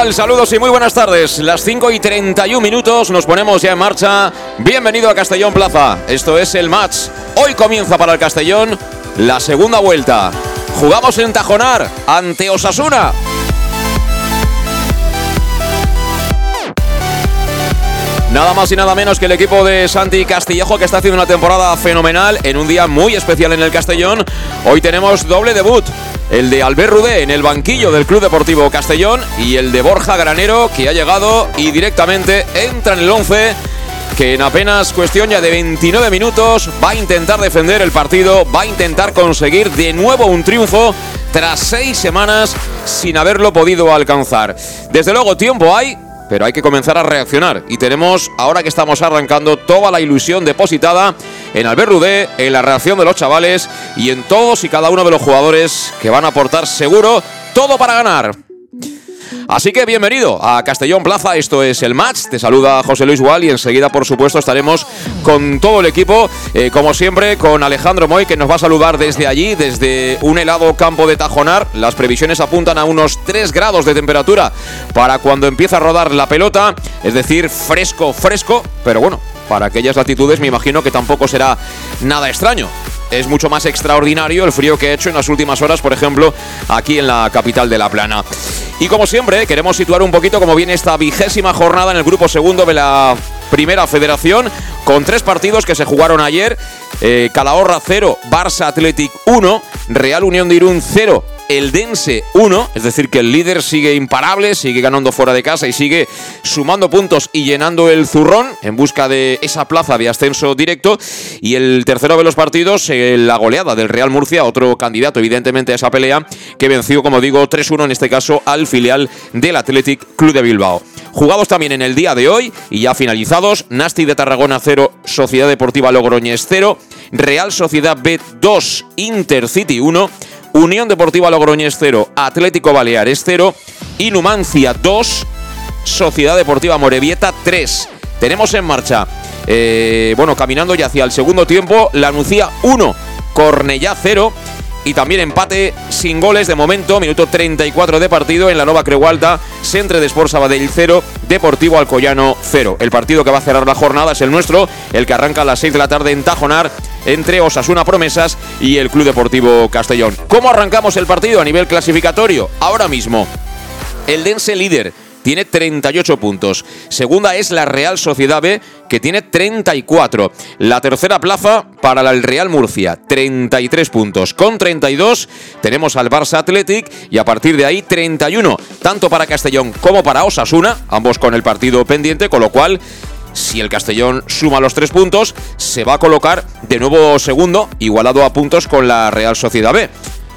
Saludos y muy buenas tardes. Las 5 y 31 minutos nos ponemos ya en marcha. Bienvenido a Castellón Plaza. Esto es el match. Hoy comienza para el Castellón la segunda vuelta. Jugamos en Tajonar ante Osasuna. Nada más y nada menos que el equipo de Santi Castillejo que está haciendo una temporada fenomenal en un día muy especial en el Castellón. Hoy tenemos doble debut. El de Albert Rudé en el banquillo del Club Deportivo Castellón y el de Borja Granero que ha llegado y directamente entra en el 11 que en apenas cuestión ya de 29 minutos va a intentar defender el partido, va a intentar conseguir de nuevo un triunfo tras seis semanas sin haberlo podido alcanzar. Desde luego tiempo hay, pero hay que comenzar a reaccionar. Y tenemos, ahora que estamos arrancando, toda la ilusión depositada en Albert Rudé, en la reacción de los chavales y en todos y cada uno de los jugadores que van a aportar seguro todo para ganar. Así que bienvenido a Castellón Plaza, esto es el match, te saluda José Luis Gual y enseguida por supuesto estaremos con todo el equipo, eh, como siempre con Alejandro Moy que nos va a saludar desde allí, desde un helado campo de Tajonar, las previsiones apuntan a unos 3 grados de temperatura para cuando empieza a rodar la pelota, es decir, fresco, fresco, pero bueno, para aquellas latitudes me imagino que tampoco será nada extraño es mucho más extraordinario el frío que ha hecho en las últimas horas, por ejemplo, aquí en la capital de La Plana. Y como siempre, queremos situar un poquito cómo viene esta vigésima jornada en el grupo segundo de la Primera Federación, con tres partidos que se jugaron ayer. Eh, Calahorra 0, Barça Athletic 1, Real Unión de Irún 0, el Dense 1, es decir, que el líder sigue imparable, sigue ganando fuera de casa y sigue sumando puntos y llenando el zurrón en busca de esa plaza de ascenso directo. Y el tercero de los partidos, la goleada del Real Murcia, otro candidato evidentemente a esa pelea, que venció, como digo, 3-1 en este caso al filial del Athletic Club de Bilbao. Jugados también en el día de hoy y ya finalizados, Nasti de Tarragona 0, Sociedad Deportiva Logroñés 0, Real Sociedad B 2, Intercity 1, Unión Deportiva Logroñés 0, Atlético Baleares 0 y Numancia 2, Sociedad Deportiva Morevieta 3. Tenemos en marcha, eh, bueno, caminando ya hacia el segundo tiempo, la Nucía 1, Cornellá 0 y también empate sin goles de momento, minuto 34 de partido en la Nova Creualta, Centre de Sport Sabadell 0, Deportivo Alcoyano 0. El partido que va a cerrar la jornada es el nuestro, el que arranca a las 6 de la tarde en Tajonar entre Osasuna Promesas y el Club Deportivo Castellón. ¿Cómo arrancamos el partido a nivel clasificatorio? Ahora mismo, el Dense líder tiene 38 puntos. Segunda es la Real Sociedad B, que tiene 34. La tercera plaza para el Real Murcia, 33 puntos. Con 32 tenemos al Barça Athletic y a partir de ahí 31, tanto para Castellón como para Osasuna, ambos con el partido pendiente, con lo cual si el Castellón suma los tres puntos, se va a colocar de nuevo segundo, igualado a puntos con la Real Sociedad B.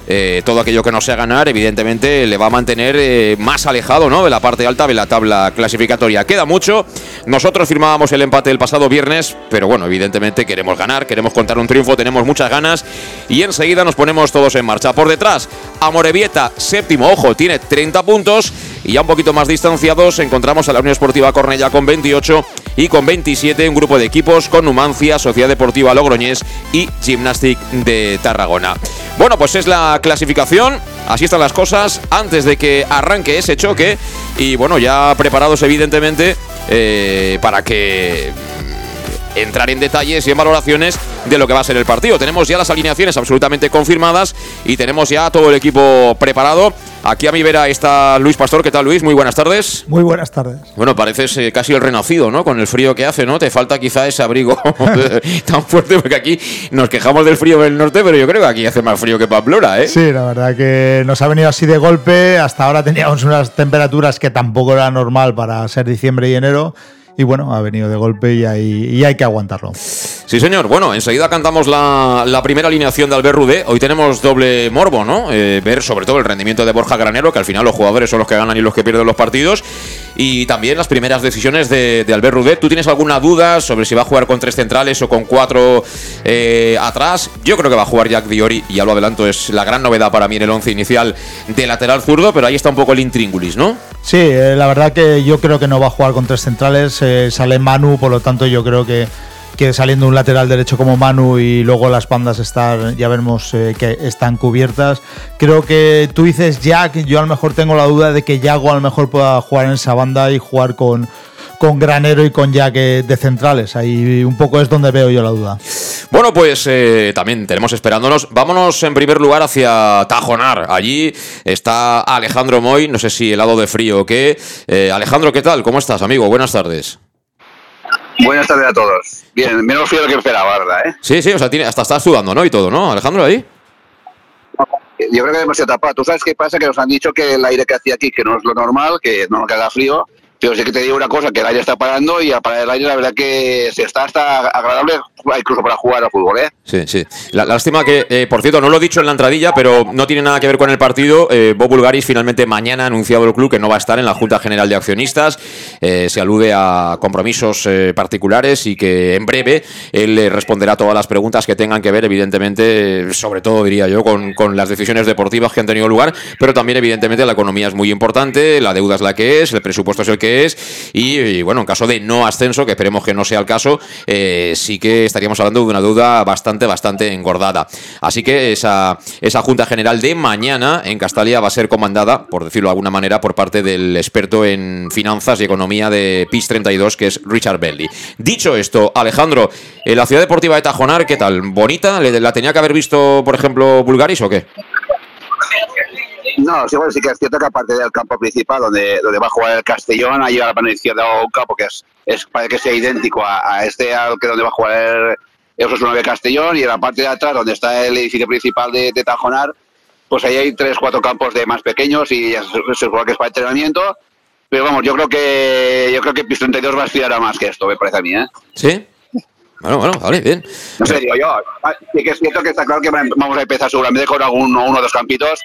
Eh, todo aquello que no sea ganar, evidentemente, le va a mantener eh, más alejado ¿no? de la parte alta de la tabla clasificatoria. Queda mucho. Nosotros firmábamos el empate el pasado viernes, pero bueno, evidentemente queremos ganar, queremos contar un triunfo, tenemos muchas ganas y enseguida nos ponemos todos en marcha. Por detrás, Amorebieta, séptimo, ojo, tiene 30 puntos Y ya un poquito más distanciados encontramos a la Unión Esportiva Cornella con 28 y con 27 un grupo de equipos con Numancia, Sociedad Deportiva Logroñés y Gymnastic de Tarragona. Bueno, pues es la clasificación. Así están las cosas antes de que arranque ese choque. Y bueno, ya preparados evidentemente eh, para que entrar en detalles y en valoraciones de lo que va a ser el partido. Tenemos ya las alineaciones absolutamente confirmadas y tenemos ya todo el equipo preparado. Aquí a mi vera está Luis Pastor. ¿Qué tal, Luis? Muy buenas tardes. Muy buenas tardes. Bueno, pareces eh, casi el renacido, ¿no? Con el frío que hace, ¿no? Te falta quizá ese abrigo tan fuerte, porque aquí nos quejamos del frío del norte, pero yo creo que aquí hace más frío que Pamplona, ¿eh? Sí, la verdad que nos ha venido así de golpe. Hasta ahora teníamos unas temperaturas que tampoco era normal para ser diciembre y enero y bueno, ha venido de golpe y hay, que aguantarlo. Sí, señor. Bueno, enseguida cantamos la, primera alineación de Albert Rudé. Hoy tenemos doble morbo, ¿no? Eh, ver sobre todo el rendimiento de Borja Granero, que al final los jugadores son los que ganan y los que pierden los partidos. Y también las primeras decisiones de, Albert Rudé. ¿Tú tienes alguna duda sobre si va a jugar con tres centrales o con cuatro eh, atrás? Yo creo que va a jugar Jack Diori, y ya lo adelanto, es la gran novedad para mí en el once inicial de lateral zurdo, pero ahí está un poco el intríngulis, ¿no? Sí, eh, la verdad que yo creo que no va a jugar con tres centrales. sale Manu, por lo tanto yo creo que que saliendo un lateral derecho como Manu y luego las bandas estar, ya vemos eh, que están cubiertas. Creo que tú dices Jack, yo a lo mejor tengo la duda de que Yago a lo mejor pueda jugar en esa banda y jugar con, con Granero y con Jack eh, de centrales. Ahí un poco es donde veo yo la duda. Bueno, pues eh, también tenemos esperándonos. Vámonos en primer lugar hacia Tajonar. Allí está Alejandro Moy, no sé si helado de frío o qué. Alejandro, ¿qué tal? ¿Cómo estás, amigo? Buenas tardes. Buenas tardes a todos. Bien, menos frío de lo que esperaba, ¿verdad? Eh? Sí, sí, o sea, tiene, hasta está sudando, ¿no? Y todo, ¿no? Alejandro, ahí. Yo creo que demasiado tapado. ¿Tú sabes qué pasa? Que nos han dicho que el aire que hacía aquí, que no es lo normal, que no nos queda frío, pero sí que te digo una cosa, que el aire está parando y a parar el aire la verdad que se está hasta agradable incluso para jugar al fútbol, ¿eh? Sí, sí. La, lástima que, eh, por cierto, no lo he dicho en la entradilla, pero no tiene nada que ver con el partido. Eh, Bob Bulgaris finalmente mañana ha anunciado el club que no va a estar en la Junta General de Accionistas. Eh, se alude a compromisos particulares y que en breve él responderá todas las preguntas que tengan que ver, evidentemente, sobre todo diría yo, con, con las decisiones deportivas que han tenido lugar, pero también evidentemente la economía es muy importante, la deuda es la que es, el presupuesto es el que es y, bueno, en caso de no ascenso, que esperemos que no sea el caso, eh, sí que estaríamos hablando de una deuda bastante, bastante engordada. Así que esa, esa Junta General de mañana en Castalia va a ser comandada, por decirlo de alguna manera, por parte del experto en finanzas y economía de PIS 32, que es Richard Belli. Dicho esto, Alejandro, en la ciudad deportiva de Tajonar, ¿qué tal? ¿Bonita? ¿La tenía que haber visto, por ejemplo, Bulgaris o qué? No, sí, bueno, sí que es cierto que aparte del campo principal donde, donde va a jugar el Castellón, ahí a la mano izquierda un campo que es, es parece que sea idéntico a, este al que donde va a jugar el, el de Castellón y en la parte de atrás donde está el edificio principal de, Tajonar, pues ahí hay tres, cuatro campos de más pequeños y ya se, se que es para entrenamiento. Pero vamos, yo creo que yo creo que PIS 32 va a aspirar a más que esto, me parece a mí, ¿eh? Sí. Bueno, bueno, vale, bien. No sé, digo yo. Ah, sí que es cierto que está claro que vamos a empezar seguramente con alguno, uno o dos campitos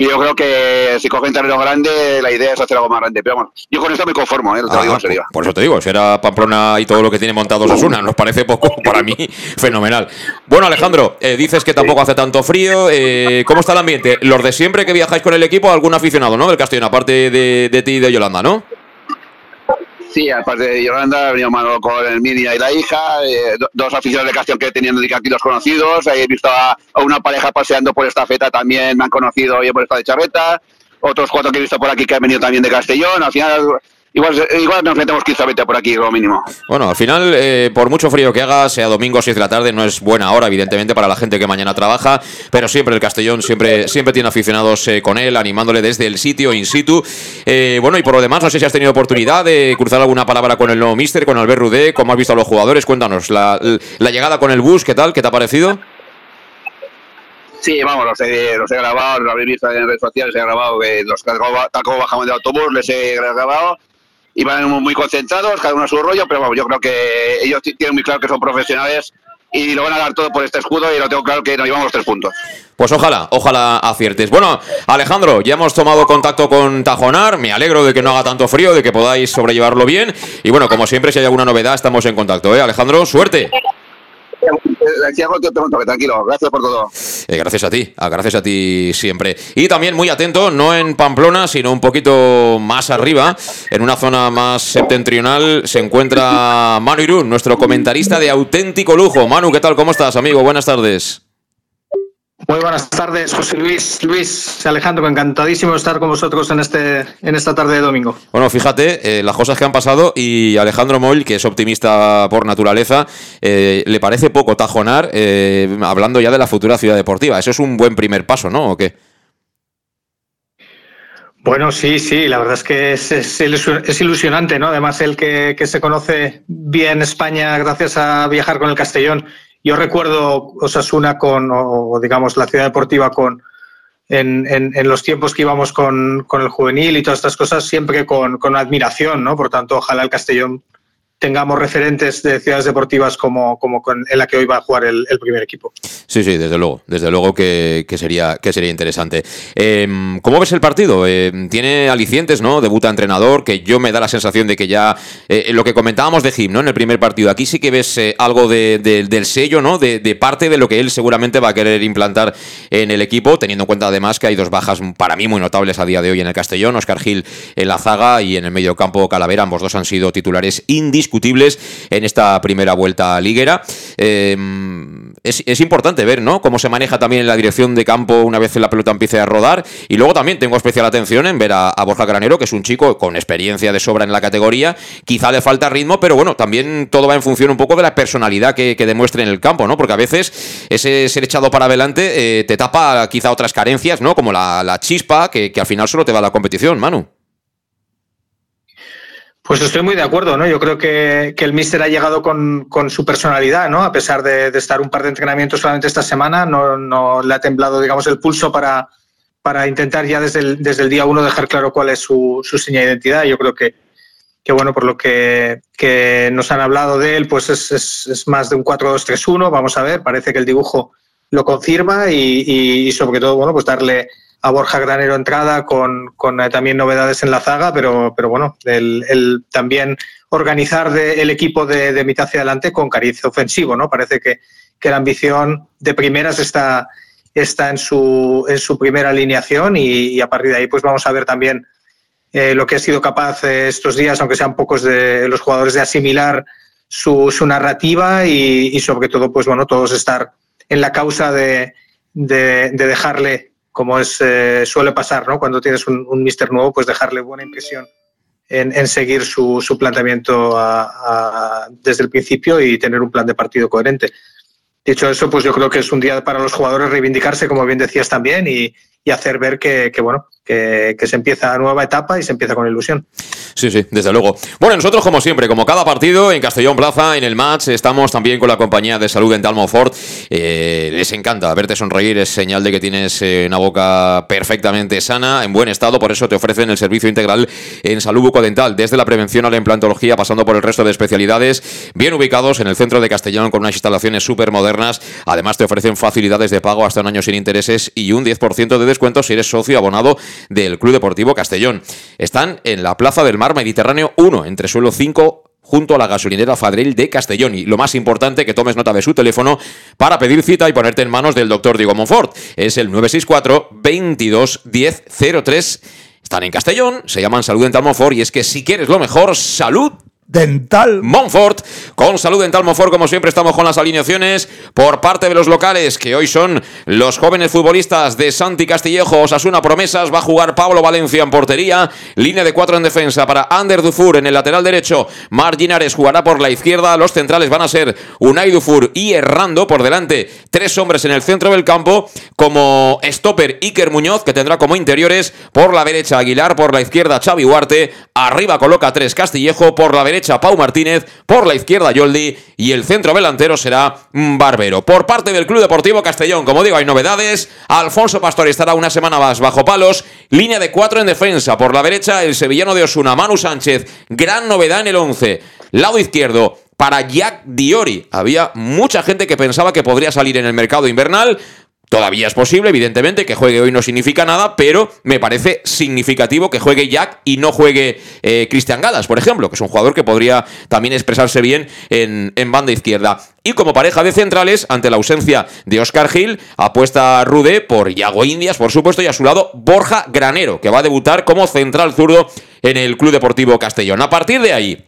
y yo creo que si cogen terreno grande, la idea es hacer algo más grande. Pero bueno, yo con esto me conformo, ¿eh? te digo en serio. Por eso te digo, si era Pamplona y todo lo que tiene montado Sasuna, nos parece poco, para mí, fenomenal. Bueno, Alejandro, eh, dices que tampoco hace tanto frío. Eh, ¿Cómo está el ambiente? Los de siempre que viajáis con el equipo, algún aficionado, ¿no? Del Castellón, aparte de, de ti y de Yolanda, ¿no? Sí, aparte de Yolanda, ha venido Manolo con el Mini y la hija, eh, dos aficionados de Castellón que tenían aquí los conocidos, he visto a, una pareja paseando por esta feta también me han conocido y por esta de Charreta, otros cuatro que he visto por aquí que han venido también de Castellón, al final Igual, igual nos metemos 15 por aquí, lo mínimo. Bueno, al final, eh, por mucho frío que haga, sea domingo 6 de la tarde, no es buena hora, evidentemente, para la gente que mañana trabaja, pero siempre el Castellón siempre, siempre tiene aficionados eh, con él, animándole desde el sitio, in situ. Eh, bueno, y por lo demás, no sé si has tenido oportunidad de cruzar alguna palabra con el nuevo Mister, con Albert Rudé, cómo has visto a los jugadores, cuéntanos, la, llegada con el bus, ¿qué tal? ¿Qué te ha parecido? Sí, vamos, los he, los he grabado, lo habéis visto en redes sociales, he grabado que los tal como bajamos del autobús, les he grabado iban muy concentrados, cada uno a su rollo, pero bueno, yo creo que ellos tienen muy claro que son profesionales y lo van a dar todo por este escudo y lo tengo claro que nos llevamos tres puntos. Pues ojalá, ojalá aciertes. Bueno, Alejandro, ya hemos tomado contacto con Tajonar, me alegro de que no haga tanto frío, de que podáis sobrellevarlo bien y bueno, como siempre, si hay alguna novedad, estamos en contacto, ¿eh? Alejandro, suerte. Tranquilo, gracias por todo. Eh, gracias a ti, ah, gracias a ti siempre. Y también muy atento, no en Pamplona, sino un poquito más arriba, en una zona más septentrional, se encuentra Manu Irún, nuestro comentarista de auténtico lujo. Manu, ¿qué tal? ¿Cómo estás, amigo? Buenas tardes. Muy buenas tardes, José Luis. Luis, Alejandro, encantadísimo de estar con vosotros en, este, en esta tarde de domingo. Bueno, fíjate, eh, las cosas que han pasado y Alejandro Moll, que es optimista por naturaleza, eh, le parece poco tajonar eh, hablando ya de la futura ciudad deportiva. Eso es un buen primer paso, ¿no? ¿O qué? Bueno, sí, sí, la verdad es que es, ilusionante, ¿no? Además, el que, que se conoce bien España gracias a viajar con el Castellón yo recuerdo Osasuna con, o digamos, la ciudad deportiva con, en, en, los tiempos que íbamos con, con, el juvenil y todas estas cosas, siempre con, con admiración, ¿no? Por tanto, ojalá el Castellón tengamos referentes de ciudades deportivas como, como en la que hoy va a jugar el, primer equipo. Sí, sí, desde luego, desde luego que, sería, que sería interesante. Em, ¿Cómo ves el partido? Em, tiene alicientes, ¿no? Debuta entrenador, que yo me da la sensación de que ya, eh, lo que comentábamos de Jim, ¿no? En el primer partido, aquí sí que ves eh, algo del sello, ¿no? De, parte de lo que él seguramente va a querer implantar en el equipo, teniendo en cuenta además que hay dos bajas para mí muy notables a día de hoy en el Castellón, Oscar Gil en la zaga y en el medio campo Calavera, ambos dos han sido titulares indiscutibles discutibles en esta primera vuelta liguera. Em, es, importante ver ¿no? cómo se maneja también en la dirección de campo una vez la pelota empiece a rodar. Y luego también tengo especial atención en ver a, Borja Granero, que es un chico con experiencia de sobra en la categoría. Quizá le falta ritmo, pero bueno, también todo va en función un poco de la personalidad que, demuestre en el campo, ¿no? Porque a veces ese ser echado para adelante eh, te tapa quizá otras carencias, ¿no? Como la, chispa, que, al final solo te va la competición, Manu. Pues estoy muy de acuerdo, ¿no? Yo creo que, el míster ha llegado con, su personalidad, ¿no? A pesar de, estar un par de entrenamientos solamente esta semana, no, le ha temblado, digamos, el pulso para, para intentar ya desde el, desde el día uno dejar claro cuál es su, su seña de identidad. Yo creo que, que bueno, por lo que, nos han hablado de él, pues es, es, más de un 4-2-3-1, vamos a ver, parece que el dibujo lo confirma y, y, sobre todo, bueno, pues darle a Borja Granero entrada con, con eh, también novedades en la zaga, pero, pero bueno, el, también organizar el equipo de, mitad hacia adelante con cariz ofensivo, ¿no? Parece que, que la ambición de primeras está, está en, su, en su primera alineación y, a partir de ahí pues vamos a ver también eh, lo que ha sido capaz eh, estos días, aunque sean pocos de los jugadores, de asimilar su, su narrativa y, y, sobre todo, pues bueno, todos estar en la causa de, de, de dejarle como es, eh, suele pasar, ¿no? Cuando tienes un, mister nuevo, pues dejarle buena impresión en, seguir su, su planteamiento desde el principio y tener un plan de partido coherente. Dicho eso, pues yo creo que es un día para los jugadores reivindicarse, como bien decías también, y, y hacer ver que, bueno, que, se empieza nueva etapa y se empieza con ilusión. Sí, sí, desde luego. Bueno, nosotros como siempre, como cada partido en Castellón Plaza, en el match, estamos también con la compañía de salud Dental Monfort. Eh, les encanta verte sonreír, es señal de que tienes eh, una boca perfectamente sana, en buen estado, por eso te ofrecen el servicio integral en salud bucodental, desde la prevención a la implantología, pasando por el resto de especialidades, bien ubicados en el centro de Castellón con unas instalaciones súper modernas. Además te ofrecen facilidades de pago hasta un año sin intereses y un 10% de descuento si eres socio abonado del Club Deportivo Castellón. Están en la Plaza del Mar Mediterráneo 1, entre suelo 5 junto a la gasolinera Fadril de Castellón. Y lo más importante, que tomes nota de su teléfono para pedir cita y ponerte en manos del doctor Diego Monfort. Es el 964 22 10 03. Están en Castellón, se llaman Salud Dental Monfort y es que si quieres lo mejor, salud Dental Montfort. Con Salud Dental Montfort, como siempre, estamos con las alineaciones por parte de los locales, que hoy son los jóvenes futbolistas de Santi Castillejo. Osasuna Promesas. Va a jugar Pablo Valencia en portería. Línea de cuatro en defensa para Ander Dufour en el lateral derecho. Mar Ginares jugará por la izquierda. Los centrales van a ser Unai Dufour y Errando por delante. Tres hombres en el centro del campo. Como stopper Iker Muñoz, que tendrá como interiores por la derecha Aguilar, por la izquierda Xavi Huarte. Arriba coloca tres Castillejo por la derecha Pau Martínez, por la izquierda Yoldi y el centro delantero será Barbero. Por parte del Club Deportivo Castellón, como digo, hay novedades. Alfonso Pastor estará una semana más bajo palos. Línea de cuatro en defensa. Por la derecha, el sevillano de Osuna, Manu Sánchez. Gran novedad en el 11. Lado izquierdo, para Jack Diori. Había mucha gente que pensaba que podría salir en el mercado invernal. Todavía es posible, evidentemente, que juegue hoy no significa nada, pero me parece significativo que juegue Jack y no juegue eh, Cristian Galas, por ejemplo, que es un jugador que podría también expresarse bien en, banda izquierda. Y como pareja de centrales, ante la ausencia de Oscar Gil, apuesta Rude por Yago Indias, por supuesto, y a su lado Borja Granero, que va a debutar como central zurdo en el Club Deportivo Castellón. A partir de ahí,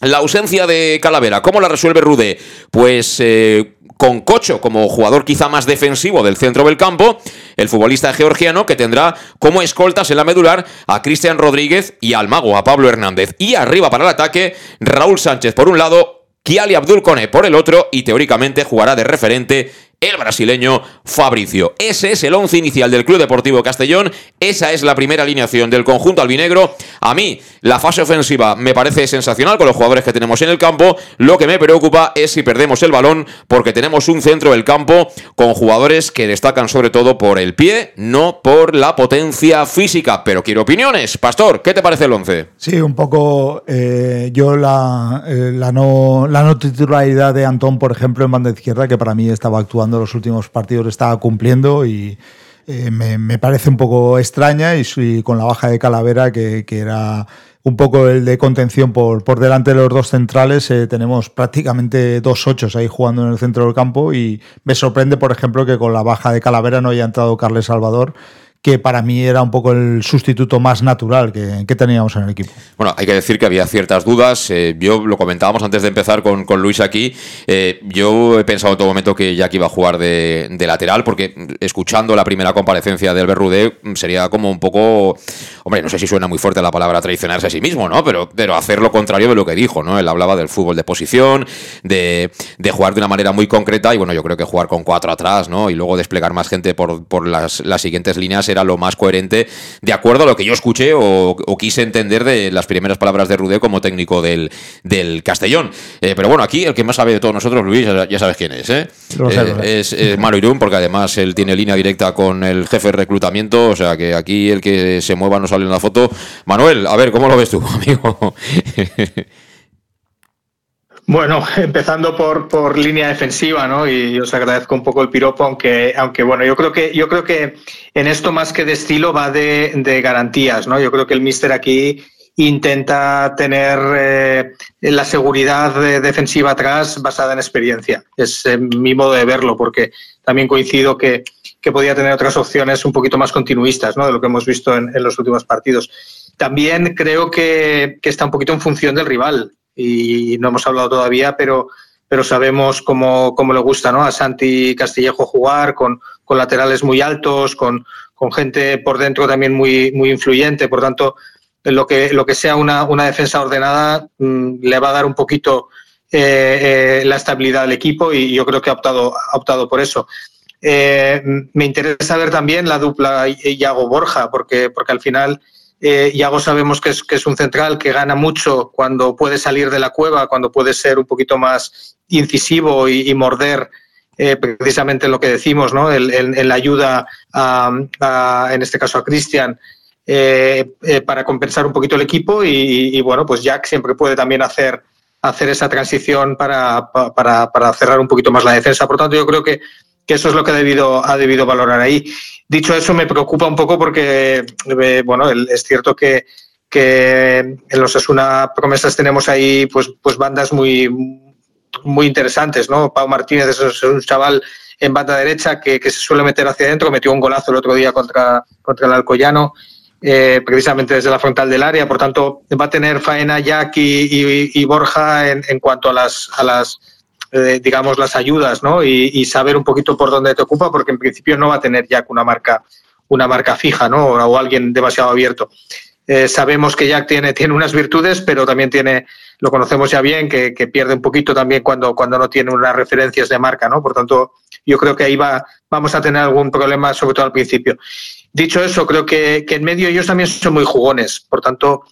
la ausencia de Calavera, ¿cómo la resuelve Rude? Pues eh, con Cocho como jugador quizá más defensivo del centro del campo, el futbolista georgiano que tendrá como escoltas en la medular a Cristian Rodríguez y al mago, a Pablo Hernández. Y arriba para el ataque, Raúl Sánchez por un lado, Kiali Abdul Kone por el otro y teóricamente jugará de referente el brasileño Fabricio. Ese es el once inicial del Club Deportivo Castellón, esa es la primera alineación del conjunto albinegro. A mí, la fase ofensiva me parece sensacional con los jugadores que tenemos en el campo. Lo que me preocupa es si perdemos el balón, porque tenemos un centro del campo con jugadores que destacan sobre todo por el pie, no por la potencia física. Pero quiero opiniones. Pastor, ¿qué te parece el once? Sí, un poco. Eh, yo la, eh, la, no, la no titularidad de Antón, por ejemplo, en banda izquierda, que para mí estaba actuando los últimos partidos estaba cumpliendo y eh, me, parece un poco extraña y, con la baja de Calavera que, era un poco el de contención por, por delante de los dos centrales, eh, tenemos prácticamente dos ochos ahí jugando en el centro del campo y me sorprende, por ejemplo, que con la baja de Calavera no haya entrado Carles Salvador que para mí era un poco el sustituto más natural que, teníamos en el equipo. Bueno, hay que decir que había ciertas dudas. Eh, yo lo comentábamos antes de empezar con, Luis aquí. Eh, yo he pensado en todo momento que Jack iba a jugar de, lateral, porque escuchando la primera comparecencia del Berrudé sería como un poco. Hombre, no sé si suena muy fuerte la palabra traicionarse a sí mismo, ¿no? Pero, pero hacer lo contrario de lo que dijo, ¿no? Él hablaba del fútbol de posición, de, jugar de una manera muy concreta, y bueno, yo creo que jugar con cuatro atrás, ¿no? Y luego desplegar más gente por, por las, las siguientes líneas era lo más coherente de acuerdo a lo que yo escuché o, quise entender de las primeras palabras de Rudé como técnico del, del Castellón. Eh, pero bueno, aquí el que más sabe de todos nosotros, Luis, ya sabes quién es. ¿eh? eh es, es Manu Irún, porque además él tiene línea directa con el jefe de reclutamiento, o sea que aquí el que se mueva no sale en la foto. Manuel, a ver, ¿cómo lo ves tú, amigo? Bueno, empezando por, por línea defensiva, ¿no? Y os agradezco un poco el piropo, aunque, aunque bueno, yo creo que, yo creo que en esto más que de estilo va de, de garantías, ¿no? Yo creo que el míster aquí intenta tener eh, la seguridad defensiva atrás basada en experiencia. Es eh, mi modo de verlo, porque también coincido que, que, podía tener otras opciones un poquito más continuistas, ¿no? De lo que hemos visto en, en los últimos partidos. También creo que, que, está un poquito en función del rival y no hemos hablado todavía, pero, pero sabemos cómo, cómo le gusta ¿no? a Santi Castillejo jugar, con, con laterales muy altos, con, con, gente por dentro también muy, muy influyente. Por tanto, lo que, lo que sea una, una defensa ordenada mm, le va a dar un poquito eh, eh, la estabilidad al equipo y yo creo que ha optado, ha optado por eso. Eh, me interesa ver también la dupla Iago Borja, porque, porque al final eh, Iago sabemos que es, un central que gana mucho cuando puede salir de la cueva, cuando puede ser un poquito más incisivo y, morder eh, precisamente lo que decimos, ¿no? En, la ayuda, a, en este caso a Cristian, eh, eh, para compensar un poquito el equipo y, bueno, pues Jack siempre puede también hacer, hacer esa transición para, para, para, cerrar un poquito más la defensa. Por tanto, yo creo que, que eso es lo que ha debido, ha debido valorar ahí. Dicho eso, me preocupa un poco porque, eh, bueno, es cierto que, que en los Asuna Promesas tenemos ahí pues, pues bandas muy, muy interesantes, ¿no? Pau Martínez es un chaval en banda derecha que, se suele meter hacia adentro, metió un golazo el otro día contra, contra el Alcoyano, eh, precisamente desde la frontal del área, por tanto va a tener faena Jack y, Borja en, en, cuanto a las, a las eh, digamos, las ayudas, ¿no? Y, saber un poquito por dónde te ocupa, porque en principio no va a tener Jack una marca, una marca fija, ¿no? O alguien demasiado abierto. Eh, sabemos que Jack tiene, tiene unas virtudes, pero también tiene, lo conocemos ya bien, que, pierde un poquito también cuando, cuando no tiene unas referencias de marca, ¿no? Por tanto, yo creo que ahí va, vamos a tener algún problema, sobre todo al principio. Dicho eso, creo que, que en medio ellos también son muy jugones, por tanto,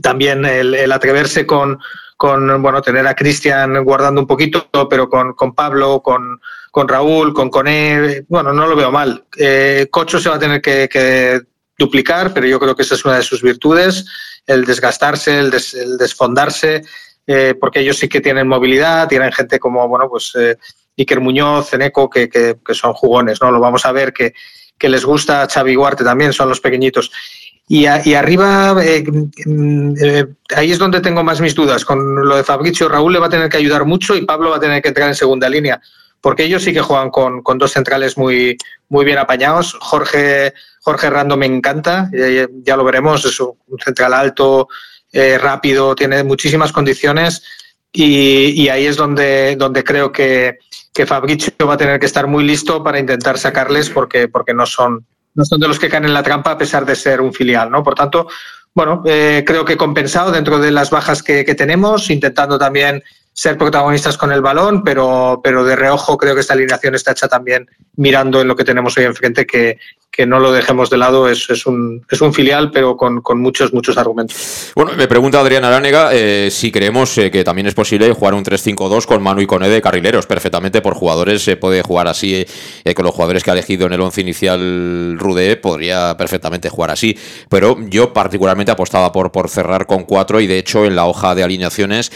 también el atreverse con, con bueno, tener a Cristian guardando un poquito, pero con, con Pablo, con, con, Raúl, con Coné, bueno, no lo veo mal. Eh, Cocho se va a tener que, duplicar, pero yo creo que esa es una de sus virtudes, el desgastarse, el, desfondarse, eh, porque ellos sí que tienen movilidad, tienen gente como, bueno, pues eh, Iker Muñoz, Eneco, que, que, son jugones, ¿no? Lo vamos a ver que, que les gusta Xavi Guarte también, son los pequeñitos. Y, y arriba, eh, mm, eh, ahí es donde tengo más mis dudas. Con lo de Fabrizio, Raúl le va a tener que ayudar mucho y Pablo va a tener que entrar en segunda línea, porque ellos sí que juegan con, con dos centrales muy, muy bien apañados. Jorge, Jorge Rando me encanta, ya, lo veremos, es un central alto, eh, rápido, tiene muchísimas condiciones y, ahí es donde, donde creo que, que Fabrizio va a tener que estar muy listo para intentar sacarles porque, porque no son no son de los que caen en la trampa a pesar de ser un filial, ¿no? Por tanto, bueno, eh, creo que compensado dentro de las bajas que, que, tenemos, intentando también ser protagonistas con el balón, pero, pero de reojo creo que esta alineación está hecha también mirando en lo que tenemos hoy enfrente, que, que no lo dejemos de lado, es, es, un, es un filial, pero con, con, muchos, muchos argumentos. Bueno, me pregunta Adrián Aránega eh, si creemos eh, que también es posible jugar un 3-5-2 con Manu y con de carrileros. Perfectamente por jugadores se puede jugar así, eh, con los jugadores que ha elegido en el once inicial Rude, podría perfectamente jugar así. Pero yo particularmente apostaba por, por cerrar con 4 y de hecho en la hoja de alineaciones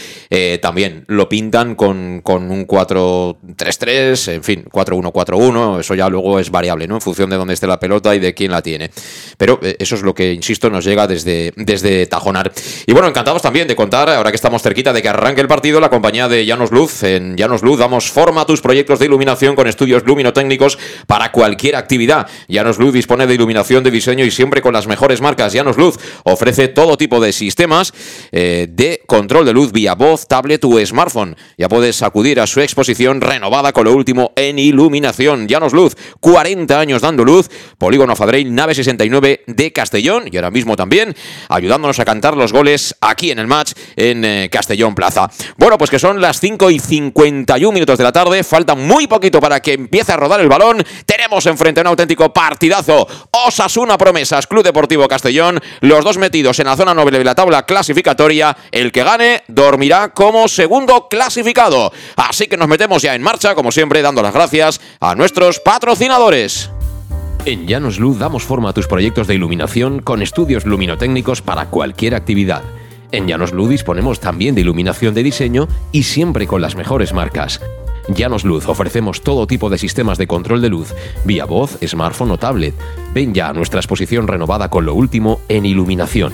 también lo pintan con, con un 4-3-3, en fin, 4-1-4-1, eso ya luego es variable, ¿no? En función de dónde esté la pelota y de quién la tiene. Pero eh, eso es lo que, insisto, nos llega desde, desde Tajonar. Y bueno, encantados también de contar, ahora que estamos cerquita de que arranque el partido, la compañía de Llanos Luz. En Llanos Luz damos forma a tus proyectos de iluminación con estudios luminotécnicos para cualquier actividad. Llanos Luz dispone de iluminación de diseño y siempre con las mejores marcas. Llanos Luz ofrece todo tipo de sistemas eh, de control de luz vía voz, tablet o smartphone. Ya puedes acudir a su exposición renovada con lo último en iluminación. Llanos Luz, 40 años dando luz Polígono Fadrey, nave 69 de Castellón y ahora mismo también ayudándonos a cantar los goles aquí en el match en eh, Castellón Plaza. Bueno, pues que son las 5 y 51 minutos de la tarde, falta muy poquito para que empiece a rodar el balón. Tenemos enfrente un auténtico partidazo. Osasuna Promesas, Club Deportivo Castellón, los dos metidos en la zona noble de la tabla clasificatoria. El que gane dormirá como segundo clasificado. Así que nos metemos ya en marcha, como siempre, dando las gracias a nuestros patrocinadores. En Llanos Luz damos forma a tus proyectos de iluminación con estudios luminotécnicos para cualquier actividad. En Llanos Luz disponemos también de iluminación de diseño y siempre con las mejores marcas. Llanos Luz ofrecemos todo tipo de sistemas de control de luz, vía voz, smartphone o tablet. Ven ya a nuestra exposición renovada con lo último en iluminación.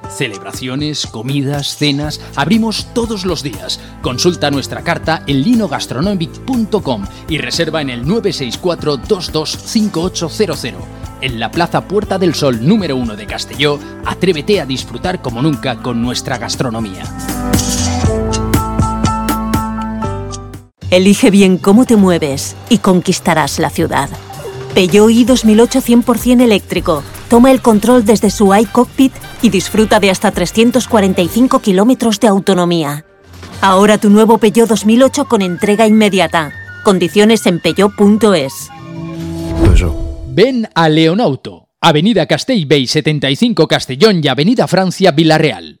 Celebraciones, comidas, cenas, abrimos todos los días. Consulta nuestra carta en linogastronomic.com y reserva en el 964 225800 en la Plaza Puerta del Sol número 1 de Castelló, atrévete a disfrutar como nunca con nuestra gastronomía. Elige bien cómo te mueves y conquistarás la ciudad. Peugeot i 2008 100% eléctrico. Toma el control desde su iCockpit y disfruta de hasta 345 kilómetros de autonomía. Ahora tu nuevo Peugeot 2008 con entrega inmediata. Condiciones en peugeot.es. Ven a Leonauto, Avenida Castellbey 75 Castellón y Avenida Francia Villarreal.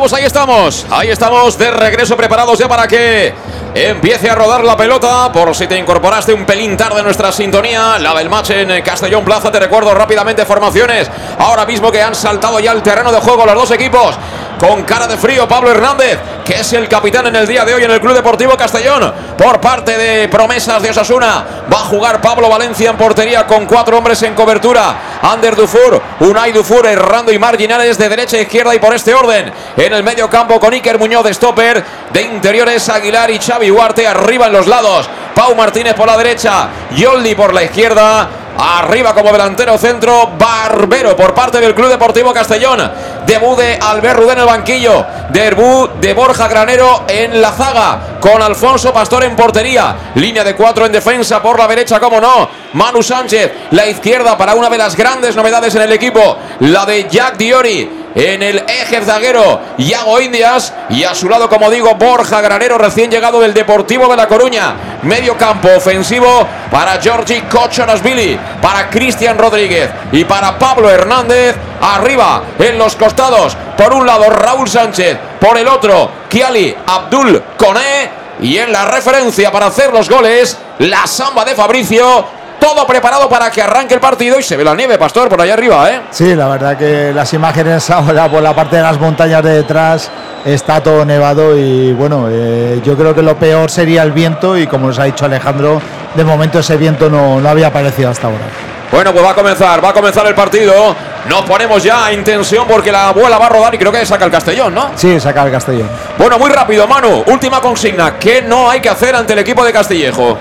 Ahí estamos. Ahí estamos de regreso preparados ya para que empiece a rodar la pelota. Por si te incorporaste un pelín tarde a nuestra sintonía, la del match en Castellón Plaza. Te recuerdo rápidamente formaciones. Ahora mismo que han saltado ya al terreno de juego los dos equipos. Con cara de frío, Pablo Hernández, que es el capitán en el día de hoy en el Club Deportivo Castellón. Por parte de Promesas de Osasuna, va a jugar Pablo Valencia en portería con cuatro hombres en cobertura. Ander Dufour, Unai Dufour errando y marginales de derecha a izquierda y por este orden. En el medio campo con Iker Muñoz de stopper. De interiores Aguilar y Xavi Huarte arriba en los lados. Pau Martínez por la derecha. Yoldi por la izquierda. Arriba como delantero centro, Barbero por parte del Club Deportivo Castellón. Debut de Albert Rudé en el banquillo. Debut de Borja Granero en la zaga. Con Alfonso Pastor en portería. Línea de cuatro en defensa por la derecha, como no. Manu Sánchez, la izquierda para una de las grandes novedades en el equipo. La de Jack Diori en el eje zaguero Iago Indias y a su lado, como digo, Borja Granero, recién llegado del Deportivo de La Coruña. Medio campo ofensivo para Georgi Kochonasvili, para Cristian Rodríguez y para Pablo Hernández. Arriba, en los costados, por un lado Raúl Sánchez, por el otro Kiali Abdul Kone. Y en la referencia para hacer los goles, la samba de Fabricio todo preparado para que arranque el partido y se ve la nieve, Pastor, por allá arriba, ¿eh? Sí, la verdad que las imágenes ahora por la parte de las montañas de detrás está todo nevado y bueno, eh, yo creo que lo peor sería el viento y como nos ha dicho Alejandro, de momento ese viento no, no había aparecido hasta ahora. Bueno, pues va a comenzar, va a comenzar el partido. Nos ponemos ya en tensión porque la abuela va a rodar y creo que saca el Castellón, ¿no? Sí, saca el Castellón. Bueno, muy rápido, Manu. Última consigna. ¿Qué no hay que hacer ante el equipo de Castillejo?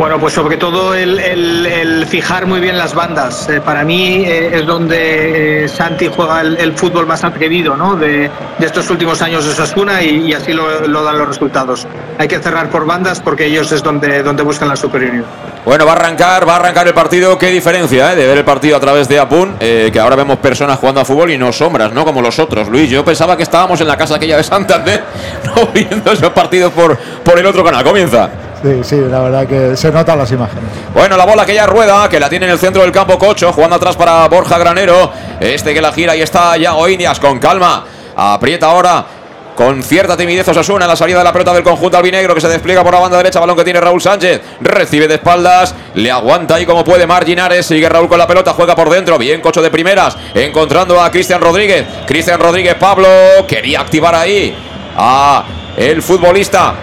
Bueno, pues sobre todo el, fijar muy bien las bandas. Eh, para mí eh, es donde eh, Santi juega el, fútbol más atrevido ¿no? de, estos últimos años de Sasuna y, así lo, dan los resultados. Hay que cerrar por bandas porque ellos es donde, donde buscan la superioridad. Bueno, va a arrancar, va a arrancar el partido. Qué diferencia de ver el partido a través de Apun, que ahora vemos personas jugando a fútbol y no sombras, ¿no? Como los otros. Luis, yo pensaba que estábamos en la casa aquella de Santander, no viendo esos partidos por, por el otro canal. Comienza. Sí, sí, la verdad que se notan las imágenes. Bueno, la bola que ya rueda, que la tiene en el centro del campo Cocho, jugando atrás para Borja Granero. Este que la gira y está Yago Indias con calma. Aprieta ahora con cierta timidez Osasuna en la salida de la pelota del conjunto albinegro que se despliega por la banda derecha, balón que tiene Raúl Sánchez, recibe de espaldas, le aguanta ahí como puede Marginares, sigue Raúl con la pelota, juega por dentro, bien Cocho de primeras, encontrando a Cristian Rodríguez, Cristian Rodríguez Pablo, quería activar ahí a el futbolista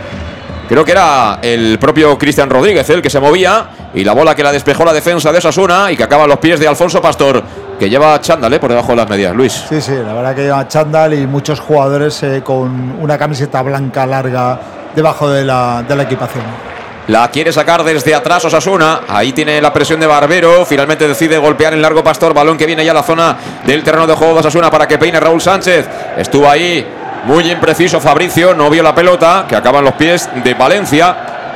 Creo que era el propio Cristian Rodríguez el que se movía y la bola que la despejó la defensa de Sasuna y que acaba a los pies de Alfonso Pastor, que lleva chándal ¿eh? por debajo de las medias. Luis. Sí, sí, la verdad que lleva chándal y muchos jugadores eh, con una camiseta blanca larga debajo de la, de la equipación. La quiere sacar desde atrás Osasuna. Ahí tiene la presión de Barbero. Finalmente decide golpear el largo pastor. Balón que viene ya a la zona del terreno de juego de Osasuna para que peine Raúl Sánchez. Estuvo ahí muy impreciso Fabricio, no vio la pelota, que acaba en los pies de Valencia,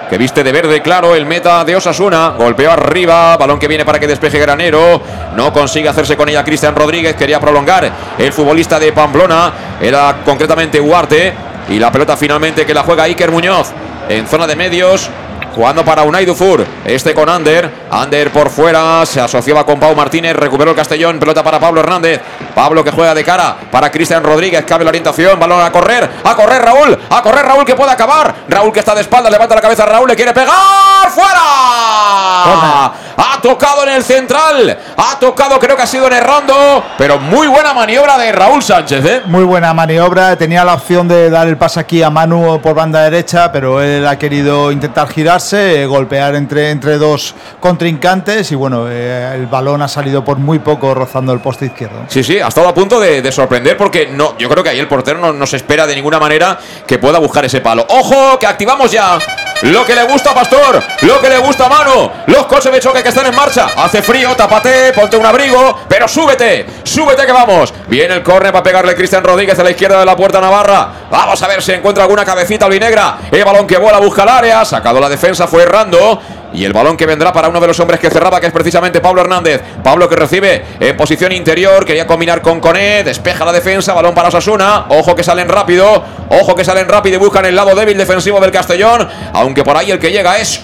que viste de verde claro el meta de Osasuna. Golpeó arriba, balón que viene para que despeje Granero. No consigue hacerse con ella Cristian Rodríguez, quería prolongar el futbolista de Pamplona, era concretamente Huarte. Y la pelota finalmente que la juega Iker Muñoz en zona de medios. Jugando para Unai Dufour. Este con Ander. Ander por fuera. Se asociaba con Pau Martínez. Recuperó el Castellón. Pelota para Pablo Hernández. Pablo que juega de cara para Cristian Rodríguez. Cabe la orientación. Balón a correr. A correr Raúl. A correr Raúl que puede acabar. Raúl que está de espalda. Levanta la cabeza. Raúl le quiere pegar. ¡Fuera! Ha tocado en el central. Ha tocado, creo que ha sido en Errando. Pero muy buena maniobra de Raúl Sánchez. ¿eh? Muy buena maniobra. Tenía la opción de dar el pase aquí a Manu por banda derecha. Pero él ha querido intentar girarse. golpear entre, entre dos contrincantes. Y bueno, eh, el balón ha salido por muy poco rozando el poste izquierdo. Sí, sí, ha estado a punto de, sorprender porque no, yo creo que ahí el portero no, no se espera de ninguna manera que pueda buscar ese palo. ¡Ojo! Que activamos ya lo que le gusta a Pastor, lo que le gusta a Mano, los coches de choque que están en marcha. Hace frío, tapate, ponte un abrigo, pero súbete, súbete que vamos. Viene el córner para pegarle Cristian Rodríguez a la izquierda de la puerta Navarra. Vamos a ver si encuentra alguna cabecita albinegra. El balón que vuela busca el área, sacado la defensa, fue errando. Y el balón que vendrá para uno de los hombres que cerraba, que es precisamente Pablo Hernández. Pablo que recibe en posición interior, quería combinar con Coné, despeja la defensa, balón para Osasuna. Ojo que salen rápido, ojo que salen rápido y buscan el lado débil defensivo del Castellón. Aunque por ahí el que llega es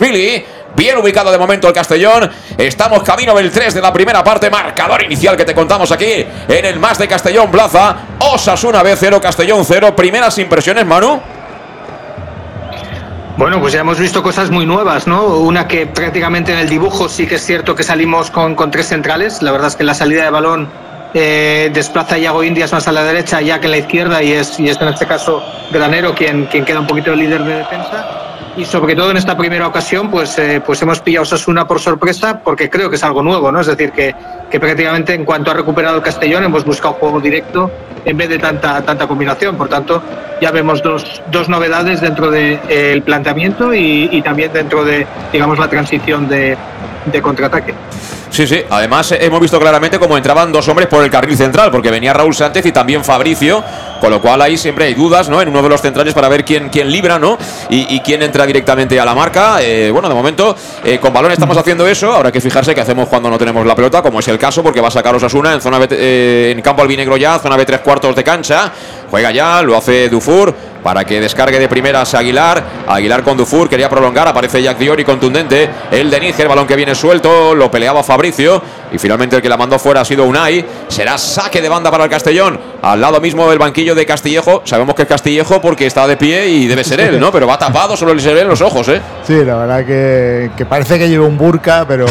Billy. Bien ubicado de momento el Castellón. Estamos camino del 3 de la primera parte. Marcador inicial que te contamos aquí en el más de Castellón Plaza. Osasuna B0, Castellón 0. Primeras impresiones, Manu. Bueno, pues ya hemos visto cosas muy nuevas, ¿no? Una que prácticamente en el dibujo sí que es cierto que salimos con, con tres centrales. La verdad es que la salida de balón eh, desplaza a Iago Indias más a la derecha, ya que en la izquierda, y es, y es en este caso Granero quien, quien queda un poquito el líder de defensa y sobre todo en esta primera ocasión pues, eh, pues hemos pillado a Osasuna por sorpresa porque creo que es algo nuevo, ¿no? Es decir, que, que prácticamente en cuanto ha recuperado el Castellón hemos buscado juego directo en vez de tanta, tanta combinación. Por tanto, ya vemos dos, dos novedades dentro del de, planteamiento y, y, también dentro de, digamos, la transición de, de contraataque. Sí, sí. Además, eh, hemos visto claramente cómo entraban dos hombres por el carril central, porque venía Raúl Sánchez y también Fabricio, con lo cual ahí siempre hay dudas, ¿no? En uno de los centrales para ver quién, quién libra, ¿no? Y, quién entra directamente a la marca. Eh, bueno, de momento, eh, con balón estamos haciendo eso. Habrá que fijarse qué hacemos cuando no tenemos la pelota, como es el caso, porque va a sacar Osasuna en zona B, en campo albinegro ya, zona B tres cuartos de cancha. Juega ya, lo hace Dufour para que descargue de primeras Aguilar. Aguilar con Dufour, quería prolongar, aparece Jack Diori contundente. El de Níger, balón que viene suelto, lo peleaba Fabricio. Y finalmente el que la mandó fuera ha sido Unai. Será saque de banda para el Castellón. Al lado mismo del banquillo de Castillejo. Sabemos que es Castillejo porque está de pie y debe ser él, ¿no? Pero va tapado, solo se le ven los ojos, ¿eh? Sí, la verdad que, parece que lleva un burka, pero,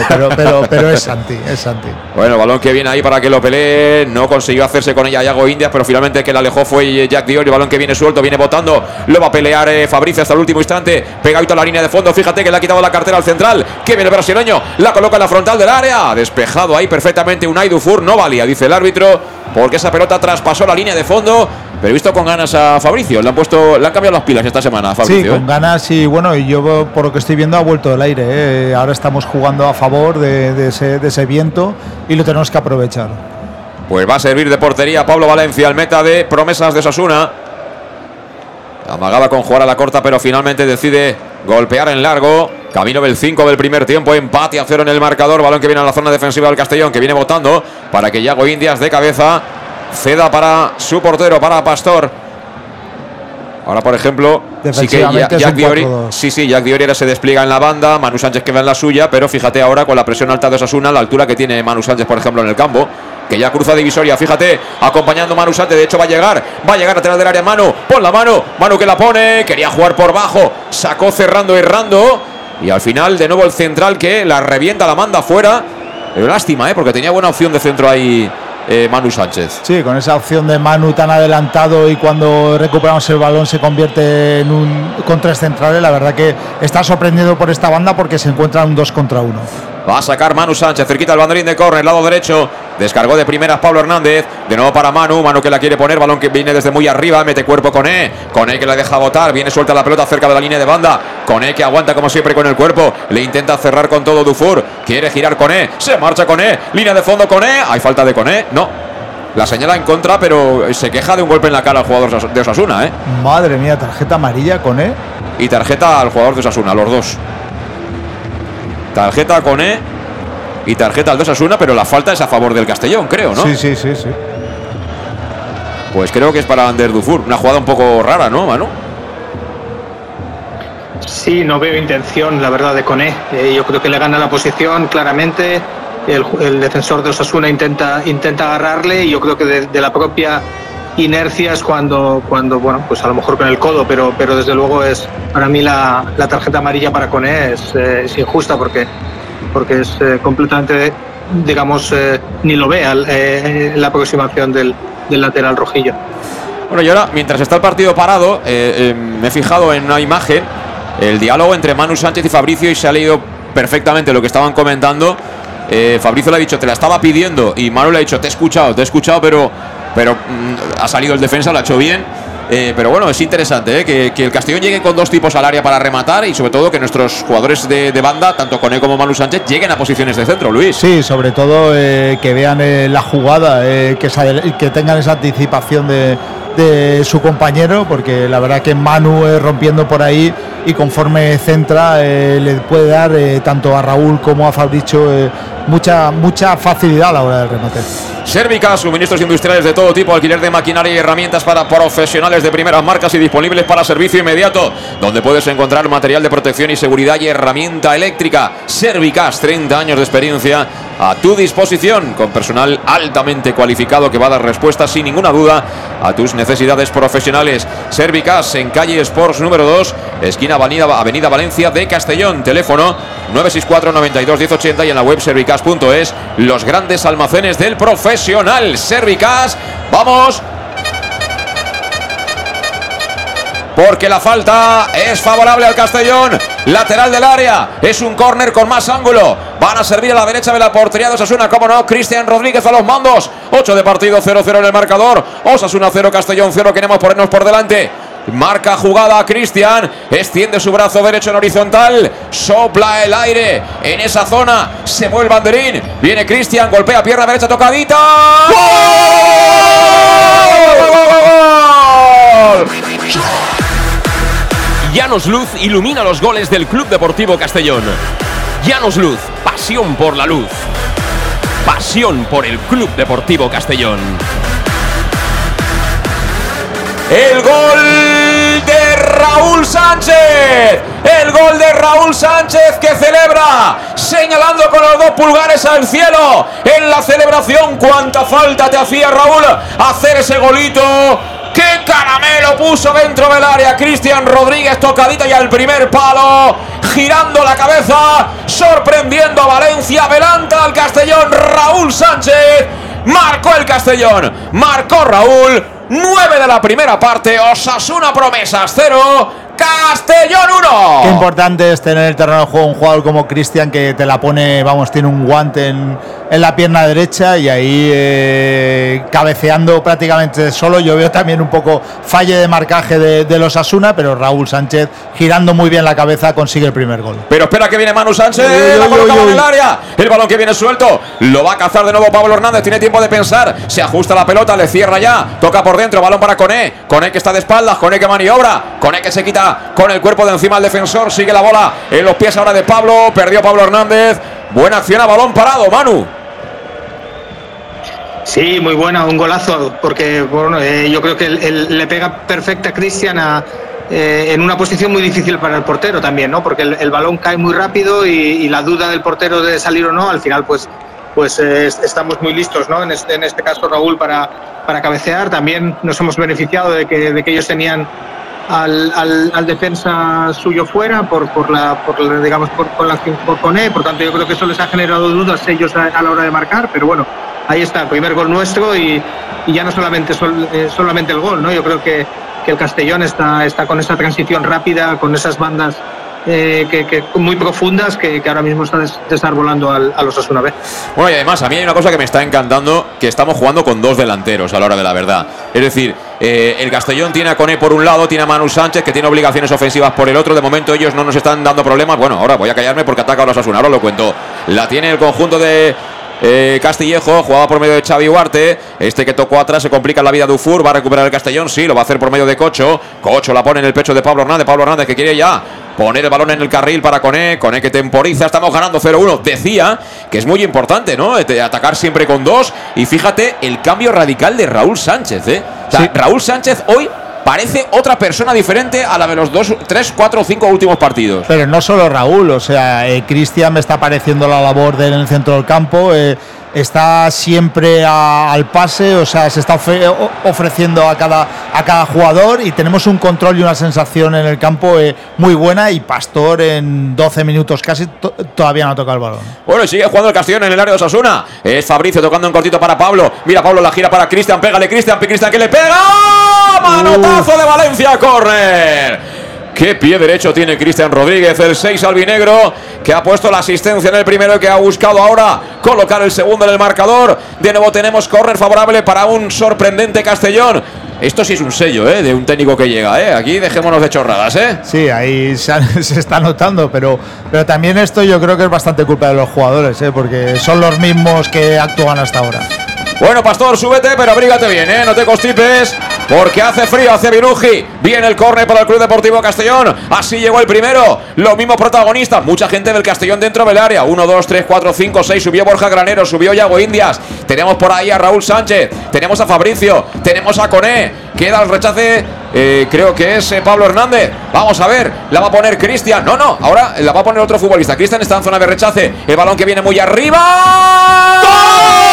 pero, es Santi, es Santi. Bueno, balón que viene ahí para que lo pelee. No consiguió hacerse con ella Yago Indias, pero finalmente el que la alejó fue Jack Diori. Balón que viene suelto, viene botando. Lo va a pelear eh, Fabricio hasta el último instante. Pegadito a la línea de fondo. Fíjate que le ha quitado la cartera al central. Que viene el brasileño. La coloca en la frontal del área. Despejado ahí perfectamente Unai Dufour. No valía, dice el árbitro. Porque esa pelota traspasó la línea de fondo. Pero he visto con ganas a Fabricio. Le han puesto, le han cambiado las pilas esta semana a Fabricio. Sí, ¿eh? con ganas y bueno, yo por lo que estoy viendo ha vuelto del aire. ¿eh? Ahora estamos jugando a favor de, de ese, de ese viento y lo tenemos que aprovechar. Pues va a servir de portería Pablo Valencia, el meta de promesas de Sasuna. Amagaba con jugar a la corta, pero finalmente decide golpear en largo. Camino del 5 del primer tiempo, empate a cero en el marcador. Balón que viene a la zona defensiva del Castellón, que viene votando para que Yago Indias de cabeza ceda para su portero, para Pastor. Ahora, por ejemplo, sí que Jack Diori, 4-2. sí, sí, Jack Diori ahora se despliega en la banda, Manu Sánchez queda en la suya, pero fíjate ahora con la presión alta de Osasuna, la altura que tiene Manu Sánchez, por ejemplo, en el campo, que ya cruza divisoria, fíjate, acompañando Manu Sánchez, de hecho va a llegar, va a llegar a tener del área Manu, pon la mano, Manu que la pone, quería jugar por bajo, sacó cerrando, errando, y al final de nuevo el central que la revienta, la manda fuera, pero lástima, ¿eh? porque tenía buena opción de centro ahí eh, Manu Sánchez. Sí, con esa opción de Manu tan adelantado y cuando recuperamos el balón se convierte en un con tres centrales, la verdad que está sorprendido por esta banda porque se encuentra un 2 contra 1. Va a sacar Manu Sánchez, cerquita el banderín de córner, lado derecho. Descargó de primeras Pablo Hernández. De nuevo para Manu. Manu que la quiere poner. Balón que viene desde muy arriba. Mete cuerpo con E. Con E que la deja botar. Viene suelta la pelota cerca de la línea de banda. Con E que aguanta como siempre con el cuerpo. Le intenta cerrar con todo Dufour. Quiere girar con E. Se marcha con E. Línea de fondo con E. Hay falta de con E. No. La señala en contra, pero se queja de un golpe en la cara al jugador de Osasuna, ¿eh? Madre mía, tarjeta amarilla con E. Y tarjeta al jugador de Osasuna, los dos. Tarjeta con E y tarjeta al de Osasuna, pero la falta es a favor del Castellón, creo, ¿no? Sí, sí, sí, sí. Pues creo que es para Ander Dufour. Una jugada un poco rara, ¿no, Manu? Sí, no veo intención, la verdad, de Coné. Eh, yo creo que le gana la posición claramente. El, el defensor de Osasuna intenta, intenta agarrarle y yo creo que de, de la propia inercia es cuando, cuando, bueno, pues a lo mejor con el codo, pero, pero desde luego es, para mí la, la tarjeta amarilla para Coné es, eh, es injusta porque, porque es eh, completamente, digamos, eh, ni lo ve al- eh, la aproximación del, del lateral rojillo. Bueno, y ahora, mientras está el partido parado, eh, eh, me he fijado en una imagen, el diálogo entre Manu Sánchez y Fabricio, y se ha leído perfectamente lo que estaban comentando. Eh, Fabricio le ha dicho, te la estaba pidiendo, y Manu le ha dicho, te he escuchado, te he escuchado, pero, pero mm, ha salido el defensa, lo ha hecho bien. Eh, pero bueno, es interesante ¿eh? que, el Castellón llegue con dos tipos al área para rematar y sobre todo que nuestros jugadores de, banda, tanto Coné como Manu Sánchez, lleguen a posiciones de centro, Luis. Sí, sobre todo eh, que vean la jugada, que, que tengan esa anticipación de, su compañero, porque la verdad que Manu rompiendo por ahí y conforme centra le puede dar tanto a Raúl como a Fabricio mucha, mucha facilidad a la hora del remate. Sérvica, suministros industriales de todo tipo, alquiler de maquinaria y herramientas para profesionales de primeras marcas y disponibles para servicio inmediato, donde puedes encontrar material de protección y seguridad y herramienta eléctrica. Servicas, 30 años de experiencia a tu disposición, con personal altamente cualificado que va a dar respuestas sin ninguna duda a tus necesidades profesionales. Servicas en calle Sports número 2, esquina Avenida, Avenida Valencia de Castellón, teléfono 964 92 1080 y en la web servicas.es, los grandes almacenes del profesional. Servicas, vamos. Porque la falta es favorable al Castellón. Lateral del área. Es un córner con más ángulo. Van a servir a la derecha de la portería de Osasuna. Como no, Cristian Rodríguez a los mandos. 8 de partido, 0-0 en el marcador. Osasuna 0, Castellón 0. Queremos ponernos por delante. Marca jugada Cristian. Extiende su brazo derecho en horizontal. Sopla el aire en esa zona. Se mueve el banderín. Viene Cristian. Golpea pierna derecha tocadita. ¡Gol! Llanos Luz ilumina los goles del Club Deportivo Castellón. Llanos Luz, pasión por la luz. Pasión por el Club Deportivo Castellón. El Raúl Sánchez. El gol de Raúl Sánchez que celebra señalando con los dos pulgares al cielo. En la celebración, cuánta falta te hacía Raúl hacer ese golito. ¡Qué caramelo puso dentro del área! Cristian Rodríguez tocadita y al primer palo, girando la cabeza, sorprendiendo a Valencia, adelanta al Castellón Raúl Sánchez. Marcó el Castellón, marcó Raúl, 9 de la primera parte, Osasuna promesas 0, Castellón 1. Qué importante es tener el terreno de juego un jugador como Cristian que te la pone, vamos, tiene un guante en, en la pierna derecha y ahí eh, cabeceando prácticamente solo. Yo veo también un poco falle de marcaje de, de los Asuna, pero Raúl Sánchez girando muy bien la cabeza consigue el primer gol. Pero espera que viene Manu Sánchez, Uy, la uy, en el área. El balón que viene suelto, lo va a cazar de nuevo Pablo Hernández. Tiene tiempo de pensar, se ajusta la pelota, le cierra ya, toca por dentro, balón para Coné. Coné que está de espaldas, Coné que maniobra, Coné que se quita con el cuerpo de encima al defensor, sigue la bola en los pies ahora de Pablo, perdió Pablo Hernández. Buena acción a balón parado, Manu. Sí, muy buena, un golazo, porque bueno, eh, yo creo que le pega perfecta a Cristian eh, en una posición muy difícil para el portero también, ¿no? Porque el, balón cae muy rápido y, la duda del portero de salir o no, al final pues pues eh, est- estamos muy listos, ¿no? En este, en este caso Raúl para, para cabecear, también nos hemos beneficiado de que, de que ellos tenían al, al, defensa suyo fuera por, por la, por digamos por, por la por Coné, por tanto yo creo que eso les ha generado dudas ellos a la hora de marcar, pero bueno, ahí está, el primer gol nuestro y, ya no solamente sol- eh, solamente el gol, ¿no? Yo creo que, que el Castellón está, está con esa transición rápida, con esas bandas eh, que, muy profundas que, ahora mismo está des- desarbolando al, a los Asuna B. Bueno, y además, a mí hay una cosa que me está encantando, que estamos jugando con dos delanteros a la hora de la verdad. Es decir, eh, el Castellón tiene a Coné por un lado, tiene a Manu Sánchez, que tiene obligaciones ofensivas por el otro. De momento ellos no nos están dando problemas. Bueno, ahora voy a callarme porque ataca a los Asuna, ahora lo cuento. La tiene el conjunto de eh, Castillejo, jugaba por medio de Xavi Huarte. Este que tocó atrás se complica la vida de Ufur. Va a recuperar el Castellón, sí, lo va a hacer por medio de Cocho. Cocho la pone en el pecho de Pablo Hernández. Pablo Hernández que quiere ya poner el balón en el carril para Coné. Coné que temporiza. Estamos ganando 0-1. Decía que es muy importante, ¿no? Eh, Atacar siempre con dos. Y fíjate el cambio radical de Raúl Sánchez, ¿eh? O sea, Raúl Sánchez hoy parece otra persona diferente a la de los dos, tres, cuatro o cinco últimos partidos. Pero no solo Raúl, o sea, eh, Cristian me está pareciendo la labor de él en el centro del campo. eh, está siempre a- al pase, o sea, se está ofreciendo a cada, a cada jugador y tenemos un control y una sensación en el campo eh, muy buena. Y Pastor en 12 minutos casi to- todavía no toca el balón. Bueno, y sigue jugando el Castellón en el área de Osasuna. Es Fabricio tocando en cortito para Pablo. Mira, Pablo la gira para Cristian. Pégale, Cristian. Cristian que le pega. Manotazo de Valencia, córner. Qué pie derecho tiene Cristian Rodríguez, el 6 albinegro, que ha puesto la asistencia en el primero y que ha buscado ahora colocar el segundo en el marcador. De nuevo tenemos córner favorable para un sorprendente Castellón. Esto sí es un sello, ¿eh? De un técnico que llega, ¿eh? Aquí dejémonos de chorradas, ¿eh? Sí, ahí se, se está notando, pero, pero también esto yo creo que es bastante culpa de los jugadores, ¿eh? porque son los mismos que actúan hasta ahora. Bueno, Pastor, súbete, pero abrígate bien, ¿eh? No te constipes, porque hace frío, hace viruji. Viene el córner para el Club Deportivo Castellón. Así llegó el primero. Los mismos protagonistas. Mucha gente del Castellón dentro del área. 1, 2, 3, 4, 5, 6. Subió Borja Granero, subió Yago Indias. Tenemos por ahí a Raúl Sánchez. Tenemos a Fabricio. Tenemos a Coné. Queda el rechace. eh, creo que es eh, Pablo Hernández. Vamos a ver. La va a poner Cristian. No, no. Ahora la va a poner otro futbolista. Cristian está en zona de rechace. El balón que viene muy arriba. ¡Gol!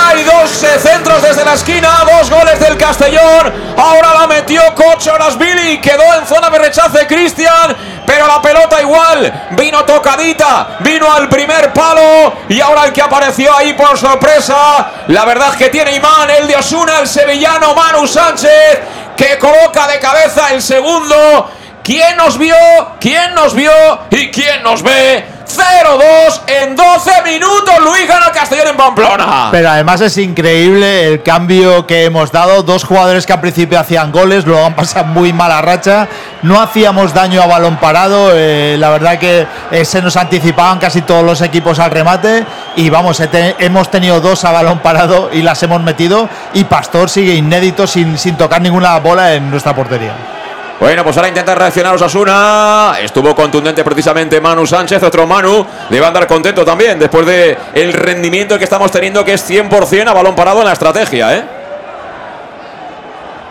Ay! Dos eh, centros desde la esquina, dos goles del Castellón. Ahora la metió Cocho Billy. Quedó en zona de rechace Cristian. pero la pelota igual vino tocadita, vino al primer palo y ahora el que apareció ahí por sorpresa, la verdad es que tiene imán el de Osuna, el sevillano Manu Sánchez, que coloca de cabeza el segundo. ¿Quién nos vio? ¿Quién nos vio? ¿Y quién nos ve? 0-2 en 12 minutos. Luis gana el Castellón en Pamplona. Pero además es increíble el cambio que hemos dado. Dos jugadores que al principio hacían goles, luego han pasado muy mala racha. No hacíamos daño a balón parado. Eh, la verdad que eh, se nos anticipaban casi todos los equipos al remate. Y vamos, hemos tenido dos a balón parado y las hemos metido. Y Pastor sigue inédito sin, sin tocar ninguna bola en nuestra portería. Bueno, pues ahora intenta reaccionar Osasuna. Estuvo contundente precisamente Manu Sánchez, otro Manu. Debe andar contento también después de el rendimiento que estamos teniendo, que es 100% a balón parado en la estrategia, ¿eh?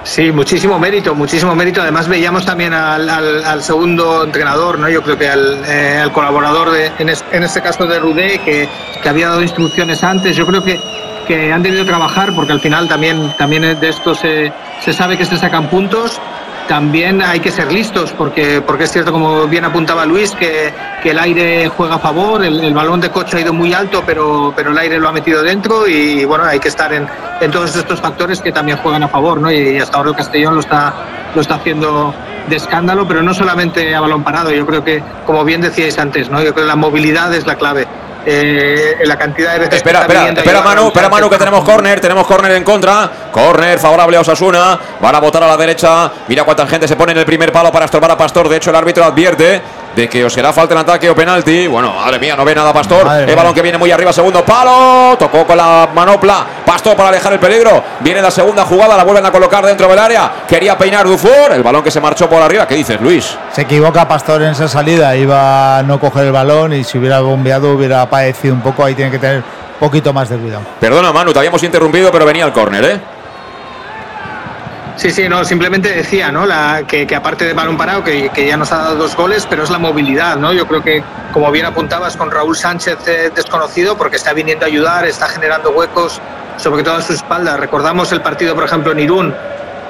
Sí, muchísimo mérito, muchísimo mérito. Además veíamos también al, segundo entrenador, ¿no? Yo creo que al, eh, colaborador en, este caso de Rudé, que, que, había dado instrucciones antes. Yo creo que, que han debido trabajar porque al final también, también de esto se, se sabe que se sacan puntos también hay que ser listos, porque, porque es cierto, como bien apuntaba Luis, que, el aire juega a favor, el, balón de coche ha ido muy alto, pero, pero el aire lo ha metido dentro y bueno, hay que estar en, todos estos factores que también juegan a favor, ¿no? Y, hasta ahora el Castellón lo está, lo está haciendo de escándalo, pero no solamente a balón parado, yo creo que, como bien decíais antes, ¿no? Yo creo que la movilidad es la clave eh, la cantidad de veces espera, espera, espera Manu, espera Manu que tenemos córner, tenemos córner en contra, córner favorable a Osasuna, van a votar a la derecha, mira cuánta gente se pone en el primer palo para estorbar a Pastor, de hecho el árbitro advierte de que os será falta en ataque o penalti. Bueno, madre mía, no ve nada Pastor. el balón que viene muy arriba, segundo palo. Tocó con la manopla. Pastor para alejar el peligro. Viene la segunda jugada, la vuelven a colocar dentro del área. Quería peinar Dufour. El balón que se marchó por arriba. ¿Qué dices, Luis? Se equivoca Pastor en esa salida. Iba a no coger el balón y si hubiera bombeado hubiera padecido un poco. Ahí tiene que tener un poquito más de cuidado. Perdona, Manu, te habíamos interrumpido, pero venía el córner, ¿eh? Sí, sí, no, simplemente decía, ¿no? La, que, aparte de balón parado, que, ya nos ha dado dos goles, pero es la movilidad, ¿no? Yo creo que, como bien apuntabas, con Raúl Sánchez eh, desconocido, porque está viniendo a ayudar, está generando huecos, sobre todo a su espalda. Recordamos el partido, por ejemplo, en Irún,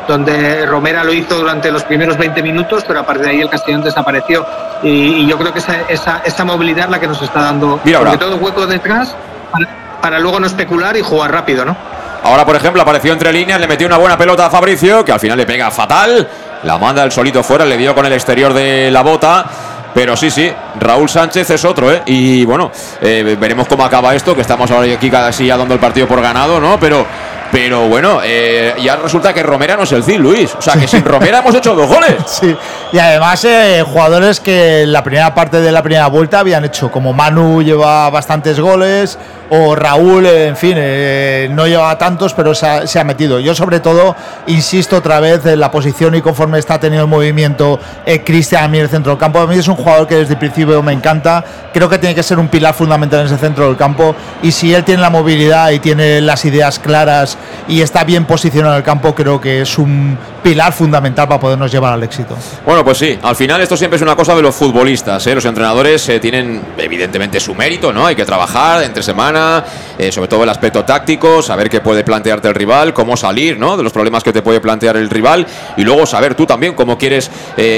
donde Romera lo hizo durante los primeros 20 minutos, pero a partir de ahí el Castellón desapareció. Y, yo creo que esa, esa, esa, movilidad la que nos está dando, Mira sobre todo hueco detrás, para, para luego no especular y jugar rápido, ¿no? Ahora, por ejemplo, apareció entre líneas, le metió una buena pelota a Fabricio, que al final le pega fatal. La manda el solito fuera, le dio con el exterior de la bota. Pero sí, sí, Raúl Sánchez es otro, ¿eh? Y bueno, eh, veremos cómo acaba esto, que estamos ahora aquí casi ya dando el partido por ganado, ¿no? Pero pero bueno, eh, ya resulta que Romera no es el CIL, Luis. O sea, que sin Romera hemos hecho dos goles. Sí, y además eh, jugadores que en la primera parte de la primera vuelta habían hecho, como Manu lleva bastantes goles, o Raúl, en fin, eh, no lleva tantos, pero se ha, metido. Yo sobre todo insisto otra vez en la posición y conforme está teniendo el movimiento Cristian a mí en el centro del campo. A mí es un jugador que desde el principio me encanta. Creo que tiene que ser un pilar fundamental en ese centro del campo. Y si él tiene la movilidad y tiene las ideas claras y está bien posicionado en el campo, creo que es un pilar fundamental para podernos llevar al éxito. Bueno, pues sí, al final esto siempre es una cosa de los futbolistas, ¿eh? los entrenadores eh, tienen evidentemente su mérito, ¿no? Hay que trabajar entre semana, eh, sobre todo el aspecto táctico, saber qué puede plantearte el rival, cómo salir, ¿no? De los problemas que te puede plantear el rival y luego saber tú también cómo quieres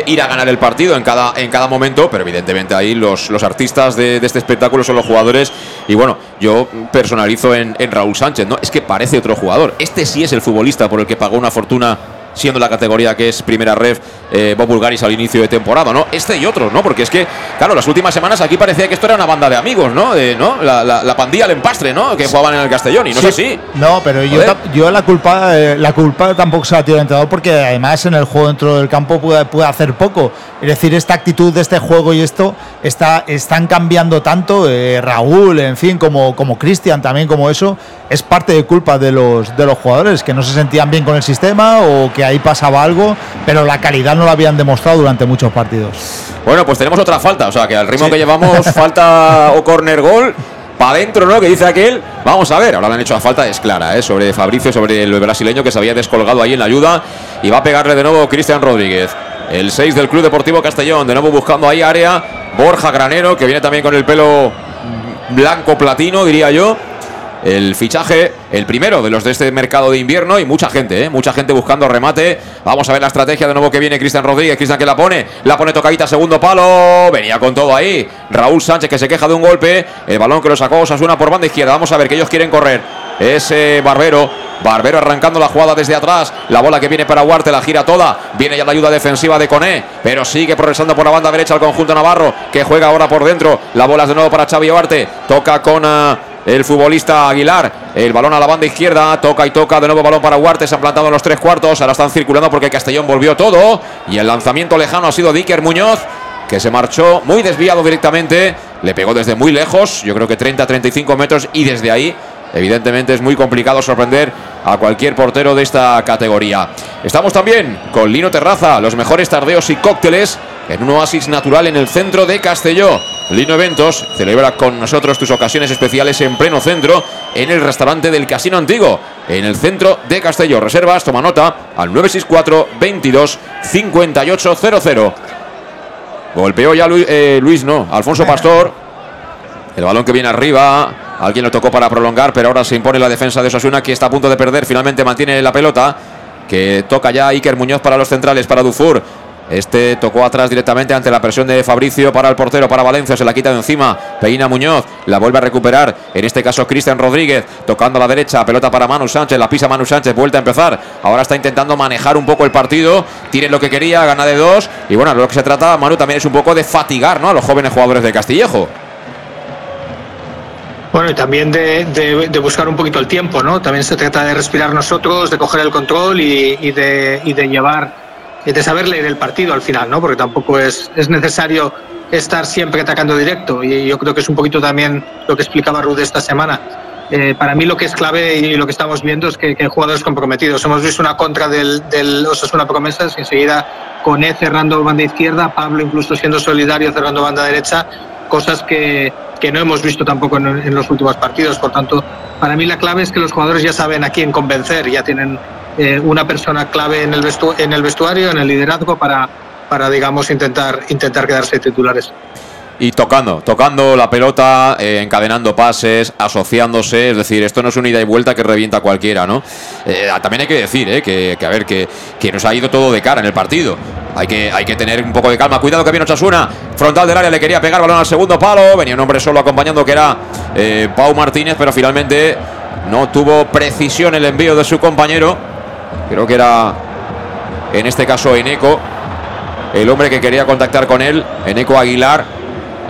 ir a ganar el partido en cada, en cada momento, pero evidentemente ahí los, los artistas de, este espectáculo son los jugadores y bueno, yo personalizo en, en Raúl Sánchez, ¿no? Es que parece otro jugador. Este sí es el futbolista por el que pagó una fortuna siendo la categoría que es primera ref eh, Bob Bulgaris al inicio de temporada, ¿no? Este y otros, ¿no? Porque es que, claro, las últimas semanas aquí parecía que esto era una banda de amigos, ¿no? ¿no? La, la, pandilla al empastre, ¿no? Que jugaban en el Castellón y no sé si No, pero yo, yo la culpa eh, la culpa tampoco se la tiro al entrenador porque además en el juego dentro del campo puede, puede hacer poco. Es decir, esta actitud de este juego y esto está, están cambiando tanto. Eh, Raúl, en fin, como, como Cristian también, como eso, es parte de culpa de los, de los jugadores que no se sentían bien con el sistema o que ahí pasaba algo, pero la calidad no lo habían demostrado durante muchos partidos. Bueno, pues tenemos otra falta, o sea que al ritmo que llevamos, falta o corner gol. Para adentro, ¿no? Que dice aquel. Vamos a ver, ahora le han hecho la falta, es clara, ¿eh? Sobre Fabricio, sobre el brasileño que se había descolgado ahí en la ayuda. Y va a pegarle de nuevo Cristian Rodríguez. El 6 del Club Deportivo Castellón, de nuevo buscando ahí área. Borja Granero, que viene también con el pelo blanco platino, diría yo. El fichaje, el primero de los de este mercado de invierno y mucha gente, ¿eh? mucha gente buscando remate. Vamos a ver la estrategia de nuevo que viene Cristian Rodríguez, Cristian que la pone, la pone tocadita, segundo palo, venía con todo ahí. Raúl Sánchez que se queja de un golpe, el balón que lo sacó Osasuna por banda izquierda. Vamos a ver que ellos quieren correr. Ese Barbero Barbero arrancando la jugada desde atrás. La bola que viene para Huarte la gira toda. Viene ya la ayuda defensiva de Coné. Pero sigue progresando por la banda derecha el conjunto Navarro. Que juega ahora por dentro. La bola es de nuevo para Xavi Huarte. Toca con. Ah, el futbolista Aguilar. El balón a la banda izquierda. Toca y toca. De nuevo balón para Huarte. Se han plantado en los tres cuartos. Ahora están circulando porque Castellón volvió todo. Y el lanzamiento lejano ha sido Dicker Muñoz. Que se marchó muy desviado directamente. Le pegó desde muy lejos. Yo creo que 30-35 metros. Y desde ahí Evidentemente es muy complicado sorprender a cualquier portero de esta categoría. Estamos también con Lino Terraza, los mejores tardeos y cócteles en un oasis natural en el centro de Castelló. Lino Eventos celebra con nosotros tus ocasiones especiales en pleno centro en el restaurante del Casino Antiguo, en el centro de Castelló. Reservas, toma nota al 964 22 5800. Golpeó ya Luis, eh, Luis no, Alfonso Pastor. El balón que viene arriba, Alguien lo tocó para prolongar, pero ahora se impone la defensa de Osasuna, que está a punto de perder. Finalmente mantiene la pelota. Que toca ya Iker Muñoz para los centrales, para Dufour. Este tocó atrás directamente ante la presión de Fabricio para el portero, para Valencia, se la quita de encima, Peina Muñoz, la vuelve a recuperar, en este caso Cristian Rodríguez, tocando a la derecha, pelota para Manu Sánchez, la pisa Manu Sánchez, vuelta a empezar, ahora está intentando manejar un poco el partido, tiene lo que quería, gana de dos, y bueno, lo que se trata, Manu, también es un poco de fatigar ¿no? a los jóvenes jugadores de Castillejo. Bueno, y también de, buscar un poquito el tiempo, ¿no? También se trata de respirar nosotros, de coger el control y, de, y de llevar, de saber leer el partido al final, ¿no? Porque tampoco es, es necesario estar siempre atacando directo. Y yo creo que es un poquito también lo que explicaba Rude esta semana. Eh, para mí lo que es clave y lo que estamos viendo es que, que hay jugadores comprometidos. Hemos visto una contra del, del Osasuna Promesas enseguida con E cerrando banda izquierda, Pablo incluso siendo solidario cerrando banda derecha, cosas que, que no hemos visto tampoco en, los últimos partidos. Por tanto, para mí la clave es que los jugadores ya saben a quién convencer, ya tienen eh, una persona clave en el, en el vestuario, en el liderazgo para, para digamos, intentar, intentar quedarse titulares y tocando, tocando la pelota, eh, encadenando pases, asociándose. Es decir, esto no es una ida y vuelta que revienta cualquiera, ¿no? Eh, también hay que decir, eh, que, a ver, que, que, nos ha ido todo de cara en el partido. Hay que, hay que tener un poco de calma. Cuidado que viene Ochasuna. Frontal del área, le quería pegar balón al segundo palo. Venía un hombre solo acompañando que era Pau Martínez, pero finalmente no tuvo precisión el envío de su compañero. Creo que era, en este caso, Eneco. El hombre que quería contactar con él, Eneco Aguilar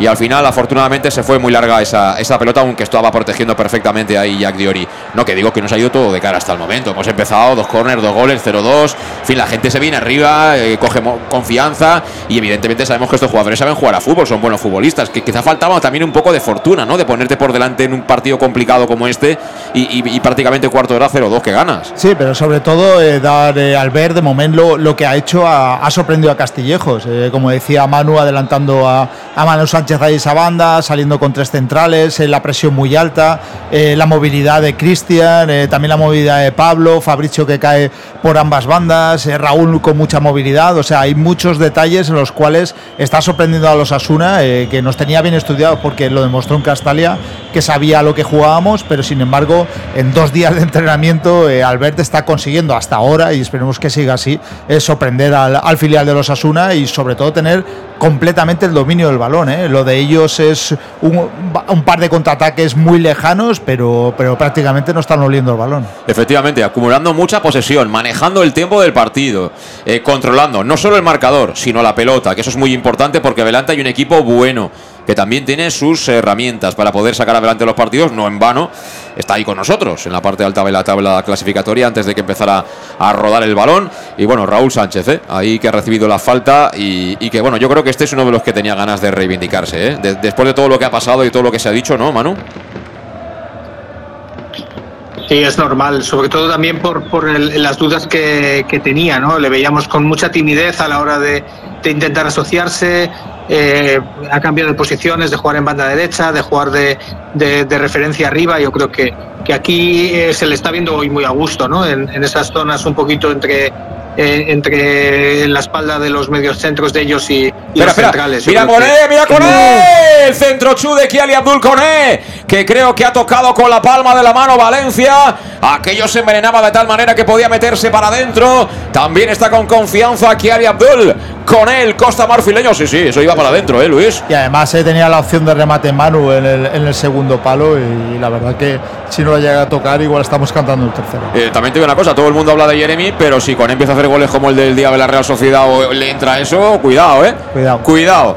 y al final afortunadamente se fue muy larga esa, esa pelota, aunque estaba protegiendo perfectamente ahí Jack Diori. No, que digo que nos ha ido todo de cara hasta el momento. Hemos empezado dos corners, dos goles, 0-2. En fin, la gente se viene arriba, eh, coge confianza y evidentemente sabemos que estos jugadores saben jugar a fútbol, son buenos futbolistas. Que quizá faltaba también un poco de fortuna, ¿no? De ponerte por delante en un partido complicado como este y, prácticamente cuarto de hora 0-2 que ganas. Sí, pero sobre todo eh, dar eh, al ver de momento lo, que ha hecho ha, sorprendido a Castillejos. como decía Manu, adelantando a, a Manu Sánchez Sánchez ahí esa banda, saliendo con tres centrales, eh, la presión muy alta, eh, la movilidad de Cristian, eh, también la movilidad de Pablo, Fabricio que cae por ambas bandas, Raúl con mucha movilidad, o sea, hay muchos detalles en los cuales está sorprendiendo a los Asuna, que nos tenía bien estudiado porque lo demostró en Castalia, que sabía lo que jugábamos, pero sin embargo, en dos días de entrenamiento, Albert está consiguiendo hasta ahora, y esperemos que siga así, sorprender al filial de los Asuna y sobre todo tener completamente el dominio del balón. ¿eh? Lo de ellos es un, par de contraataques muy lejanos, pero, pero prácticamente no están oliendo el balón. Efectivamente, acumulando mucha posesión, manejando el tiempo del partido, eh, controlando no solo el marcador, sino la pelota, que eso es muy importante porque adelante hay un equipo bueno que también tiene sus herramientas para poder sacar adelante los partidos, no en vano, está ahí con nosotros en la parte alta de la tabla clasificatoria antes de que empezara a rodar el balón. Y bueno, Raúl Sánchez, ¿eh? ahí que ha recibido la falta y, que bueno, yo creo que este es uno de los que tenía ganas de reivindicarse, ¿eh? después de todo lo que ha pasado y todo lo que se ha dicho, ¿no, Manu? Sí, es normal, sobre todo también por, por las dudas que, tenía, ¿no? Le veíamos con mucha timidez a la hora de, intentar asociarse, eh, ha cambiado de posiciones, de jugar en banda derecha, de jugar de, de, referencia arriba. Yo creo que, que aquí eh, se le está viendo hoy muy a gusto, ¿no? En, esas zonas un poquito entre eh, entre la espalda de los medios centros de ellos y, y Espera, los centrales. Mira Coné, mira Coné. El centro chu de Kiali Abdul Coné, que creo que ha tocado con la palma de la mano Valencia. Aquello se envenenaba de tal manera que podía meterse para adentro. También está con confianza Kiali Abdul. Con él, Costa Marfileño. Sí, sí, eso iba para adentro, ¿eh, Luis? Y además eh, tenía la opción de remate en Manu en el, en el segundo palo y, la verdad que si no lo llega a tocar igual estamos cantando el tercero. Eh, también te digo una cosa, todo el mundo habla de Jeremy, pero si con él empieza a hacer goles como el del día de la Real Sociedad o le entra eso, cuidado, ¿eh? Cuidado. Cuidado.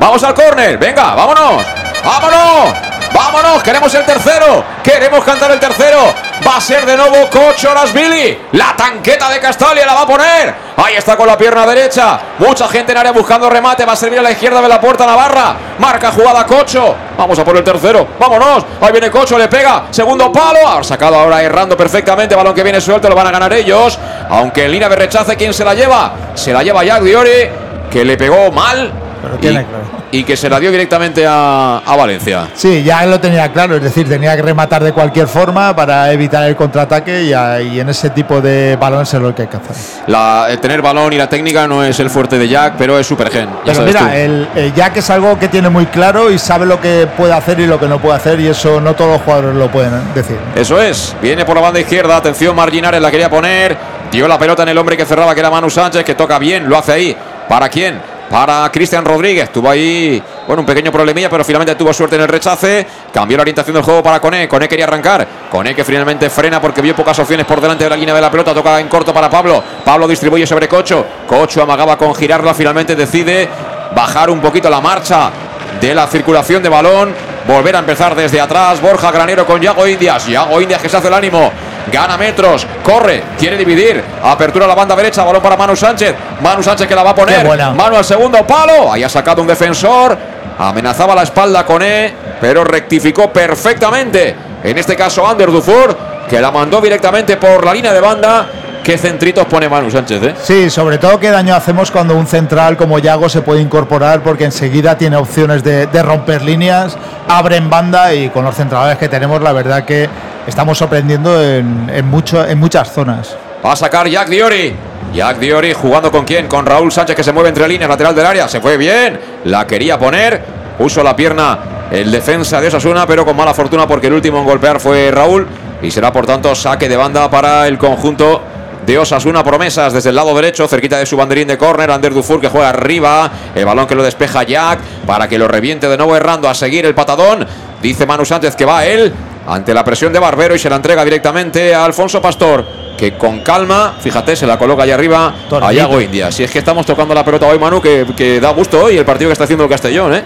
Vamos al córner, venga, vámonos. Vámonos. Vámonos, queremos el tercero. Queremos cantar el tercero. Va a ser de nuevo Cocho Billy. La tanqueta de Castalia la va a poner. Ahí está con la pierna derecha. Mucha gente en área buscando remate. Va a servir a la izquierda de la puerta Navarra. Marca jugada Cocho. Vamos a por el tercero. Vámonos. Ahí viene Cocho, le pega. Segundo palo. Ha sacado ahora errando perfectamente. Balón que viene suelto. Lo van a ganar ellos. Aunque línea de rechace, ¿quién se la lleva? Se la lleva Jack Diori. Que le pegó mal. Pero tiene y, claro. y que se la dio directamente a, a Valencia. Sí, ya lo tenía claro, es decir, tenía que rematar de cualquier forma para evitar el contraataque y, a- y en ese tipo de balones es lo que hay que hacer. La, el tener balón y la técnica no es el fuerte de Jack, pero es super gen. ya Pero mira, el, el Jack es algo que tiene muy claro y sabe lo que puede hacer y lo que no puede hacer y eso no todos los jugadores lo pueden decir. Eso es, viene por la banda izquierda, atención, Marginares la quería poner, dio la pelota en el hombre que cerraba, que era Manu Sánchez, que toca bien, lo hace ahí. ¿Para quién? Para Cristian Rodríguez, tuvo ahí, bueno, un pequeño problemilla, pero finalmente tuvo suerte en el rechace, cambió la orientación del juego para Coné, Coné quería arrancar, Coné que finalmente frena porque vio pocas opciones por delante de la línea de la pelota, toca en corto para Pablo, Pablo distribuye sobre Cocho, Cocho amagaba con girarla, finalmente decide bajar un poquito la marcha de la circulación de balón. Volver a empezar desde atrás. Borja Granero con Yago Indias. Yago Indias que se hace el ánimo. Gana metros. Corre. Quiere dividir. Apertura a la banda derecha. Balón para Manu Sánchez. Manu Sánchez que la va a poner. Manu al segundo palo. Ahí ha sacado un defensor. Amenazaba la espalda con E. Pero rectificó perfectamente. En este caso Ander Dufour. Que la mandó directamente por la línea de banda. Qué centritos pone Manu Sánchez, ¿eh? Sí, sobre todo qué daño hacemos cuando un central como Yago se puede incorporar porque enseguida tiene opciones de, de romper líneas, abre en banda y con los centrales que tenemos la verdad que estamos sorprendiendo en, en en muchas zonas. Va a sacar Jack Diori. Jack Diori jugando con quién? Con Raúl Sánchez que se mueve entre líneas, lateral del área. Se fue bien. La quería poner. Puso la pierna el defensa de Osasuna, pero con mala fortuna porque el último en golpear fue Raúl. Y será por tanto saque de banda para el conjunto de Osasuna. Promesas desde el lado derecho, cerquita de su banderín de córner. Ander Dufour que juega arriba. El balón que lo despeja Jack para que lo reviente de nuevo errando a seguir el patadón. Dice Manu Sánchez que va él ante la presión de Barbero y se la entrega directamente a Alfonso Pastor. Que con calma, fíjate, se la coloca allá arriba a. Yago India. Si es que estamos tocando la pelota hoy, Manu, que, que da gusto hoy el partido que está haciendo el Castellón, ¿eh?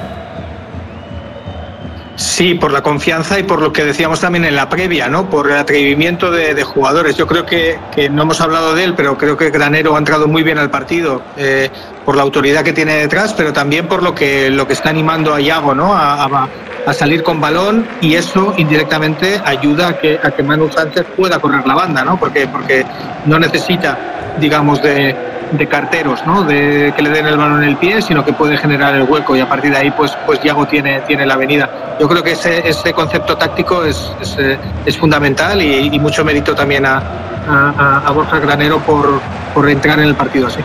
Sí, por la confianza y por lo que decíamos también en la previa, ¿no? Por el atrevimiento de, de jugadores. Yo creo que, que no hemos hablado de él, pero creo que Granero ha entrado muy bien al partido eh, por la autoridad que tiene detrás, pero también por lo que lo que está animando a Iago, ¿no? A, a- a salir con balón y eso indirectamente ayuda a que, a que Manu Sánchez pueda correr la banda, ¿no? Porque, porque no necesita, digamos, de, de carteros, ¿no? De que le den el balón en el pie, sino que puede generar el hueco y a partir de ahí, pues, pues Yago tiene, tiene la avenida. Yo creo que ese, ese concepto táctico es, es, eh, fundamental y mucho mérito también a, a, a Borja Granero por, por entrar en el partido así.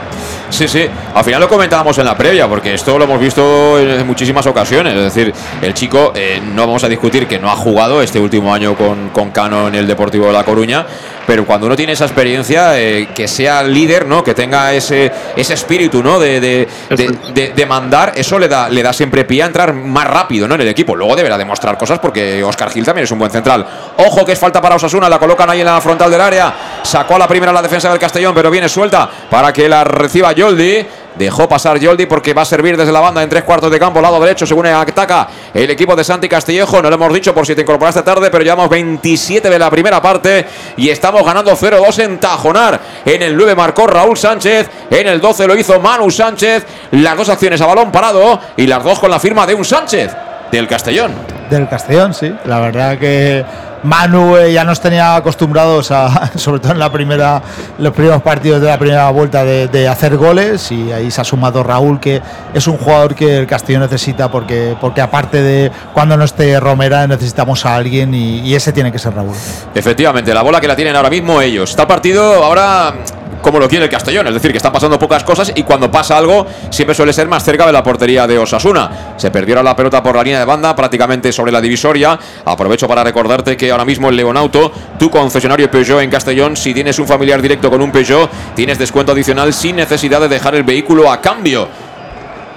Sí, sí. Al final lo comentábamos en la previa, porque esto lo hemos visto en muchísimas ocasiones. Es decir, el chico, eh, no vamos a discutir que no ha jugado este último año con, con Cano en el Deportivo de La Coruña, pero cuando uno tiene esa experiencia, eh, que sea líder, ¿no? Que tenga ese, ese espíritu, ¿no? De, de, de- de- de mandar, eso le da, le da siempre pie a entrar más rápido, ¿no? En el equipo. Luego deberá demostrar cosas porque Oscar Gil también es un buen central. Ojo que es falta para Osasuna, la colocan ahí en la frontal del área. Sacó a la primera la defensa del Castellón, pero viene suelta para que la reciba Yoldi. Dejó pasar Yoldi porque va a servir desde la banda en tres cuartos de campo, lado derecho, según ataca el equipo de Santi Castillejo. No lo hemos dicho por si te incorporaste tarde, pero llevamos 27 de la primera parte y estamos ganando 0-2 en Tajonar. En el 9 marcó Raúl Sánchez, en el 12 lo hizo Manu Sánchez. Las dos acciones a balón parado y las dos con la firma de un Sánchez del Castellón. Del Castellón, sí. La verdad que Manu eh, ya nos tenía acostumbrados a, sobre todo en la primera, los primeros partidos de la primera vuelta, de, hacer goles y ahí se ha sumado Raúl, que es un jugador que el Castellón necesita porque, porque aparte de cuando no esté Romera necesitamos a alguien y, y ese tiene que ser Raúl. Efectivamente, la bola que la tienen ahora mismo ellos. Está partido ahora como lo quiere el Castellón. Es decir, que están pasando pocas cosas y cuando pasa algo siempre suele ser más cerca de la portería de Osasuna. Se perdió la pelota por la línea de banda, prácticamente sobre la divisoria. Aprovecho para recordarte que ahora mismo el Leonauto, tu concesionario Peugeot en Castellón, si tienes un familiar directo con un Peugeot, tienes descuento adicional sin necesidad de dejar el vehículo a cambio.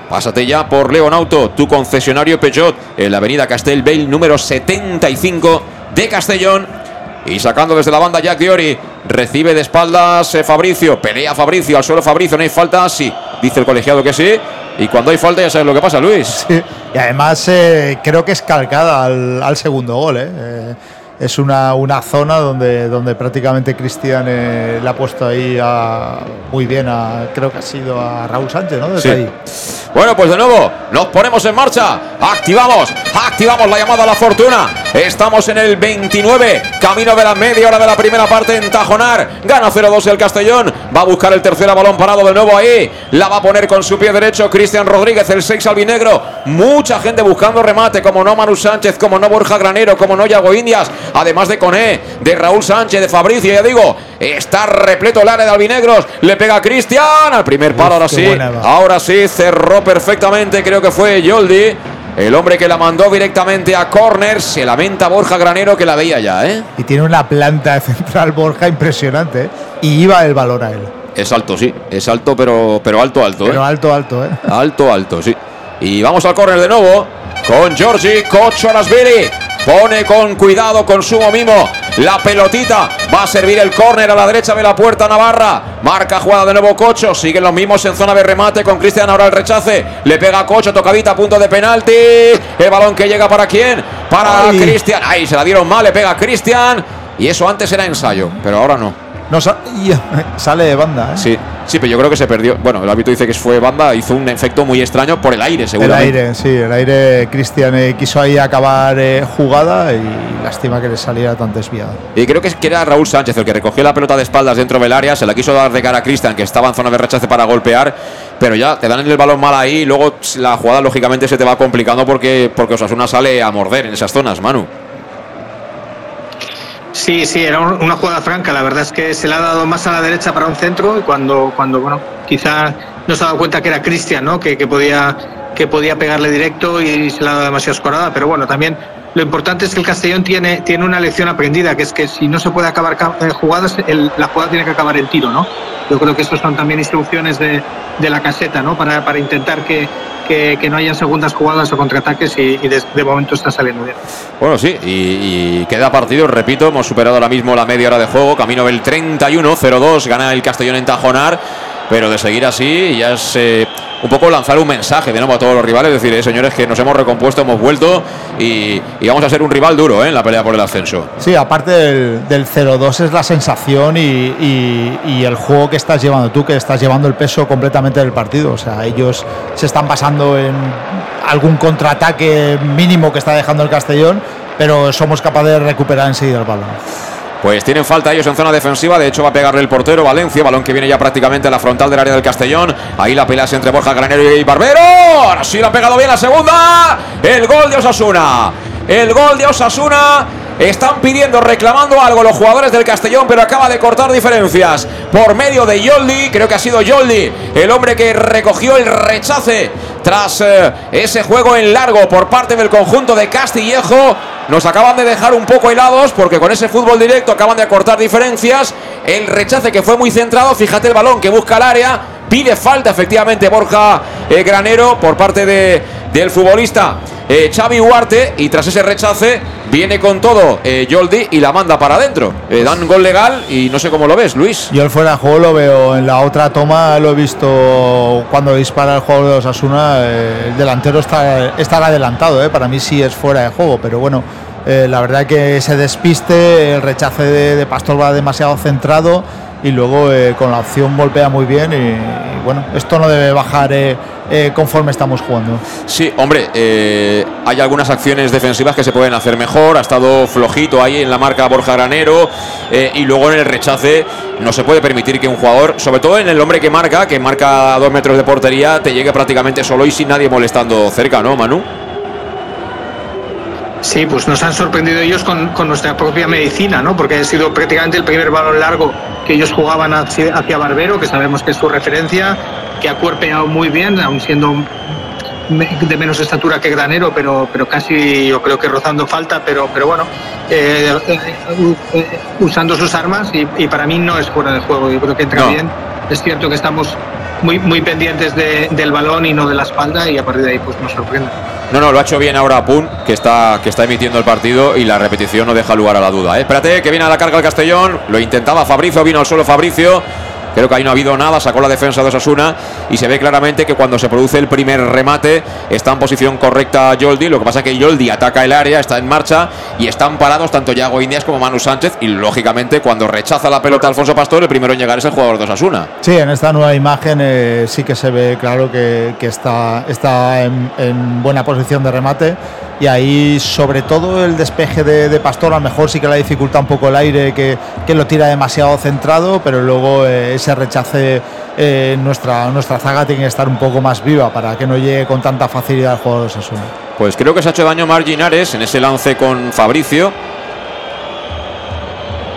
Pásate ya por Leonauto, tu concesionario Peugeot, en la avenida Castelbell número 75 de Castellón. Y sacando desde la banda Jack Diori, recibe de espaldas eh, Fabricio, pelea Fabricio, al suelo Fabricio, no hay falta, sí, dice el colegiado que sí. Y cuando hay falta ya sabes lo que pasa, Luis. Y además eh, creo que es calcada al, segundo gol. Eh. Eh. es una, una, zona donde, donde prácticamente Cristian le ha puesto ahí muy bien, a, creo que ha sido a Raúl Sánchez, ¿no? Desde ahí. Bueno, pues de nuevo nos ponemos en marcha. Activamos, activamos la llamada a la fortuna. Estamos en el 29, camino de la media hora de la primera parte en Tajonar. Gana 0-2 el Castellón. Va a buscar el tercer balón parado de nuevo ahí. La va a poner con su pie derecho Cristian Rodríguez, el 6 albinegro. Mucha gente buscando remate, como no Manu Sánchez, como no Borja Granero, como no Yago Indias. Además de Coné, de Raúl Sánchez, de Fabricio, ya digo, está repleto el área de albinegros. Le pega Cristian al primer palo, ahora sí. Ahora sí, cerró perfectamente, creo que fue Yoldi. El hombre que la mandó directamente a córner, se lamenta Borja Granero que la veía ya, ¿eh? Y tiene una planta central Borja impresionante, ¿eh? Y iba el balón a él. Es alto, sí, es alto, pero, pero alto, alto, ¿eh? Pero alto, alto, ¿eh? Alto, alto, sí. Y vamos al córner de nuevo con Georgi Kocholasvili. Pone con cuidado, con sumo mimo, la pelotita. Va a servir el córner a la derecha de la puerta Navarra. Marca jugada de nuevo Cocho. Siguen los mismos en zona de remate con Cristian ahora el rechace. Le pega Cocho, tocadita a punto de penalti. El balón que llega para quién? Para Cristian. Ahí se la dieron mal, le pega Cristian. Y eso antes era ensayo, pero ahora no. No sale de banda, ¿eh? Sí, sí, pero yo creo que se perdió. Bueno, el hábito dice que fue banda, hizo un efecto muy extraño por el aire, seguramente. El aire, sí, el aire. Cristian eh, quiso ahí acabar eh, jugada y lástima que le saliera tan desviado. Y creo que, que era Raúl Sánchez el que recogió la pelota de espaldas dentro del área, se la quiso dar de cara a Cristian, que estaba en zona de rechace para golpear, pero ya te dan el balón mal ahí y luego la jugada lógicamente se te va complicando porque, porque Osasuna sale a morder en esas zonas, Manu. Sí, sí, era una jugada franca. La verdad es que se le ha dado más a la derecha para un centro y cuando, cuando bueno, quizá no se ha dado cuenta que era Cristian, ¿no? Que, que, podía, que podía pegarle directo y se le ha dado demasiado escorada. Pero bueno, también lo importante es que el Castellón tiene, tiene una lección aprendida, que es que si no se puede acabar eh, jugadas, la jugada tiene que acabar en tiro, ¿no? Yo creo que estos son también instrucciones de, de la caseta, ¿no? Para, para intentar que, que, no haya segundas jugadas o contraataques y, de, momento está saliendo bien. Bueno, sí, y, queda partido, repito, hemos superado ahora mismo la media hora de juego, camino del 31-0-2, gana el Castellón en Tajonar, pero de seguir así ya es... Eh, un poco lanzar un mensaje de nuevo a todos los rivales, decir, eh, señores, que nos hemos recompuesto, hemos vuelto y, vamos a ser un rival duro eh, en la pelea por el ascenso. Sí, aparte del, del 0-2 es la sensación y, y, el juego que estás llevando tú, que estás llevando el peso completamente del partido. O sea, ellos se están pasando en algún contraataque mínimo que está dejando el Castellón, pero somos capaces de recuperar enseguida el balón. Pues tienen falta ellos en zona defensiva. De hecho, va a pegarle el portero Valencia. Balón que viene ya prácticamente a la frontal del área del Castellón. Ahí la pelea entre Borja Granero y Barbero. Ahora sí lo ha pegado bien la segunda. El gol de Osasuna. El gol de Osasuna. Están pidiendo, reclamando algo los jugadores del Castellón, pero acaba de cortar diferencias por medio de Yoldi. Creo que ha sido Yoldi el hombre que recogió el rechace tras eh, ese juego en largo por parte del conjunto de Castillejo. Nos acaban de dejar un poco helados porque con ese fútbol directo acaban de acortar diferencias. El rechace que fue muy centrado, fíjate el balón que busca el área. Pide falta efectivamente Borja eh, Granero por parte de, del futbolista eh, Xavi Huarte y tras ese rechace viene con todo eh, Yoldi y la manda para adentro. Eh, dan gol legal y no sé cómo lo ves, Luis. Yo el fuera de juego lo veo en la otra toma, lo he visto cuando dispara el juego de Osasuna, eh, el delantero está, estará adelantado, para mí sí es fuera de juego, pero bueno, la verdad que ese despiste, el rechace de, de Pastor va demasiado centrado y luego con la opción golpea muy bien bueno, esto no debe bajar eh, conforme estamos jugando. Sí, hombre, eh, hay algunas acciones defensivas que se pueden hacer mejor. Ha estado flojito ahí en la marca Borja Granero eh, y luego en el rechace no se puede permitir que un jugador, sobre todo en el hombre que marca, que marca a dos metros de portería, te llegue prácticamente solo y sin nadie molestando cerca, ¿no, Manu? Sí, pues nos han sorprendido ellos con, con, nuestra propia medicina, ¿no? Porque ha sido prácticamente el primer balón largo que ellos jugaban hacia, hacia Barbero, que sabemos que es su referencia, que ha cuerpeado muy bien, aun siendo de menos estatura que Granero, pero, pero casi yo creo que rozando falta, pero, pero bueno, eh, eh, usando sus armas y, para mí no es fuera de juego, yo creo que entra bien. Es cierto que estamos muy, muy pendientes del balón y no de la espalda y a partir de ahí pues nos sorprende. No, no, lo ha hecho bien ahora Pun, que está, que está emitiendo el partido y la repetición no deja lugar a la duda. ¿eh? Espérate, que viene a la carga el Castellón, lo intentaba Fabricio, vino al suelo Fabricio, Creo que ahí no ha habido nada, sacó la defensa de Osasuna y se ve claramente que cuando se produce el primer remate está en posición correcta Yoldi. Lo que pasa es que Yoldi ataca el área, está en marcha y están parados tanto Yago Indias como Manu Sánchez. Y lógicamente, cuando rechaza la pelota Alfonso Pastor, el primero en llegar es el jugador de Osasuna. Sí, en esta nueva imagen eh, sí que se ve claro que, está, está en buena posición de remate y ahí sobre todo el despeje de, Pastor a lo mejor sí que le dificulta un poco el aire que, lo tira demasiado centrado pero luego eh, ese rechace eh, nuestra, nuestra zaga tiene que estar un poco más viva para que no llegue con tanta facilidad al jugador de Osasuna pues creo que se ha hecho daño Marginares en ese lance con Fabricio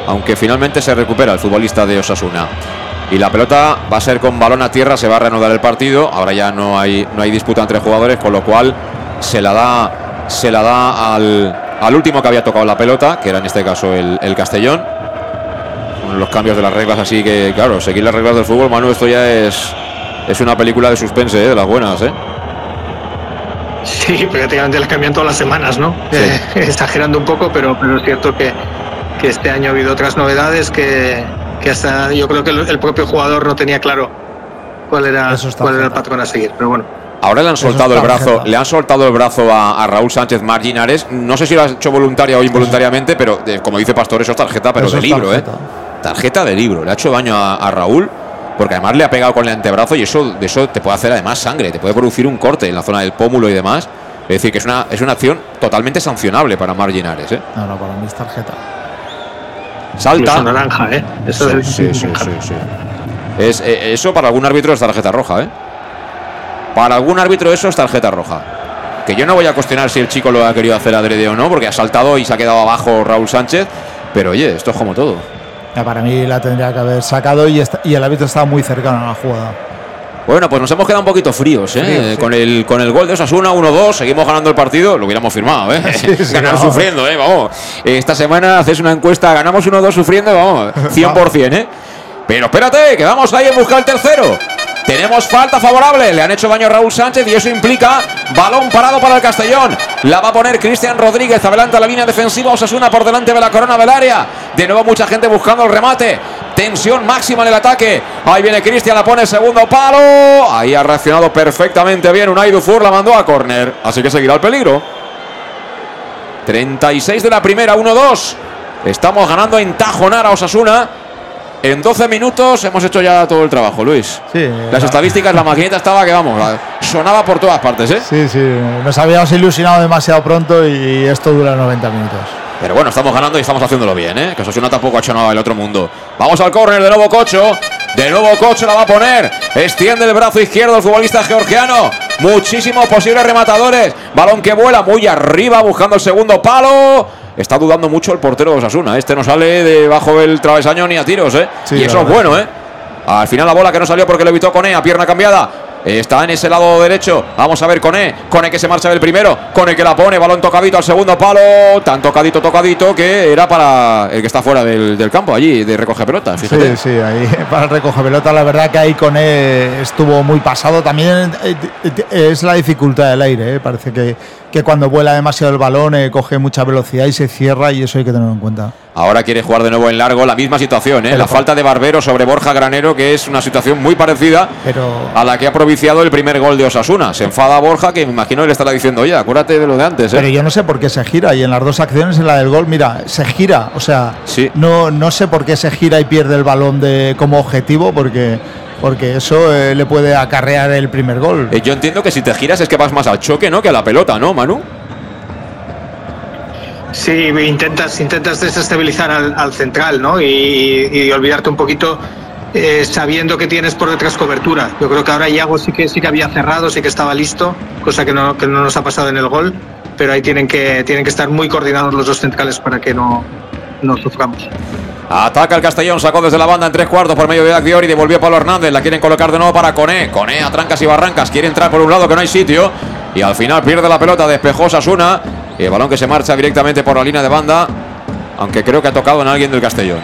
aunque finalmente se recupera el futbolista de Osasuna y la pelota va a ser con balón a tierra, se va a reanudar el partido. Ahora ya no hay, no hay disputa entre jugadores, con lo cual se la da se la da al, último que había tocado la pelota, que era en este caso el, Castellón. Los cambios de las reglas, así que, claro, seguir las reglas del fútbol, Manu, esto ya es, es una película de suspense, ¿eh? de las buenas, ¿eh? Sí, prácticamente las cambian todas las semanas, ¿no? Eh, exagerando un poco, pero, pero es cierto que, este año ha habido otras novedades que, hasta yo creo que el, propio jugador no tenía claro cuál era, cuál era el patrón a seguir, pero bueno. Ahora le han soltado el brazo, le han soltado el brazo a, Raúl Sánchez Marginares. No sé si lo ha hecho voluntaria o involuntariamente, pero como dice Pastor, eso es tarjeta, pero de libro, ¿eh? Tarjeta de libro. Le ha hecho daño a, Raúl, porque además le ha pegado con el antebrazo y eso, de eso te puede hacer además sangre, te puede producir un corte en la zona del pómulo y demás. Es decir, que es una, es una acción totalmente sancionable para Marginares, ¿eh? No, no, para mí es tarjeta. Salta. Es naranja, ¿eh? Eso sí, sí, sí, sí, Es, eh, eso para algún árbitro es tarjeta roja, ¿eh? Para algún árbitro eso es tarjeta roja. Que yo no voy a cuestionar si el chico lo ha querido hacer adrede o no, porque ha saltado y se ha quedado abajo Raúl Sánchez. Pero oye, esto es como todo. Para mí la tendría que haber sacado y, y el árbitro estaba muy cercano a la jugada. Bueno, pues nos hemos quedado un poquito fríos, ¿eh? Con, el, con el gol de Osasuna, 1-2, seguimos ganando el partido, lo hubiéramos firmado, ¿eh? Ganar sufriendo, ¿eh? Vamos. Esta semana haces una encuesta, ganamos 1-2 sufriendo, vamos, 100%, ¿eh? Pero espérate, que vamos ahí en buscar el tercero. Tenemos falta favorable. Le han hecho daño a Raúl Sánchez y eso implica balón parado para el Castellón. La va a poner Cristian Rodríguez. Adelanta la línea defensiva. Osasuna por delante de la corona del área. De nuevo mucha gente buscando el remate. Tensión máxima en el ataque. Ahí viene Cristian, la pone segundo palo. Ahí ha reaccionado perfectamente bien. Unai Dufour la mandó a córner. Así que seguirá el peligro. 36 de la primera, 1-2. Estamos ganando en Tajonar a Osasuna. En 12 minutos hemos hecho ya todo el trabajo, Luis. Sí, Las estadísticas, la maquinita estaba que vamos, sonaba por todas partes, ¿eh? Sí, sí, nos habíamos ilusionado demasiado pronto y esto dura 90 minutos. Pero bueno, estamos ganando y estamos haciéndolo bien, ¿eh? Que Osasuna tampoco ha hecho nada del otro mundo. Vamos al córner de nuevo Cocho. De nuevo Cocho la va a poner. Extiende el brazo izquierdo el futbolista georgiano. Muchísimos posibles rematadores. Balón que vuela muy arriba buscando el segundo palo está dudando mucho el portero de Osasuna. Este no sale debajo del travesaño ni a tiros, ¿eh? y eso es bueno, ¿eh? Al final la bola que no salió porque lo evitó Cone a pierna cambiada. Está en ese lado derecho. Vamos a ver Cone. Cone que se marcha del primero. Cone que la pone. Balón tocadito al segundo palo. Tan tocadito, tocadito que era para el que está fuera del, campo allí de recoge pelota. Fíjate. Sí, sí, ahí para el recoge pelota. La verdad que ahí Cone estuvo muy pasado. También eh, es la dificultad del aire. ¿eh? Parece que que cuando vuela demasiado el balón eh, coge mucha velocidad y se cierra y eso hay que tenerlo en cuenta. Ahora quiere jugar de nuevo en largo, la misma situación, ¿eh? la falta de Barbero sobre Borja Granero, que es una situación muy parecida a la que ha propiciado el primer gol de Osasuna. Se enfada Borja, que me imagino que le estará diciendo, oye, acuérdate de lo de antes. ¿eh? Pero yo no sé por qué se gira y en las dos acciones, en la del gol, mira, se gira, o sea, no, no sé por qué se gira y pierde el balón de, como objetivo, porque porque eso eh, le puede acarrear el primer gol. Eh, yo entiendo que si te giras es que vas más al choque, ¿no? Que a la pelota, ¿no, Manu? Sí, intentas, intentas desestabilizar al, central, ¿no? Y, olvidarte un poquito eh, sabiendo que tienes por detrás cobertura. Yo creo que ahora Iago sí que sí que había cerrado, sí que estaba listo, cosa que no, que no nos ha pasado en el gol. pero ahí tienen que, tienen que estar muy coordinados los dos centrales para que no, no suframos. Ataca el Castellón, sacó desde la banda en tres cuartos por medio de Dior y devolvió a Pablo Hernández. La quieren colocar de nuevo para Coné. Coné a trancas y barrancas. Quiere entrar por un lado que no hay sitio. Y al final pierde la pelota, despejó Sasuna. Y el balón que se marcha directamente por la línea de banda. Aunque creo que ha tocado en alguien del Castellón.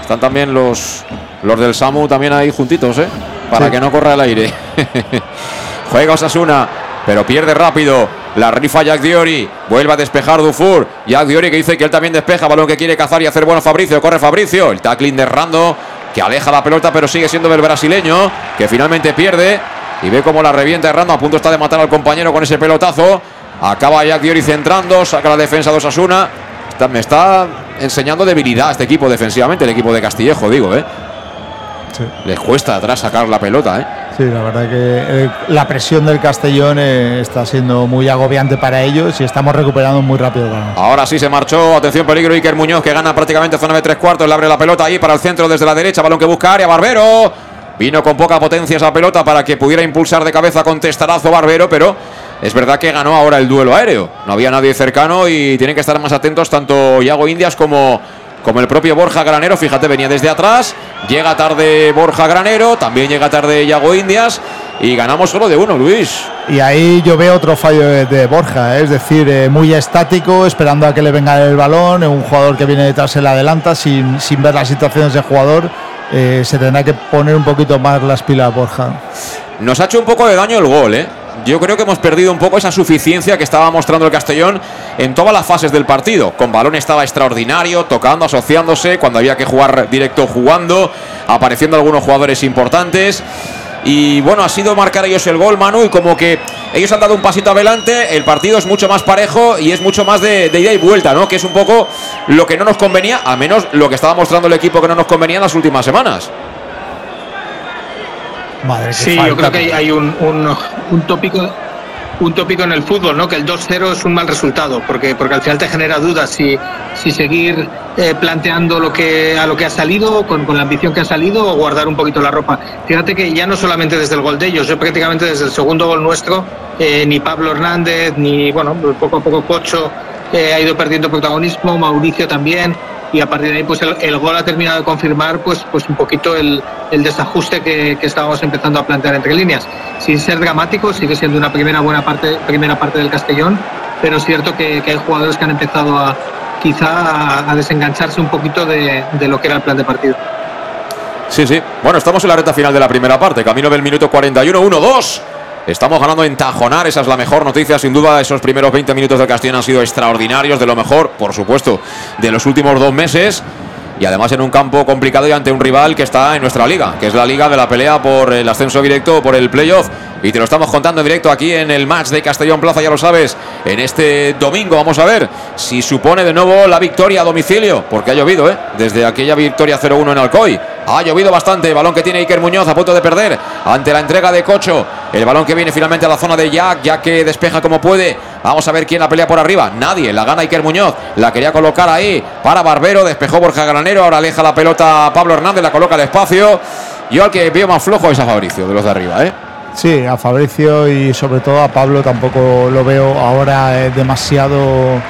Están también los, los del Samu también ahí juntitos, ¿eh? Para que no corra el aire. Juega Osasuna, pero pierde rápido. La rifa Jack Diori. Vuelve a despejar Dufour. Jack Diori que dice que él también despeja. Balón que quiere cazar y hacer bueno Fabricio. Corre Fabricio. El tackling de Rando. Que aleja la pelota, pero sigue siendo el brasileño. Que finalmente pierde. Y ve cómo la revienta Rando. A punto está de matar al compañero con ese pelotazo. Acaba Jack Diori centrando. Saca la defensa de Osasuna. me está enseñando debilidad este equipo defensivamente. El equipo de Castillejo, digo, ¿eh? Les cuesta atrás sacar la pelota, ¿eh? Sí, la verdad que eh, la presión del Castellón eh, está siendo muy agobiante para ellos y estamos recuperando muy rápido. Ahora sí se marchó, atención peligro Iker Muñoz que gana prácticamente zona de tres cuartos, le abre la pelota ahí para el centro desde la derecha, balón que busca área, Barbero. Vino con poca potencia esa pelota para que pudiera impulsar de cabeza con testarazo Barbero, pero es verdad que ganó ahora el duelo aéreo. No había nadie cercano y tienen que estar más atentos tanto Iago Indias como como el propio Borja Granero. Fíjate, venía desde atrás. Llega tarde Borja Granero. También llega tarde Yago Indias. Y ganamos solo de uno, Luis. Y ahí yo veo otro fallo de, Borja, ¿eh? es decir, eh, muy estático, esperando a que le venga el balón. Un jugador que viene detrás se la adelanta sin, sin ver las situaciones del jugador. Eh, se tendrá que poner un poquito más las pilas, Borja. Nos ha hecho un poco de daño el gol, ¿eh? Yo creo que hemos perdido un poco esa suficiencia que estaba mostrando el Castellón en todas las fases del partido. Con balón estaba extraordinario, tocando, asociándose, cuando había que jugar directo jugando, apareciendo algunos jugadores importantes. Y bueno, ha sido marcar ellos el gol, Manu, y como que ellos han dado un pasito adelante, el partido es mucho más parejo y es mucho más de, ida y vuelta, ¿no? Que es un poco lo que no nos convenía, al menos lo que estaba mostrando el equipo que no nos convenía en las últimas semanas sí, yo creo que hay, un, un, tópico un tópico en el fútbol, ¿no? Que el 2-0 es un mal resultado, porque, porque al final te genera dudas si, si seguir eh, planteando lo que, a lo que ha salido, con, con, la ambición que ha salido, o guardar un poquito la ropa. Fíjate que ya no solamente desde el gol de ellos, yo prácticamente desde el segundo gol nuestro, eh, ni Pablo Hernández, ni bueno, poco a poco Cocho eh, ha ido perdiendo protagonismo, Mauricio también y a partir de ahí pues el, gol ha terminado de confirmar pues pues un poquito el, el desajuste que, que, estábamos empezando a plantear entre líneas sin ser dramático sigue siendo una primera buena parte primera parte del Castellón pero es cierto que, hay jugadores que han empezado a quizá a, desengancharse un poquito de, de lo que era el plan de partido Sí, sí. Bueno, estamos en la recta final de la primera parte. Camino del minuto 41, 1-2. Estamos ganando en Tajonar, esa es la mejor noticia, sin duda. Esos primeros 20 minutos del Castellón han sido extraordinarios, de lo mejor, por supuesto, de los últimos dos meses. Y además en un campo complicado y ante un rival que está en nuestra liga, que es la liga de la pelea por el ascenso directo, por el playoff. Y te lo estamos contando en directo aquí en el match de Castellón Plaza, ya lo sabes. En este domingo vamos a ver si supone de nuevo la victoria a domicilio, porque ha llovido, ¿eh? Desde aquella victoria 0-1 en Alcoy. Ha llovido bastante. Balón que tiene Iker Muñoz a punto de perder ante la entrega de Cocho. El balón que viene finalmente a la zona de Jack, ya que despeja como puede. Vamos a ver quién la pelea por arriba. Nadie. La gana Iker Muñoz. La quería colocar ahí para Barbero. Despejó Borja Granero. Ahora aleja la pelota Pablo Hernández. La coloca despacio. Yo al que veo más flojo es a Fabricio, de los de arriba, ¿eh? Sí, a Fabricio y sobre todo a Pablo tampoco lo veo ahora demasiado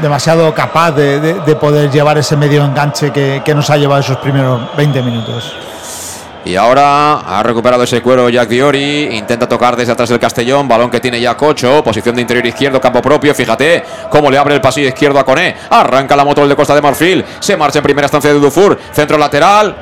demasiado capaz de, poder llevar ese medio enganche que, nos ha llevado esos primeros 20 minutos. Y ahora ha recuperado ese cuero Jack Diori. Intenta tocar desde atrás del Castellón. Balón que tiene ya Cocho. Posición de interior izquierdo, campo propio. Fíjate cómo le abre el pasillo izquierdo a Coné. Arranca la moto el de Costa de Marfil. Se marcha en primera estancia de Dufour. Centro lateral.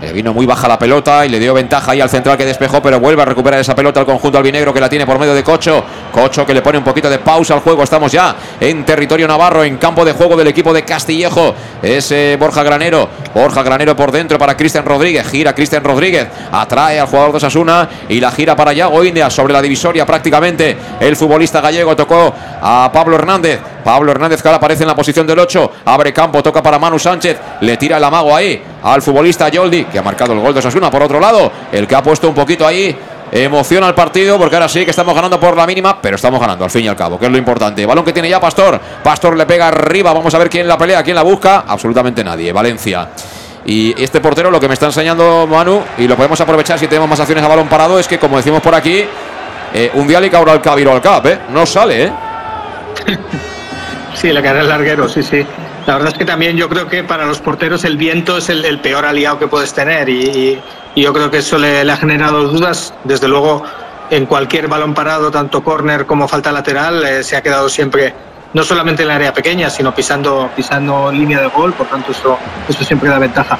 Le vino muy baja la pelota y le dio ventaja ahí al central que despejó, pero vuelve a recuperar esa pelota al conjunto albinegro que la tiene por medio de Cocho. Cocho que le pone un poquito de pausa al juego. Estamos ya en territorio navarro, en campo de juego del equipo de Castillejo. Es Borja Granero. Borja Granero por dentro para Cristian Rodríguez. Gira Cristian Rodríguez. Atrae al jugador de Osasuna y la gira para Yago India sobre la divisoria prácticamente. El futbolista gallego tocó a Pablo Hernández. Pablo Hernández que ahora aparece en la posición del 8. Abre campo, toca para Manu Sánchez. Le tira el amago ahí al futbolista Yoldi, que ha marcado el gol de Osasuna. Por otro lado, el que ha puesto un poquito ahí emociona al partido porque ahora sí que estamos ganando por la mínima, pero estamos ganando al fin y al cabo, que es lo importante. Balón que tiene ya Pastor. Pastor le pega arriba. Vamos a ver quién la pelea, quién la busca. Absolutamente nadie. Valencia. Y este portero lo que me está enseñando Manu, y lo podemos aprovechar si tenemos más acciones a balón parado, es que como decimos por aquí, eh, un día le al cabiro al cap, ¿eh? No sale, ¿eh? Sí, le caerá el larguero, sí, sí. La verdad es que también yo creo que para los porteros el viento es el, peor aliado que puedes tener y, yo creo que eso le, ha generado dudas. Desde luego, en cualquier balón parado, tanto córner como falta lateral, eh, se ha quedado siempre no solamente en el área pequeña, sino pisando, pisando línea de gol, por tanto eso, eso siempre da ventaja.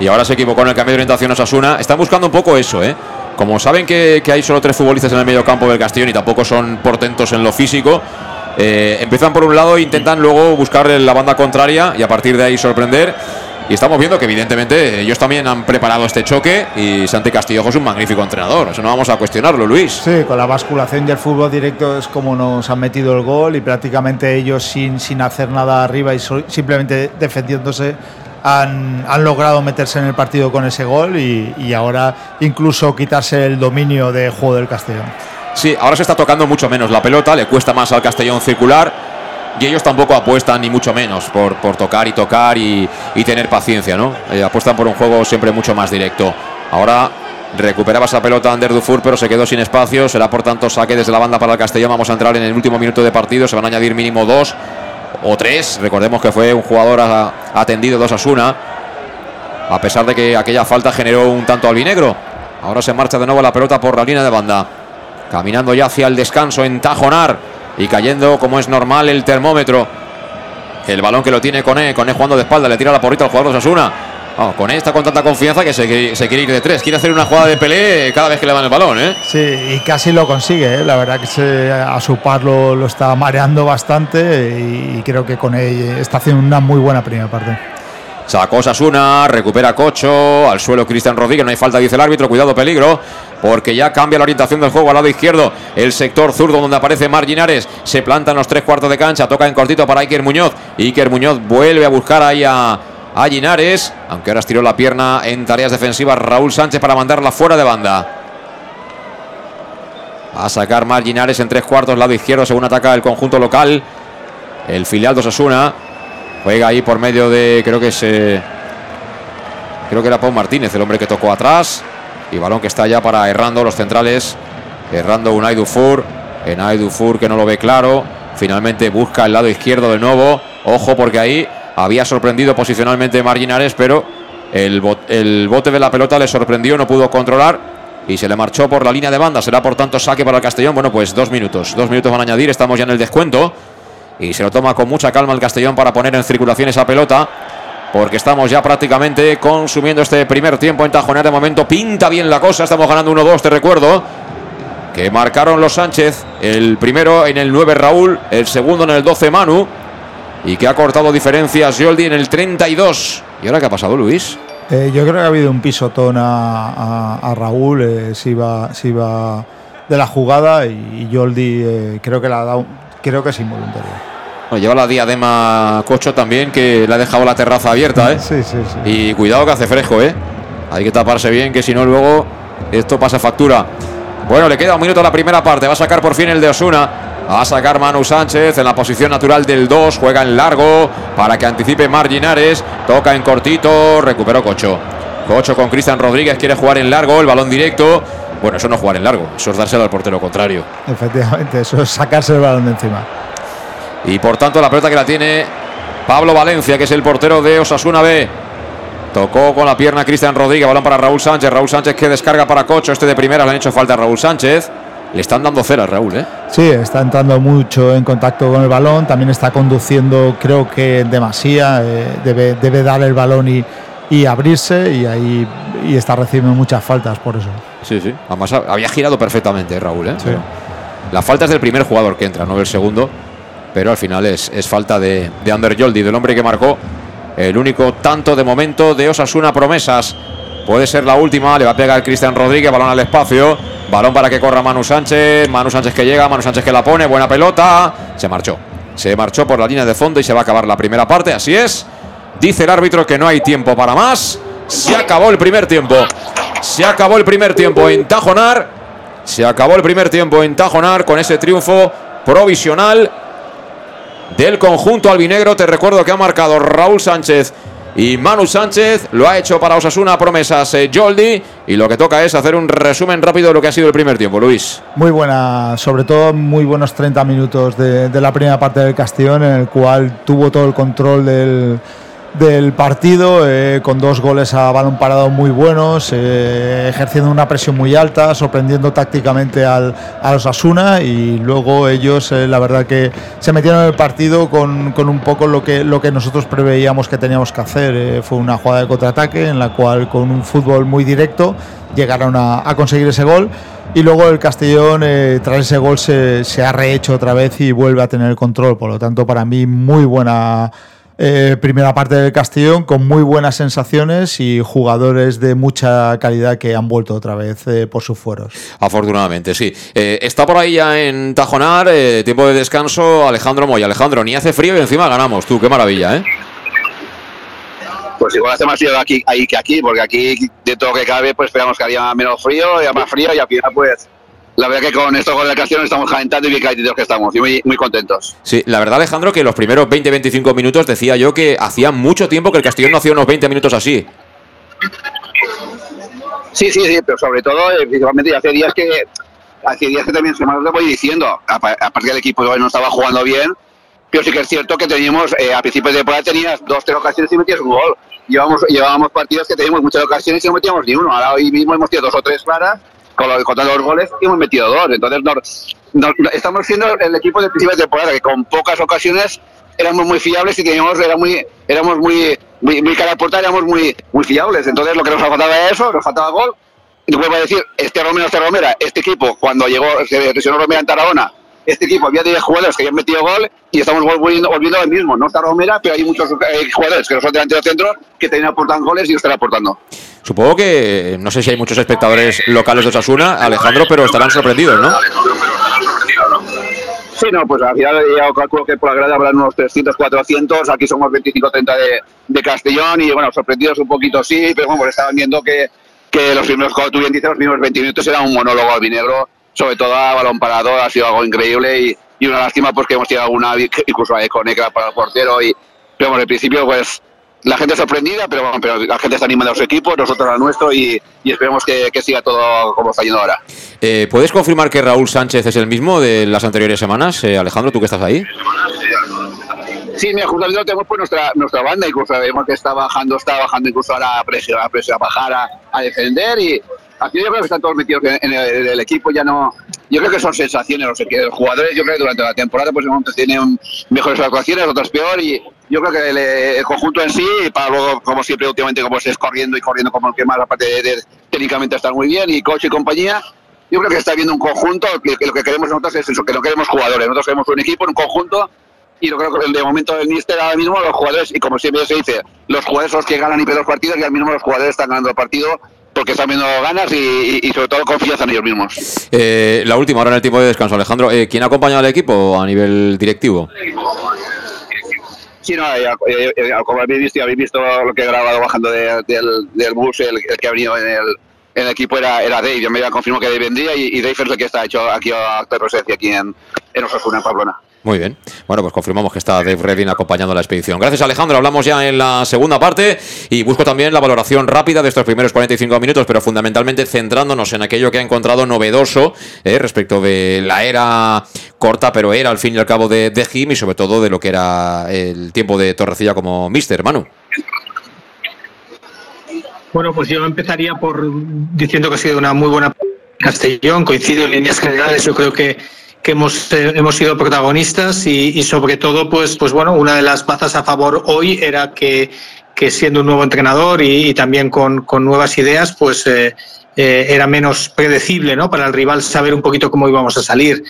Y ahora se equivocó en el cambio de orientación Osasuna. Están buscando un poco eso, ¿eh? Como saben que, hay solo tres futbolistas en el medio campo del Castellón y tampoco son portentos en lo físico, eh, empiezan por un lado e intentan luego buscar la banda contraria y a partir de ahí sorprender. Y estamos viendo que evidentemente ellos también han preparado este choque y Santi Castillo es un magnífico entrenador. Eso no vamos a cuestionarlo, Luis. Sí, con la basculación del fútbol directo es como nos han metido el gol y prácticamente ellos sin, sin hacer nada arriba y simplemente defendiéndose han, logrado meterse en el partido con ese gol y, ahora incluso quitarse el dominio de juego del Castellón. Sí, ahora se está tocando mucho menos la pelota, le cuesta más al Castellón circular y ellos tampoco apuestan ni mucho menos por, por tocar y tocar y, tener paciencia, ¿no? Eh, apuestan por un juego siempre mucho más directo. Ahora recuperaba esa pelota Ander Dufour, pero se quedó sin espacio. Será por tanto saque desde la banda para el Castellón. Vamos a entrar en el último minuto de partido. Se van a añadir mínimo dos o tres. Recordemos que fue un jugador atendido dos Asuna. A pesar de que aquella falta generó un tanto albinegro. Ahora se marcha de nuevo la pelota por la línea de banda. Caminando ya hacia el descanso en Tajonar. Y cayendo como es normal el termómetro. El balón que lo tiene Cone. Cone jugando de espalda. Le tira la porrita al jugador de Osasuna. Oh, con esta con tanta confianza que se, quiere ir de tres. Quiere hacer una jugada de pelea cada vez que le dan el balón, ¿eh? Sí, y casi lo consigue. ¿eh? La verdad que a su par lo, está mareando bastante y, creo que con él está haciendo una muy buena primera parte. Sacó Sasuna, recupera Cocho, al suelo Cristian Rodríguez, no hay falta, dice el árbitro, cuidado peligro, porque ya cambia la orientación del juego al lado izquierdo, el sector zurdo donde aparece Marginares, se planta en los tres cuartos de cancha, toca en cortito para Iker Muñoz, Iker Muñoz vuelve a buscar ahí a a aunque ahora estiró la pierna en tareas defensivas Raúl Sánchez para mandarla fuera de banda. A sacar más Ginares en tres cuartos, lado izquierdo, según ataca el conjunto local. El filial de Osasuna. Juega ahí por medio de, creo que es... Eh, creo que era Pau Martínez, el hombre que tocó atrás. Y balón que está ya para errando los centrales. Errando un Dufour. En Dufour que no lo ve claro. Finalmente busca el lado izquierdo de nuevo. Ojo porque ahí había sorprendido posicionalmente Marginares, pero el, bote de la pelota le sorprendió, no pudo controlar y se le marchó por la línea de banda. Será por tanto saque para el Castellón. Bueno, pues dos minutos. Dos minutos van a añadir. Estamos ya en el descuento. Y se lo toma con mucha calma el Castellón para poner en circulación esa pelota. Porque estamos ya prácticamente consumiendo este primer tiempo en Tajonar. De momento pinta bien la cosa. Estamos ganando 1-2, te recuerdo. Que marcaron los Sánchez. El primero en el 9 Raúl. El segundo en el 12 Manu y que ha cortado diferencias Yoldi en el 32. ¿Y ahora qué ha pasado, Luis? Eh, yo creo que ha habido un pisotón a, a, Raúl, eh, si va, si va de la jugada y, Yoldi eh, creo que la ha dado, creo que es involuntario. Lleva la diadema Cocho también, que le ha dejado la terraza abierta, ¿eh? Sí, sí, sí. Y cuidado que hace fresco, ¿eh? Hay que taparse bien, que si no luego esto pasa factura. Bueno, le queda un minuto a la primera parte. Va a sacar por fin el de Osuna. A sacar Manu Sánchez en la posición natural del 2. Juega en largo para que anticipe Marginares. Toca en cortito. Recuperó Cocho. Cocho con Cristian Rodríguez. Quiere jugar en largo. El balón directo. Bueno, eso no es jugar en largo. Eso es dárselo al portero contrario. Efectivamente, eso es sacarse el balón de encima. Y por tanto, la pelota que la tiene Pablo Valencia, que es el portero de Osasuna B. Tocó con la pierna Cristian Rodríguez, balón para Raúl Sánchez. Raúl Sánchez que descarga para Cocho. Este de primera le han hecho falta a Raúl Sánchez. Le están dando cera a Raúl, ¿eh? Sí, está entrando mucho en contacto con el balón, también está conduciendo, creo que demasiado, eh, debe, debe dar el balón y, y abrirse y ahí y está recibiendo muchas faltas por eso. Sí, sí. Además había girado perfectamente Raúl, ¿eh? La falta es del primer jugador que entra, no del segundo. Pero al final es, es falta de, de Ander Yoldi, del hombre que marcó el único tanto de momento de Osasuna Promesas. Puede ser la última, le va a pegar Cristian Rodríguez, balón al espacio. Balón para que corra Manu Sánchez. Manu Sánchez que llega, Manu Sánchez que la pone. Buena pelota. Se marchó. Se marchó por la línea de fondo y se va a acabar la primera parte. Así es. Dice el árbitro que no hay tiempo para más. Se acabó el primer tiempo. Se acabó el primer tiempo en Tajonar. Se acabó el primer tiempo en Tajonar con ese triunfo provisional del conjunto albinegro. Te recuerdo que ha marcado Raúl Sánchez y Manu Sánchez. Lo ha hecho para Osasuna promesas eh, Joldi. Y lo que toca es hacer un resumen rápido de lo que ha sido el primer tiempo, Luis. Muy buena, sobre todo muy buenos 30 minutos de, de la primera parte del Castellón, en el cual tuvo todo el control del del partido, eh, con dos goles a balón parado muy buenos, eh, ejerciendo una presión muy alta, sorprendiendo tácticamente al, a los Asuna y luego ellos, eh, la verdad que se metieron en el partido con, con, un poco lo que, lo que nosotros preveíamos que teníamos que hacer. fue una jugada de contraataque en la cual con un fútbol muy directo llegaron a, conseguir ese gol. Y luego el Castellón, tras ese gol, se ha rehecho otra vez y vuelve a tener el control. Por lo tanto, para mí, muy buena eh, primera parte del Castellón con muy buenas sensaciones y jugadores de mucha calidad que han vuelto otra vez eh, por sus fueros. Afortunadamente, sí. Eh, está por ahí ya en Tajonar, tiempo de descanso, Alejandro Moya. Alejandro, ni hace frío y encima ganamos. Tú, qué maravilla, ¿eh? Pues igual hace más frío aquí, ahí que aquí, porque aquí, de todo que cabe, pues esperamos que haya menos frío, y más frío y al final, pues la verdad que con esto con la canción estamos calentando y bien calentitos que estamos y muy, muy contentos. Sí, la verdad Alejandro que los primeros 20-25 minutos decía yo que hacía mucho tiempo que el Castellón no hacía unos 20 minutos así. Sí, sí, sí, pero sobre todo, eh, principalmente hace días que hace días que también se me lo voy diciendo, aparte que el equipo no estaba jugando bien, pero sí que es cierto que teníamos, eh, a principios de temporada tenías dos, tres ocasiones y metías un gol. Llevamos, llevábamos partidos que teníamos muchas ocasiones y no metíamos ni uno. Ahora hoy mismo hemos tenido dos o tres claras con contando los goles y hemos metido dos. Entonces estamos siendo el equipo de principio de temporada que con pocas ocasiones éramos muy fiables y teníamos, era muy, éramos muy, muy, muy cara a éramos muy, muy fiables. Entonces lo que nos faltaba era eso, nos faltaba gol. Y vuelvo a decir, este Romero, este Romera, este equipo, cuando llegó, se lesionó Romera en Tarragona, este equipo había 10 jugadores que habían metido gol y estamos volviendo, volviendo al mismo. No está Romera, pero hay muchos jugadores que no son delante del centro que también aportan goles y están aportando. Supongo que, no sé si hay muchos espectadores locales de Osasuna, Alejandro, pero estarán sorprendidos, ¿no? Sí, no, pues al final ya calculo que por la grada habrán unos 300, 400, aquí somos 25, 30 de, de Castellón y bueno, sorprendidos un poquito sí, pero bueno, pues estaban viendo que, que los primeros, como tú bien dices, los primeros 20 minutos era un monólogo albinegro sobre todo a balón parado, ha sido algo increíble y, y una lástima porque hemos tenido alguna incluso con negra para el portero y pero bueno, al principio pues la gente sorprendida, pero, bueno, pero la gente está animando a su equipo, nosotros al nuestro y, y esperemos que, que, siga todo como está yendo ahora. Eh, ¿Puedes confirmar que Raúl Sánchez es el mismo de las anteriores semanas? Eh, Alejandro, ¿tú que estás ahí? Sí, mira, justamente tenemos nuestra, nuestra banda, incluso vemos que está bajando, está bajando incluso ahora a presión, a, presión, a bajar, a, a defender y Aquí yo creo que están todos metidos en, el, equipo, ya no. Yo creo que son sensaciones, no sé qué. Los jugadores, yo creo que durante la temporada, pues tienen mejores actuaciones, otras peor, y yo creo que el, conjunto en sí, luego, como siempre, últimamente, como es corriendo y corriendo como el que más, aparte de, técnicamente estar muy bien, y coche y compañía, yo creo que está viendo un conjunto, que, lo que queremos nosotros es eso, que no queremos jugadores, nosotros queremos un equipo, un conjunto, y yo creo que de momento el Mister ahora mismo los jugadores, y como siempre se dice, los jugadores son los que ganan y pierden los partidos, y al mismo los jugadores están ganando el partido porque están viendo ganas y, y, sobre todo confianza en ellos mismos. Eh, la última, ahora en el tiempo de descanso, Alejandro, eh, ¿quién ha acompañado al equipo a nivel directivo? Sí, no, eh, como habéis visto, habéis visto lo que he grabado bajando de, del, bus, el, que ha venido en el, equipo era, era Dave. Yo me confirmó que Dave vendría y, y Dave es el que está hecho aquí a presencia aquí en, en Osasuna, en Pamplona. Muy bien. Bueno, pues confirmamos que está Dave Redding acompañando la expedición. Gracias, Alejandro. Hablamos ya en la segunda parte y busco también la valoración rápida de estos primeros 45 minutos, pero fundamentalmente centrándonos en aquello que ha encontrado novedoso eh, respecto de la era corta, pero era al fin y al cabo de, de Jim y sobre todo de lo que era el tiempo de Torrecilla como Mister, Manu. Bueno, pues yo empezaría por diciendo que ha sido una muy buena Castellón, coincido en líneas generales, yo creo que que hemos, eh, hemos sido protagonistas y, y, sobre todo, pues, pues bueno, una de las bazas a favor hoy era que, que siendo un nuevo entrenador y, y también con, con, nuevas ideas, pues eh, eh, era menos predecible ¿no? para el rival saber un poquito cómo íbamos a salir.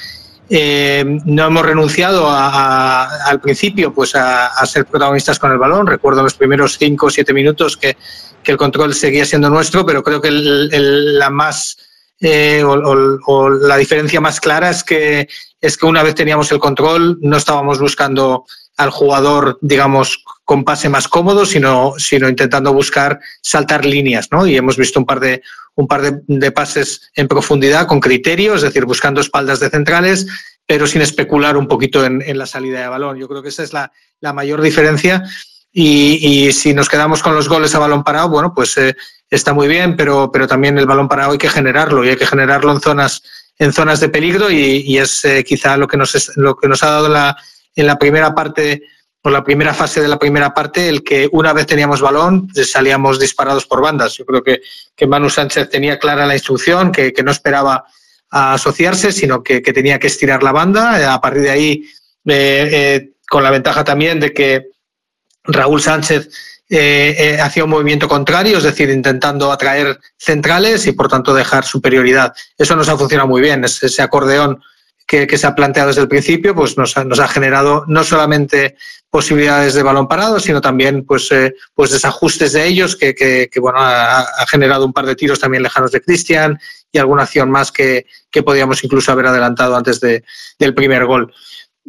Eh, no hemos renunciado a, a, al principio pues a, a, ser protagonistas con el balón. Recuerdo los primeros cinco o siete minutos que, que el control seguía siendo nuestro, pero creo que el, el, la más eh, o, la diferencia más clara es que, es que una vez teníamos el control, no estábamos buscando al jugador, digamos, con pase más cómodo, sino, sino intentando buscar saltar líneas, ¿no? Y hemos visto un par de, un par de, de pases en profundidad con criterio, es decir, buscando espaldas de centrales, pero sin especular un poquito en, en la salida de balón. Yo creo que esa es la, la mayor diferencia y, si nos quedamos con los goles a balón parado, bueno, pues eh, está muy bien, pero, pero también el balón parado hay que generarlo y hay que generarlo en zonas, en zonas de peligro y, es eh, quizá lo que, nos, lo que nos ha dado la, en la primera parte por la primera fase de la primera parte, el que una vez teníamos balón, salíamos disparados por bandas. Yo creo que, que Manu Sánchez tenía clara la instrucción, que, que no esperaba a asociarse, sino que, que, tenía que estirar la banda. A partir de ahí, eh, eh, con la ventaja también de que Raúl Sánchez eh, hacía un movimiento contrario, es decir, intentando atraer centrales y por tanto dejar superioridad. Eso nos ha funcionado muy bien, ese acordeón que, se ha planteado desde el principio, pues nos ha, generado no solamente posibilidades de balón parado, sino también pues, eh, pues desajustes de ellos, que, bueno, ha, generado un par de tiros también lejanos de Cristian y alguna acción más que, podíamos incluso haber adelantado antes de, del primer gol.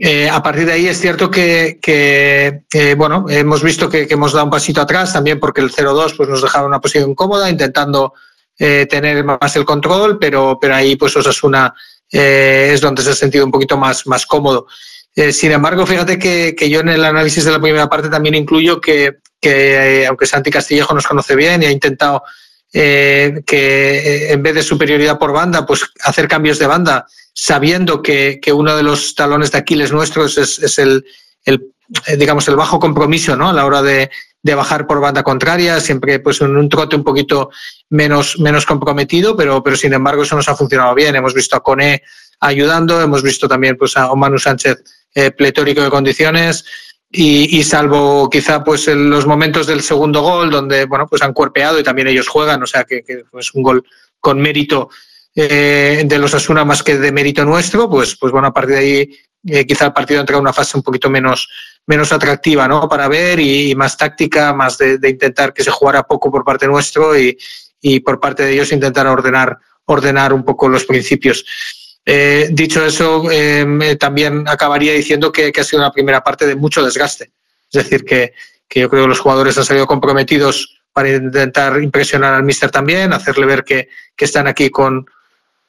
Eh, a partir de ahí es cierto que, que bueno, hemos visto que, hemos dado un pasito atrás también porque el 0-2 pues, nos dejaba una posición cómoda, intentando eh, tener más el control, pero, pero ahí pues Osasuna eh, es donde se ha sentido un poquito más, más cómodo. Eh, sin embargo, fíjate que, yo en el análisis de la primera parte también incluyo que, que eh, aunque Santi Castillejo nos conoce bien y ha intentado eh, que en vez de superioridad por banda, pues hacer cambios de banda, sabiendo que, que uno de los talones de Aquiles nuestros es, es el, el, digamos, el bajo compromiso ¿no? a la hora de, de bajar por banda contraria, siempre pues en un trote un poquito menos, menos comprometido, pero, pero sin embargo eso nos ha funcionado bien. Hemos visto a Cone ayudando, hemos visto también pues a Manu Sánchez eh, pletórico de condiciones y, y, salvo quizá pues en los momentos del segundo gol donde bueno pues han cuerpeado y también ellos juegan, o sea que, que es un gol con mérito eh, de los Asuna más que de mérito nuestro, pues, pues bueno, a partir de ahí eh, quizá el partido entra en una fase un poquito menos, menos atractiva ¿no? para ver y, más táctica, más de, intentar que se jugara poco por parte nuestro y, y por parte de ellos intentar ordenar, ordenar un poco los principios. Eh, dicho eso, eh, también acabaría diciendo que, ha sido una primera parte de mucho desgaste. Es decir, que, que, yo creo que los jugadores han salido comprometidos para intentar impresionar al míster también, hacerle ver que, que están aquí con,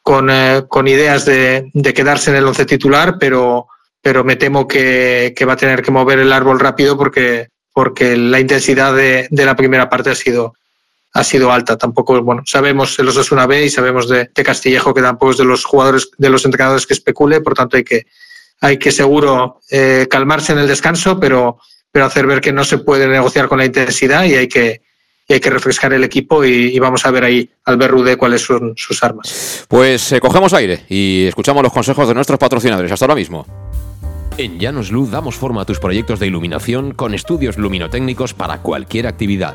con, eh, con ideas de, de, quedarse en el once titular, pero, pero me temo que, que, va a tener que mover el árbol rápido porque, porque la intensidad de, de la primera parte ha sido, ha sido alta. Tampoco, bueno, sabemos de los Osuna B y sabemos de, de, Castillejo que tampoco es de los jugadores, de los entrenadores que especule, por tanto hay que, hay que seguro eh, calmarse en el descanso, pero, pero hacer ver que no se puede negociar con la intensidad y hay que, y hay que refrescar el equipo y, y vamos a ver ahí al Berrude cuáles son sus armas. Pues eh, cogemos aire y escuchamos los consejos de nuestros patrocinadores. Hasta ahora mismo. En Llanos Luz damos forma a tus proyectos de iluminación con estudios luminotécnicos para cualquier actividad.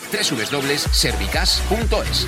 www.servicas.es.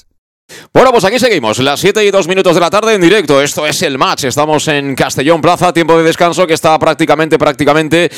Bueno, pues aquí seguimos, las 7 y 2 minutos de la tarde en directo. Esto es el match. Estamos en Castellón Plaza, tiempo de descanso que está prácticamente, prácticamente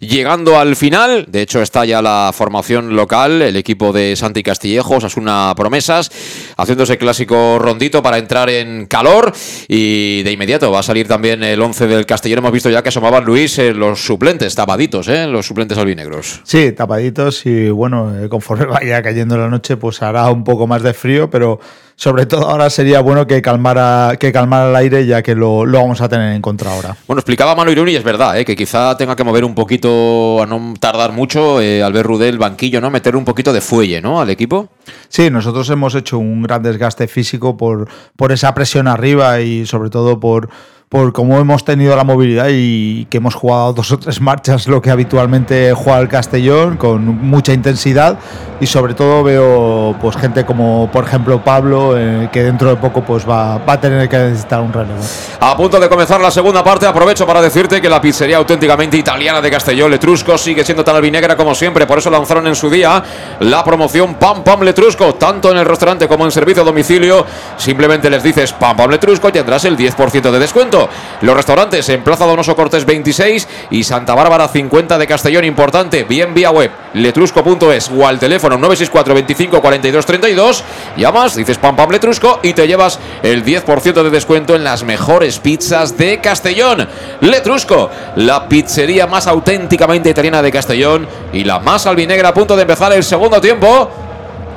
llegando al final. De hecho, está ya la formación local, el equipo de Santi Castillejos, una Promesas, haciéndose clásico rondito para entrar en calor. Y de inmediato va a salir también el 11 del Castellón. Hemos visto ya que asomaban Luis eh, los suplentes, tapaditos, ¿eh? los suplentes albinegros. Sí, tapaditos y bueno, eh, conforme vaya cayendo la noche, pues hará un poco más de frío, pero sobre todo ahora sería bueno que calmara, que calmara el aire, ya que lo, vamos a tener en contra ahora. Bueno, explicaba Manu Irún y es verdad, ¿eh? que quizá tenga que mover un poquito, a no tardar mucho, eh, al ver Rudel banquillo, ¿no? Meter un poquito de fuelle, ¿no? Al equipo. Sí, nosotros hemos hecho un gran desgaste físico por, por esa presión arriba y sobre todo por por cómo hemos tenido la movilidad y que hemos jugado dos o tres marchas lo que habitualmente juega el Castellón con mucha intensidad. Y sobre todo veo pues gente como por ejemplo Pablo eh, que dentro de poco pues va, va, a tener que necesitar un relevo. A punto de comenzar la segunda parte aprovecho para decirte que la pizzería auténticamente italiana de Castellón Letrusco sigue siendo tan albinegra como siempre. Por eso lanzaron en su día la promoción Pam Pam Letrusco tanto en el restaurante como en servicio a domicilio. Simplemente les dices Pam Pam Letrusco y tendrás el 10% de descuento los restaurantes en Plaza Donoso Cortés 26 y Santa Bárbara 50 de Castellón. Importante, bien vía web, letrusco.es o al teléfono 964 25 42 32. Llamas, dices pam pam letrusco y te llevas el 10% de descuento en las mejores pizzas de Castellón. Letrusco, la pizzería más auténticamente italiana de Castellón y la más albinegra a punto de empezar el segundo tiempo.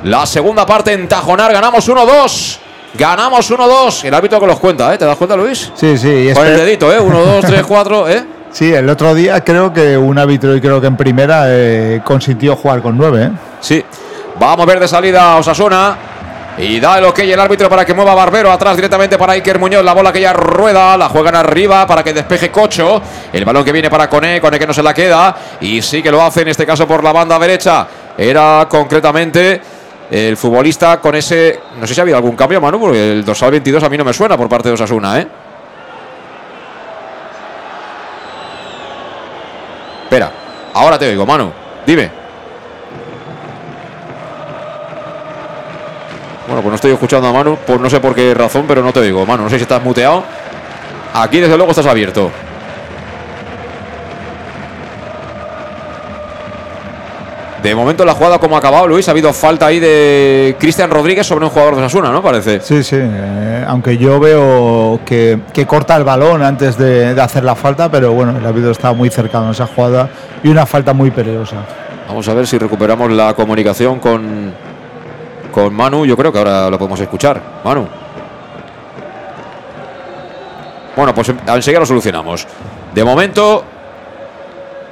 La segunda parte en Tajonar, ganamos 1-2. Ganamos 1-2. El árbitro que los cuenta, ¿eh? ¿Te das cuenta, Luis? Sí, sí. Con el dedito, ¿eh? 1, 2, 3, 4, ¿eh? Sí, el otro día creo que un árbitro, y creo que en primera, eh, consintió jugar con 9, ¿eh? Sí. Vamos a ver de salida a Osasuna. Y da el ok el árbitro para que mueva Barbero atrás directamente para Iker Muñoz. La bola que ya rueda, la juegan arriba para que despeje Cocho. El balón que viene para Cone, Cone que no se la queda. Y sí que lo hace en este caso por la banda derecha. Era concretamente el futbolista con ese. No sé si ha habido algún cambio, Manu, porque el dorsal 22 a mí no me suena por parte de Osasuna, ¿eh? Espera, ahora te oigo, Manu. Dime. Bueno, pues no estoy escuchando a Manu, pues no sé por qué razón, pero no te oigo, Manu. No sé si estás muteado. Aquí, desde luego, estás abierto. De momento la jugada como ha acabado, Luis, ha habido falta ahí de Cristian Rodríguez sobre un jugador de Sasuna, ¿no? Parece. Sí, sí. Eh, aunque yo veo que, corta el balón antes de, hacer la falta, pero bueno, el árbitro está muy cercano a esa jugada y una falta muy peligrosa. Vamos a ver si recuperamos la comunicación con, con Manu. Yo creo que ahora lo podemos escuchar. Manu. Bueno, pues enseguida lo solucionamos. De momento,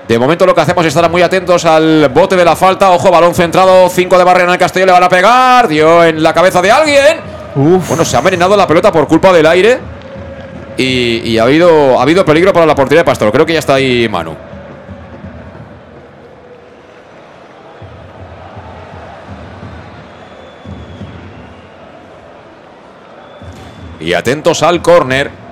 de momento lo que hacemos es estar muy atentos al bote de la falta. Ojo, balón centrado, 5 de barrera en el Castillo, le van a pegar. Dio en la cabeza de alguien. Bueno, se ha envenenado la pelota por culpa del aire. Y, ha, habido, ha habido peligro para la portería de Pastor. Creo que ya está ahí Manu. Y atentos al córner.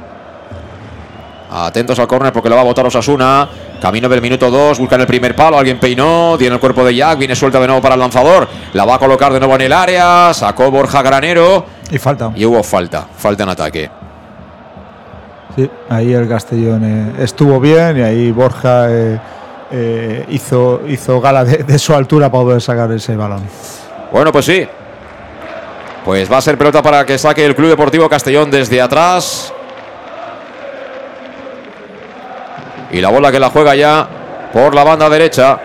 Atentos al córner porque lo va a botar Osasuna. Camino del minuto 2, buscan el primer palo, alguien peinó, tiene el cuerpo de Jack, viene suelta de nuevo para el lanzador, la va a colocar de nuevo en el área, sacó Borja Granero. Y falta. Y hubo falta, falta en ataque. Sí, ahí el Castellón eh, estuvo bien y ahí Borja eh, eh, hizo, hizo gala de, de su altura para poder sacar ese balón. Bueno, pues sí. Pues va a ser pelota para que saque el Club Deportivo Castellón desde atrás. Y la bola que la juega ya por la banda derecha.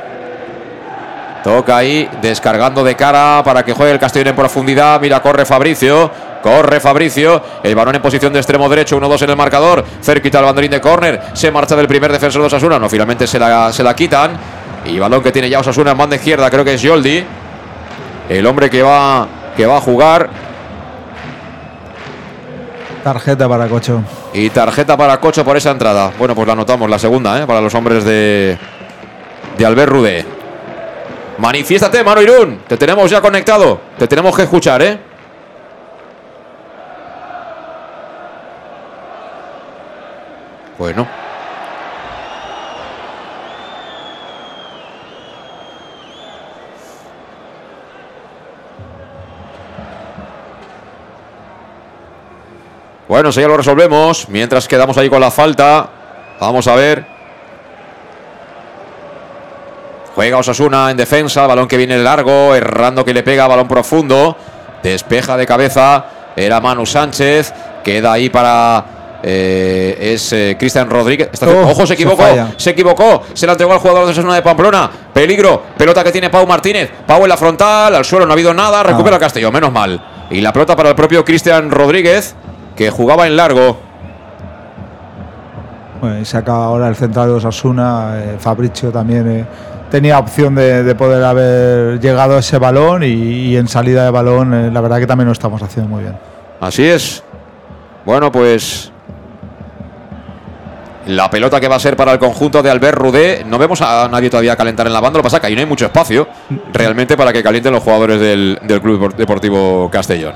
Toca ahí, descargando de cara para que juegue el Castellón en profundidad. Mira, corre Fabricio. Corre Fabricio. El balón en posición de extremo derecho. 1-2 en el marcador. Cerquita el banderín de córner. Se marcha del primer defensor de Osasuna. No, finalmente se la, se la quitan. Y balón que tiene ya Osasuna en banda izquierda. Creo que es Yoldi. El hombre que va, que va a jugar. Tarjeta para Cocho. Y tarjeta para Cocho por esa entrada. Bueno, pues la anotamos, la segunda, ¿eh? para los hombres de, de Albert Rudé. Manifiéstate, Mano Irún. Te tenemos ya conectado. Te tenemos que escuchar, ¿eh? Bueno. Bueno, si ya lo resolvemos. Mientras quedamos ahí con la falta. Vamos a ver. Juega Osasuna en defensa. Balón que viene largo. Errando que le pega. Balón profundo. Despeja de cabeza. Era Manu Sánchez. Queda ahí para eh, es eh, Cristian Rodríguez. Oh, ojo, se equivocó. Se, equivocó. Se la entregó al jugador de Osasuna de Pamplona. Peligro. Pelota que tiene Pau Martínez. Pau en la frontal. Al suelo no ha habido nada. Recupera Castellón. Menos mal. Y la pelota para el propio Cristian Rodríguez. Que jugaba en largo. Bueno, y saca ahora el central de Osasuna. Eh, Fabricio también tenía opción de, poder haber llegado a ese balón. Y, en salida de balón, la verdad que también lo estamos haciendo muy bien. Así es. Bueno, pues la pelota que va a ser para el conjunto de Albert Rudé. No vemos a nadie todavía calentar en la banda. Lo que pasa es que ahí no hay mucho espacio realmente para que calienten los jugadores del, Club Deportivo Castellón.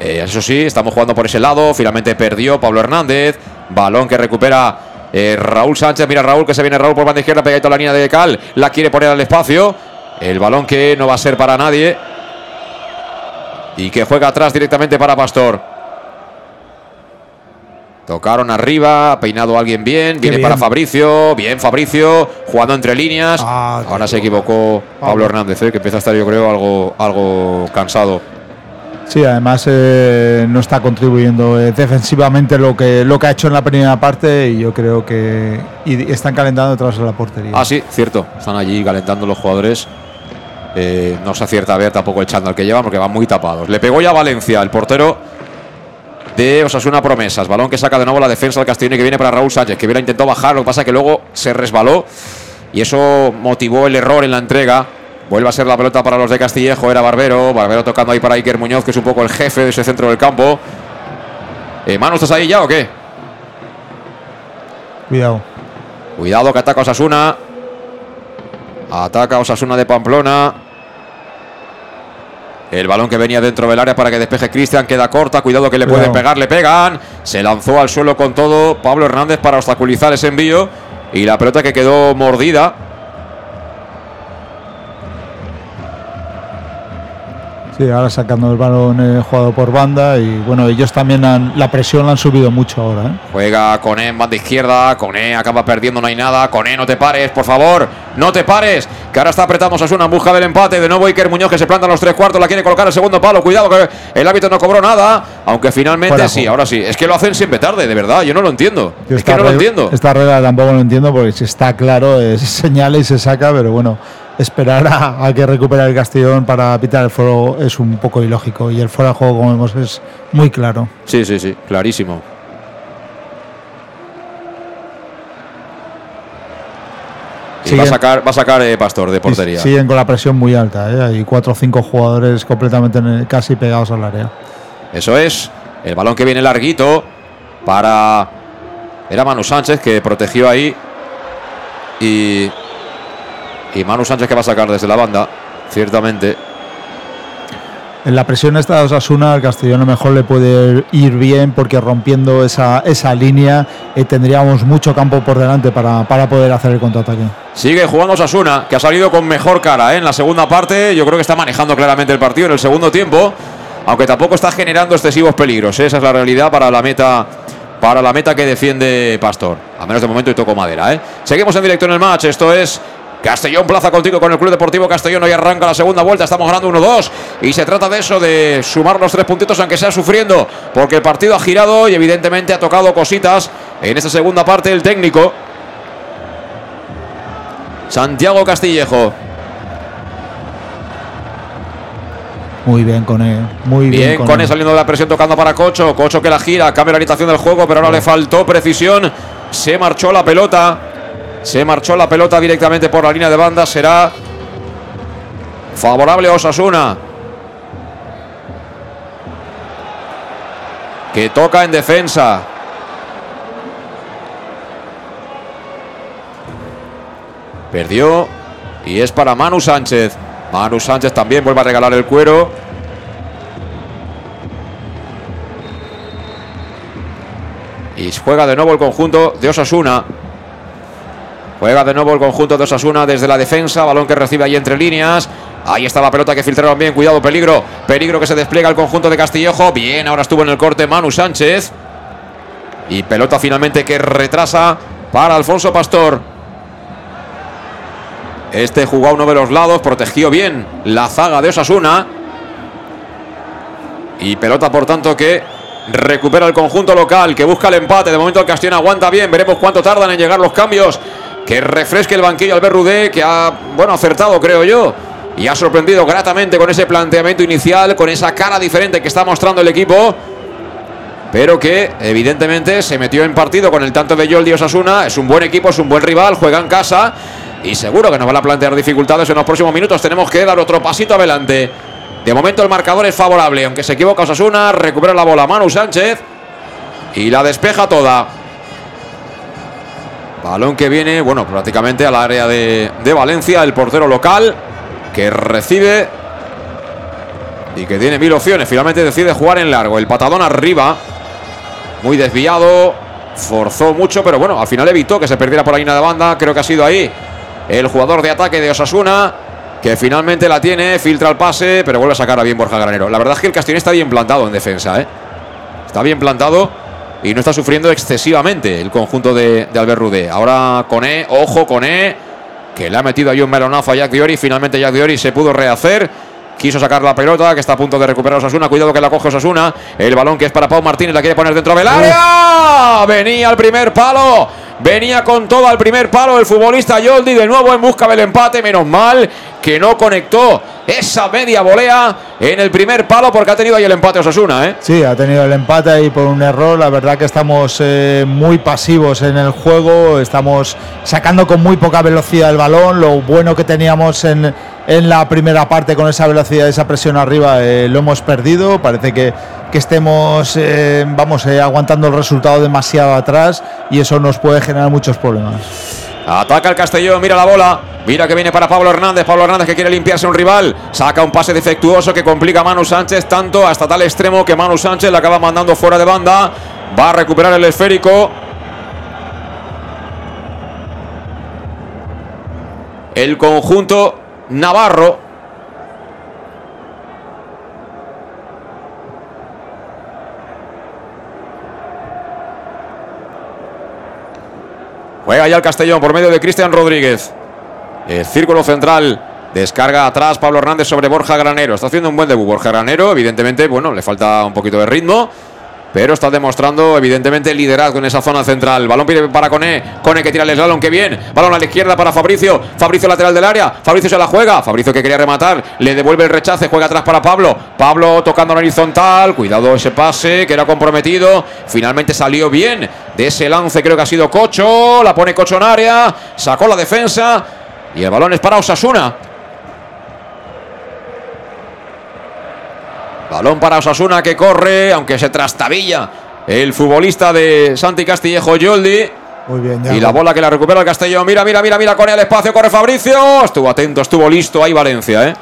Eh, eso sí, estamos jugando por ese lado. Finalmente perdió Pablo Hernández. Balón que recupera eh, Raúl Sánchez. Mira Raúl que se viene Raúl por banda izquierda, pegadito a la línea de Cal. La quiere poner al espacio. El balón que no va a ser para nadie. Y que juega atrás directamente para Pastor. Tocaron arriba, ha peinado alguien bien, viene para Fabricio, bien Fabricio, jugando entre líneas. Ah, Ahora se equivocó Pablo Hernández, eh, que empieza a estar yo creo algo, algo cansado. Sí, además eh, no está contribuyendo eh, defensivamente lo que, lo que ha hecho en la primera parte y yo creo que y están calentando detrás de la portería. Ah, sí, cierto, están allí calentando los jugadores. no se acierta a ver tampoco el chándal que llevan porque van muy tapados. Le pegó ya Valencia, el portero de Osasuna Promesas. Balón que saca de nuevo la defensa del Castellón que viene para Raúl Sánchez, que hubiera intentado bajar, lo que pasa que luego se resbaló y eso motivó el error en la entrega. Vuelve a ser la pelota para los de Castillejo, era Barbero, Barbero tocando ahí para Iker Muñoz, que es un poco el jefe de ese centro del campo. Eh, Manu, ¿estás ahí ya o qué? Cuidado. Cuidado que ataca Osasuna. Ataca Osasuna de Pamplona. El balón que venía dentro del área para que despeje Cristian queda corta. Cuidado que le pueden pegar, le pegan. Se lanzó al suelo con todo Pablo Hernández para obstaculizar ese envío. Y la pelota que quedó mordida Sí, ahora sacando el balón eh, jugado por banda y bueno, ellos también han, la presión la han subido mucho ahora. ¿eh? Juega Coné en banda izquierda, Coné acaba perdiendo, no hay nada, Coné no te pares, por favor, no te pares, que ahora está apretando Asuna en busca del empate, de nuevo Iker Muñoz que se planta en los tres cuartos, la quiere colocar el segundo palo, cuidado que el hábito no cobró nada, aunque finalmente sí, ahora sí, es que lo hacen siempre tarde, de verdad, yo no lo entiendo, es que no lo entiendo. Esta regla tampoco lo entiendo porque si está claro, se señala y se saca, pero bueno esperar a, que recupere el Castellón para pitar el fuego es un poco ilógico y el fuera de juego, como vemos, es muy claro. Sí, sí, sí, clarísimo. va a sacar, va a sacar eh, Pastor de portería. Siguen con la presión muy alta, ¿eh? hay cuatro o cinco jugadores completamente casi pegados al área. Eso es, el balón que viene larguito para. Era Manu Sánchez que protegió ahí. Y y Manu Sánchez que va a sacar desde la banda, ciertamente. En la presión esta de Osasuna, al Castellón mejor le puede ir bien porque rompiendo esa, esa línea eh, tendríamos mucho campo por delante para, para, poder hacer el contraataque. Sigue jugando Osasuna, que ha salido con mejor cara ¿eh? en la segunda parte. Yo creo que está manejando claramente el partido en el segundo tiempo, aunque tampoco está generando excesivos peligros. ¿eh? Esa es la realidad para la meta para la meta que defiende Pastor. A menos de momento y toco madera. ¿eh? Seguimos en directo en el match. Esto es Castellón Plaza contigo con el Club Deportivo Castellón. Hoy arranca la segunda vuelta. Estamos ganando 1-2. Y se trata de eso, de sumar los tres puntitos, aunque sea sufriendo. Porque el partido ha girado y evidentemente ha tocado cositas en esta segunda parte el técnico. Santiago Castillejo. Muy bien con él. Muy bien, bien con, él. saliendo de la presión tocando para Cocho. Cocho que la gira, cambia la orientación del juego, pero ahora le faltó precisión. Se marchó la pelota. Se marchó la pelota directamente por la línea de banda. Será favorable a Osasuna. Que toca en defensa. Perdió. Y es para Manu Sánchez. Manu Sánchez también vuelve a regalar el cuero. Y juega de nuevo el conjunto de Osasuna. Juega de nuevo el conjunto de Osasuna desde la defensa. Balón que recibe ahí entre líneas. Ahí está la pelota que filtraron bien. Cuidado, peligro. Peligro que se despliega el conjunto de Castillejo. Bien, ahora estuvo en el corte Manu Sánchez. Y pelota finalmente que retrasa para Alfonso Pastor. Este jugó a uno de los lados, protegió bien la zaga de Osasuna. Y pelota, por tanto, que recupera el conjunto local, que busca el empate. De momento el Castellón aguanta bien. Veremos cuánto tardan en llegar los cambios. Que refresque el banquillo Albert Rudé, que ha, bueno, acertado, creo yo. Y ha sorprendido gratamente con ese planteamiento inicial, con esa cara diferente que está mostrando el equipo. Pero que evidentemente se metió en partido con el tanto de Yoldi Osasuna. Es un buen equipo, es un buen rival, juega en casa. Y seguro que nos van a plantear dificultades en los próximos minutos. Tenemos que dar otro pasito adelante. De momento el marcador es favorable, aunque se equivoca Osasuna, recupera la bola Manu Sánchez y la despeja toda. Balón que viene, bueno, prácticamente al área de, de Valencia, el portero local, que recibe y que tiene mil opciones. Finalmente decide jugar en largo. El patadón arriba, muy desviado, forzó mucho, pero bueno, al final evitó que se perdiera por la línea de banda. Creo que ha sido ahí el jugador de ataque de Osasuna, que finalmente la tiene, filtra el pase, pero vuelve a sacar a bien Borja Granero. La verdad es que el Castellón está bien plantado en defensa, ¿eh? Está bien plantado y no está sufriendo excesivamente el conjunto de, Albert Rudé. Ahora Coné, ojo Coné, que le ha metido ahí un melonazo a Jack Diori. Finalmente Jack Diori se pudo rehacer. Quiso sacar la pelota, que está a punto de recuperar Osasuna. Cuidado que la coge Osasuna. El balón que es para Pau Martínez, la quiere poner dentro del área. Venía al primer palo. Venía con todo al primer palo el futbolista Yoldi. De nuevo en busca del empate. Menos mal que no conectó esa media volea en el primer palo porque ha tenido ahí el empate Osasuna. ¿eh? Sí, ha tenido el empate ahí por un error. La verdad que estamos eh, muy pasivos en el juego. Estamos sacando con muy poca velocidad el balón. Lo bueno que teníamos en, en la primera parte con esa velocidad, esa presión arriba, eh, lo hemos perdido. Parece que, que estemos, eh, vamos, eh, aguantando el resultado demasiado atrás y eso nos puede generar muchos problemas. Ataca el Castellón, mira la bola. Mira que viene para Pablo Hernández. Pablo Hernández que quiere limpiarse un rival. Saca un pase defectuoso que complica a Manu Sánchez tanto hasta tal extremo que Manu Sánchez la acaba mandando fuera de banda. Va a recuperar el esférico. El conjunto Navarro. Juega ya el Castellón por medio de Cristian Rodríguez. El círculo central descarga atrás Pablo Hernández sobre Borja Granero. Está haciendo un buen debut Borja Granero. Evidentemente, bueno, le falta un poquito de ritmo. Pero está demostrando, evidentemente, liderazgo en esa zona central. Balón para Cone. Cone que tira el slalom, que bien. Balón a la izquierda para Fabricio. Fabricio lateral del área. Fabricio se la juega. Fabricio que quería rematar. Le devuelve el rechace. Juega atrás para Pablo. Pablo tocando en horizontal. Cuidado ese pase que era comprometido. Finalmente salió bien de ese lance. Creo que ha sido Cocho. La pone Cocho en área. Sacó la defensa. Y el balón es para Osasuna. Balón para Osasuna que corre, aunque se trastabilla el futbolista de Santi Castillejo Yoldi. Muy bien, Y la bola que la recupera el Castellón. Mira, mira, mira, mira, con el espacio, corre Fabricio. Estuvo atento, estuvo listo ahí Valencia, ¿eh?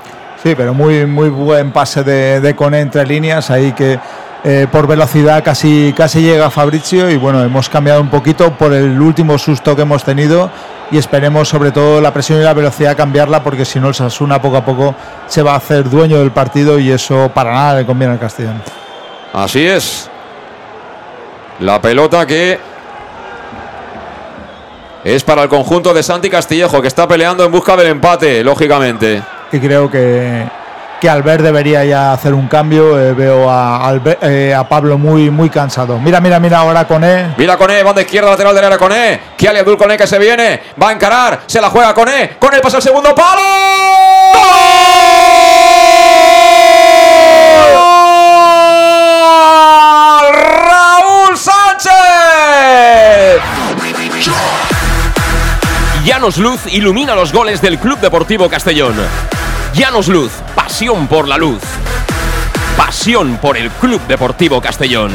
Sí, pero muy, muy buen pase de, de Cone entre líneas, ahí que eh, por velocidad casi, casi llega Fabricio y bueno, hemos cambiado un poquito por el último susto que hemos tenido y esperemos sobre todo la presión y la velocidad cambiarla porque si no el Sasuna poco a poco se va a hacer dueño del partido y eso para nada le conviene al Castellón. Así es. La pelota que es para el conjunto de Santi Castillejo que está peleando en busca del empate, lógicamente. Y creo que, que Albert debería ya hacer un cambio. Eh, veo a, eh, a Pablo muy, muy cansado. Mira, mira, mira ahora con E. Mira Coné, banda izquierda, lateral del área Coné. Kiali Abdul Coné que se viene. Va a encarar. Se la juega Coné. Coné pasa el segundo palo. ¡Gol! ¡Raúl Sánchez! Llanos Luz ilumina los goles del Club Deportivo Castellón. Llanos Luz, pasión por la luz. Pasión por el Club Deportivo Castellón.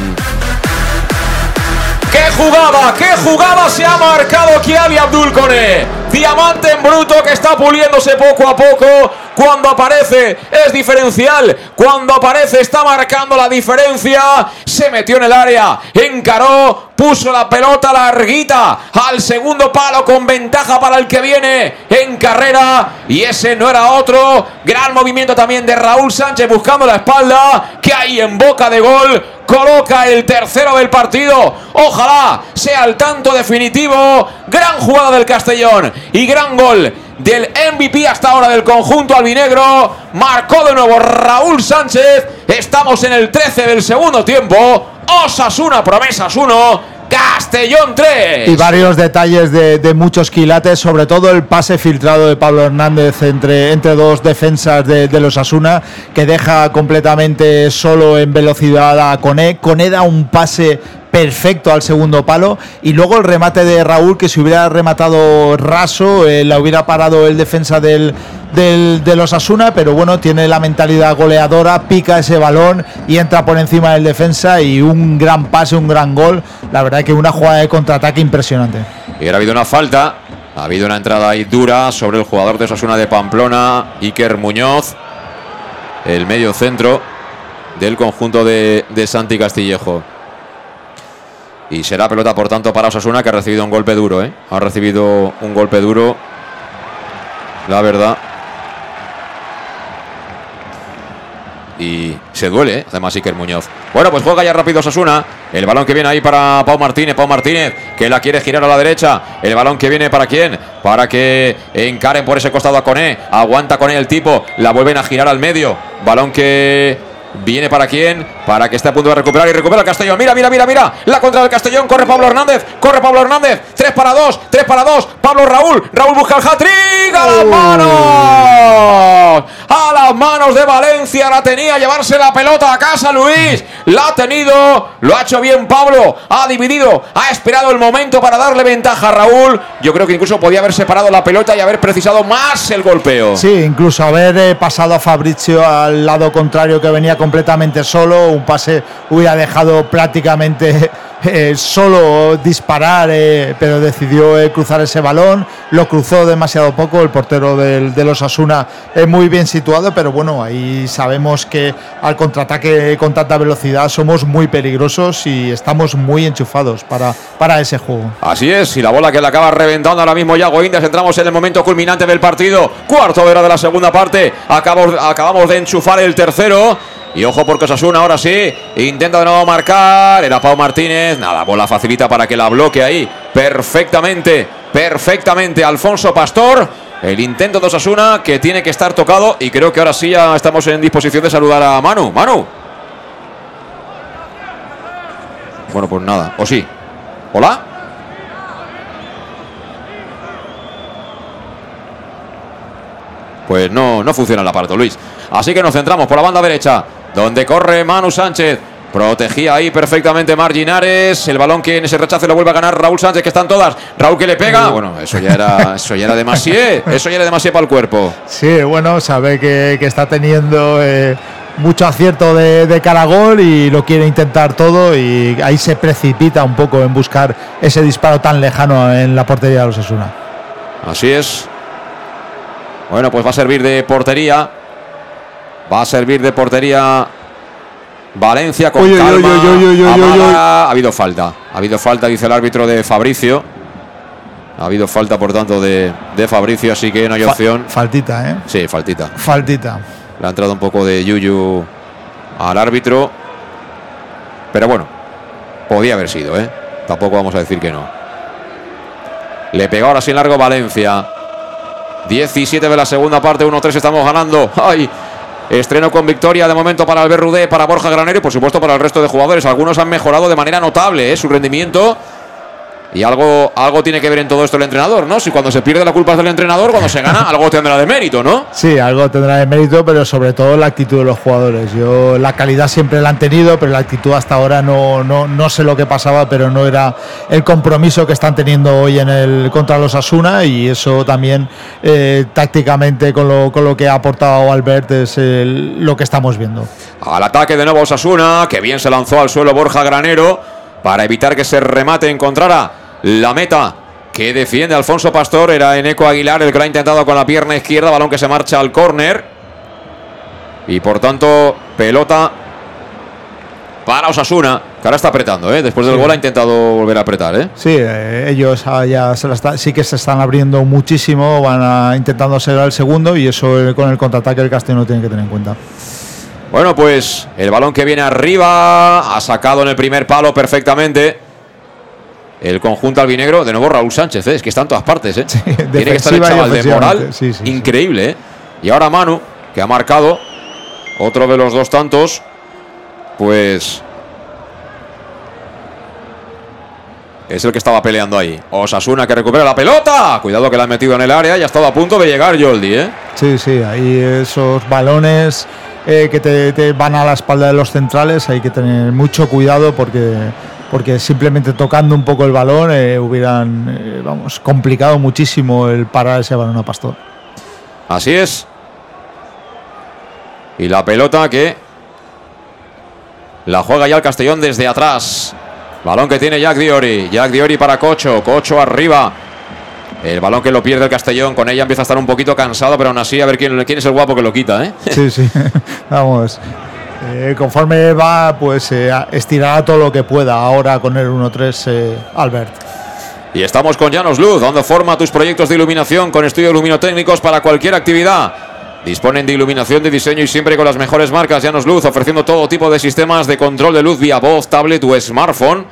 ¡Qué jugada! ¡Qué jugada se ha marcado Kiali Abdul Koné! Diamante en bruto que está puliéndose poco a poco. Cuando aparece es diferencial. Cuando aparece está marcando la diferencia. Se metió en el área, encaró, puso la pelota larguita al segundo palo con ventaja para el que viene en carrera. Y ese no era otro. Gran movimiento también de Raúl Sánchez buscando la espalda. Que hay en boca de gol coloca el tercero del partido. Ojalá sea el tanto definitivo. Gran jugada del Castellón y gran gol del MVP hasta ahora del conjunto albinegro. Marcó de nuevo Raúl Sánchez. Estamos en el 13 del segundo tiempo. Osasuna promesas 1. Castellón 3. Y varios detalles de, muchos quilates, sobre todo el pase filtrado de Pablo Hernández entre, entre dos defensas de, los Asuna, que deja completamente solo en velocidad a Cone. Cone da un pase perfecto al segundo palo. Y luego el remate de Raúl, que si hubiera rematado raso, eh, la hubiera parado el defensa del, del, de los Asuna, pero bueno, tiene la mentalidad goleadora, pica ese balón y entra por encima del defensa y un gran pase, un gran gol. La verdad que una jugada de contraataque impresionante. Y ahora ha habido una falta, ha habido una entrada ahí dura sobre el jugador de Osasuna de Pamplona, Iker Muñoz, el medio centro del conjunto de, de Santi Castillejo. Y será pelota, por tanto, para Osasuna, que ha recibido un golpe duro. ¿eh? Ha recibido un golpe duro. La verdad. Y se duele, ¿eh? además Iker Muñoz. Bueno, pues juega ya rápido Osasuna. El balón que viene ahí para Pau Martínez. Pau Martínez que la quiere girar a la derecha. El balón que viene para quién? Para que encaren por ese costado a Coné. Aguanta con él el tipo. La vuelven a girar al medio. Balón que Viene para quién? Para que esté a punto de recuperar y recupera el Castellón. Mira, mira, mira, mira. La contra del Castellón. Corre Pablo Hernández. Corre Pablo Hernández. 3 para 2. 3 para 2. Pablo Raúl. Raúl busca el hat-trick. A las manos. A las manos de Valencia. La tenía. Llevarse la pelota a casa Luis. La ha tenido. Lo ha hecho bien Pablo. Ha dividido. Ha esperado el momento para darle ventaja a Raúl. Yo creo que incluso podía haber separado la pelota y haber precisado más el golpeo. Sí, incluso haber eh, pasado a Fabricio al lado contrario que venía con completamente solo, un pase hubiera dejado prácticamente eh, solo disparar, eh, pero decidió eh, cruzar ese balón, lo cruzó demasiado poco, el portero del, de los Asuna muy bien situado, pero bueno, ahí sabemos que al contraataque con tanta velocidad somos muy peligrosos y estamos muy enchufados para, para ese juego. Así es, y la bola que le acaba reventando ahora mismo Yago Indias, entramos en el momento culminante del partido, cuarto de hora de la segunda parte, acabamos, acabamos de enchufar el tercero. Y ojo porque Osasuna ahora sí intenta de nuevo marcar. Era Pau Martínez. Nada, bola facilita para que la bloque ahí perfectamente, perfectamente Alfonso Pastor. El intento de Osasuna que tiene que estar tocado y creo que ahora sí ya estamos en disposición de saludar a Manu. Manu. Bueno, pues nada. ¿O sí? ¿Hola? Pues no, no funciona el aparato, Luis. Así que nos centramos por la banda derecha donde corre Manu Sánchez. Protegía ahí perfectamente Marginares. El balón que en ese rechace lo vuelve a ganar Raúl Sánchez, que están todas. Raúl que le pega. Bueno, eso ya era, eso ya era demasiado. Eso ya era demasiado para el cuerpo. Sí, bueno, sabe que, está teniendo eh, mucho acierto de, de cara gol y lo quiere intentar todo. Y ahí se precipita un poco en buscar ese disparo tan lejano en la portería de los Asuna. Así es. Bueno, pues va a servir de portería. Va a servir de portería Valencia con calma. ha habido falta. Ha habido falta, dice el árbitro de Fabricio. Ha habido falta, por tanto, de, Fabricio, así que no hay opción. Faltita, ¿eh? Sí, faltita. Faltita. Le ha entrado un poco de yuyu al árbitro. Pero bueno, podía haber sido, ¿eh? Tampoco vamos a decir que no. Le pegó ahora sin largo Valencia. 17 de la segunda parte, 1-3 estamos ganando. ¡Ay! Estreno con victoria de momento para Albert Rudé, para Borja Granero y por supuesto para el resto de jugadores. Algunos han mejorado de manera notable ¿eh? su rendimiento y algo, algo tiene que ver en todo esto el entrenador, ¿no? Si cuando se pierde la culpa es del entrenador, cuando se gana, algo tendrá de mérito, ¿no? Sí, algo tendrá de mérito, pero sobre todo la actitud de los jugadores. Yo la calidad siempre la han tenido, pero la actitud hasta ahora no, no, no sé lo que pasaba, pero no era el compromiso que están teniendo hoy en el contra los Asuna y eso también eh, tácticamente con lo, con lo que ha aportado Albert es lo que estamos viendo. Al ataque de nuevo Osasuna, que bien se lanzó al suelo Borja Granero para evitar que se remate encontrara la meta que defiende Alfonso Pastor. Era Eneco Aguilar el que lo ha intentado con la pierna izquierda. Balón que se marcha al córner. Y por tanto, pelota para Osasuna, que ahora está apretando, ¿eh? Después del Sí. gol ha intentado volver a apretar, ¿eh? Sí, eh, ellos ah, ya se la está- sí que se están abriendo muchísimo, van a, intentando ser el segundo y eso eh, con el contraataque el Castellón tiene que tener en cuenta. Bueno, pues el balón que viene arriba ha sacado en el primer palo perfectamente. El conjunto albinegro, de nuevo Raúl Sánchez, ¿eh? es que está en todas partes. ¿eh? Tiene que estar el chaval de moral sí, sí, sí. increíble. ¿eh? Y ahora Manu, que ha marcado otro de los dos tantos, pues es el que estaba peleando ahí. Osasuna que recupera la pelota. Cuidado que la ha metido en el área y ha estado a punto de llegar Joldi. ¿eh? Sí, sí, ahí esos balones eh, que te, te van a la espalda de los centrales hay que tener mucho cuidado porque, porque simplemente tocando un poco el balón eh, hubieran, eh, vamos, complicado muchísimo el parar ese balón a Pastor. Así es. Y la pelota que la juega ya el Castellón desde atrás. Balón que tiene Jack Diori. Jack Diori para Cocho. Cocho arriba. El balón que lo pierde el Castellón. Con ella empieza a estar un poquito cansado, pero aún así a ver quién, quién es el guapo que lo quita. ¿eh? Sí, sí, vamos. Eh, conforme va, pues eh, estirará todo lo que pueda ahora con el 1-3 eh, Albert. Y estamos con Llanos Luz, dando forma a tus proyectos de iluminación con estudios luminotécnicos para cualquier actividad. Disponen de iluminación de diseño y siempre con las mejores marcas Llanos Luz, ofreciendo todo tipo de sistemas de control de luz vía voz, tablet o smartphone.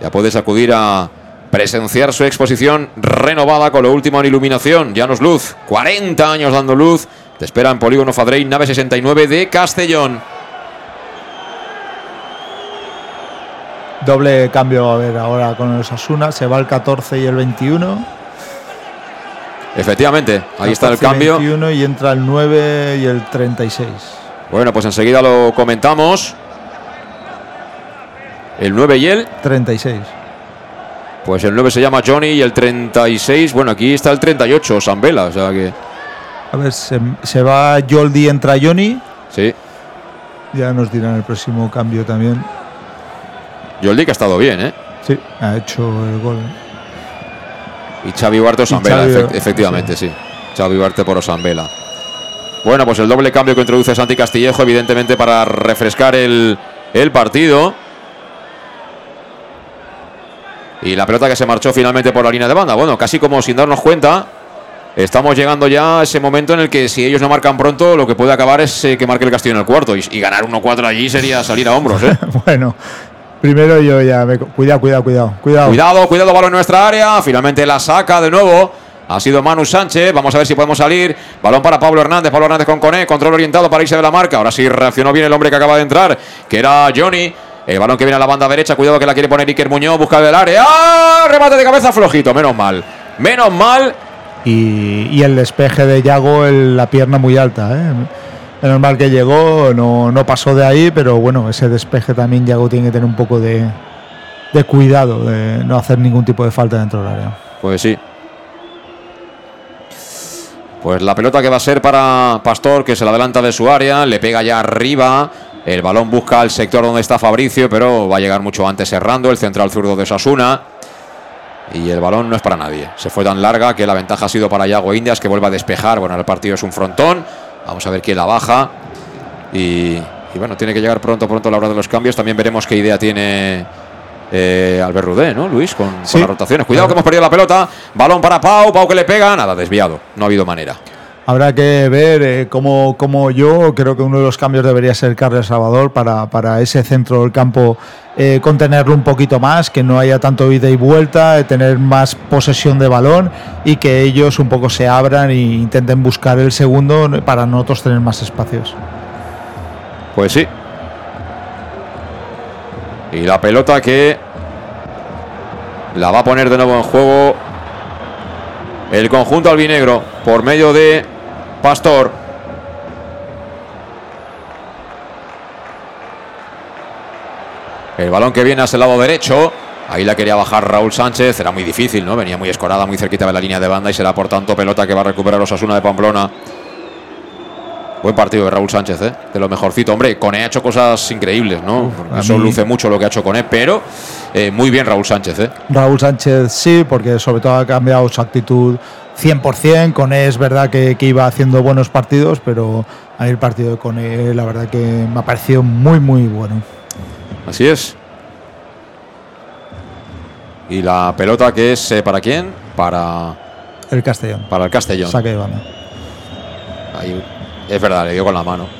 Ya puedes acudir a presenciar su exposición renovada con lo último en iluminación. Llanos Luz, 40 años dando luz. Te espera en Polígono Fadrey, nave 69 de Castellón. Doble cambio a ver ahora con el Osasuna. Se va el 14 y el 21. Efectivamente, ahí está el 14 y cambio. 21 y entra el 9 y el 36. Bueno, pues enseguida lo comentamos. El 9 y el. 36. Pues el 9 se llama Johnny y el 36. Bueno, aquí está el 38, Sambela. O sea que. A ver, se, se va Joldi, entra Johnny. Sí. Ya nos dirán el próximo cambio también. Joldi que ha estado bien, ¿eh? Sí, ha hecho el gol. Y Xavi Huarte o Y Sambela, Xavi, efect- efectivamente, sí. Xavi Huarte por Osambela. Bueno, pues el doble cambio que introduce Santi Castillejo, evidentemente para refrescar el, el partido. Y la pelota que se marchó finalmente por la línea de banda. Bueno, casi como sin darnos cuenta, estamos llegando ya a ese momento en el que si ellos no marcan pronto, lo que puede acabar es eh, que marque el Castillo en el cuarto. Y, y ganar 1-4 allí sería salir a hombros, ¿eh? bueno, primero yo ya me. Cuidado, cuidado, cuidado. Cuidado. Cuidado, cuidado, balón en nuestra área. Finalmente la saca de nuevo. Ha sido Manu Sánchez. Vamos a ver si podemos salir. Balón para Pablo Hernández. Pablo Hernández con Coné. Control orientado para irse de la marca. Ahora sí reaccionó bien el hombre que acaba de entrar, que era Johnny. El balón que viene a la banda derecha. Cuidado que la quiere poner Iker Muñoz. Busca del área. ¡Ah! Remate de cabeza flojito. Menos mal. Menos mal. Y, el despeje de Yago, el- la pierna muy alta. ¿eh? Menos que llegó, no, no pasó de ahí, pero bueno, ese despeje también Yago tiene que tener un poco de, de cuidado, de no hacer ningún tipo de falta dentro del área. Pues sí. Pues la pelota que va a ser para Pastor, que se la adelanta de su área, le pega ya arriba. El balón busca el sector donde está Fabricio, pero va a llegar mucho antes errando el central zurdo de Sasuna. Y el balón no es para nadie. Se fue tan larga que la ventaja ha sido para Yago Indias, que vuelve a despejar. Bueno, el partido es un frontón. Vamos a ver quién la baja. Y, y bueno, tiene que llegar pronto, pronto la hora de los cambios. También veremos qué idea tiene eh, Albert Rudé, ¿no, Luis? Con, las rotaciones. Cuidado que hemos perdido la pelota. Balón para Pau. Pau que le pega. Nada, desviado. No ha habido manera. Habrá que ver eh, cómo, cómo yo creo que uno de los cambios debería ser Carles Salvador para, para ese centro del campo eh, contenerlo un poquito más, que no haya tanto ida y vuelta, eh, tener más posesión de balón y que ellos un poco se abran e intenten buscar el segundo para nosotros tener más espacios. Pues sí. Y la pelota que la va a poner de nuevo en juego el conjunto albinegro por medio de Pastor. El balón que viene hacia el lado derecho. Ahí la quería bajar Raúl Sánchez. Era muy difícil, ¿no? Venía muy escorada, muy cerquita de la línea de banda y será por tanto pelota que va a recuperar Osasuna de Pamplona. Buen partido de Raúl Sánchez, ¿eh? de lo mejorcito. Hombre, Cone ha hecho cosas increíbles, ¿no? Eso luce mucho lo que ha hecho Cone, pero eh, muy bien Raúl Sánchez. ¿eh? Raúl Sánchez sí, porque sobre todo ha cambiado su actitud 100%. Con él es verdad que, que iba haciendo buenos partidos, pero a mí el partido de Cone la verdad que me ha parecido muy, muy bueno. Así es. Y la pelota que es eh, para quién? Para, El Castellón. para el Castellón. Saque de banda. Ahí, es verdad, le dio con la mano.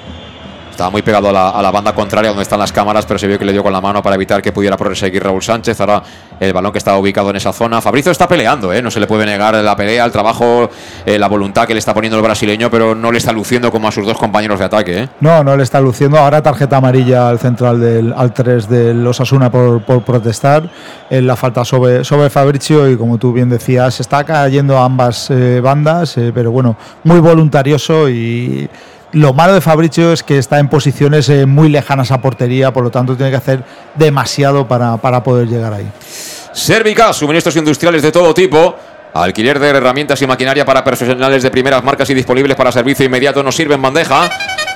Estaba muy pegado a la, a la banda contraria donde están las cámaras, pero se vio que le dio con la mano para evitar que pudiera proseguir Raúl Sánchez. Ahora el balón que estaba ubicado en esa zona. Fabricio está peleando, ¿eh? no se le puede negar la pelea, el trabajo, eh, la voluntad que le está poniendo el brasileño, pero no le está luciendo como a sus dos compañeros de ataque. ¿eh? No, no le está luciendo. Ahora tarjeta amarilla al central del al 3 del Osasuna por, por protestar en la falta sobre, sobre Fabricio y como tú bien decías, está cayendo a ambas eh, bandas, eh, pero bueno, muy voluntarioso y lo malo de Fabricio es que está en posiciones eh, muy lejanas a portería, por lo tanto tiene que hacer demasiado para, para poder llegar ahí. Servica, suministros industriales de todo tipo. Alquiler de herramientas y maquinaria para profesionales de primeras marcas y disponibles para servicio inmediato nos sirve en bandeja.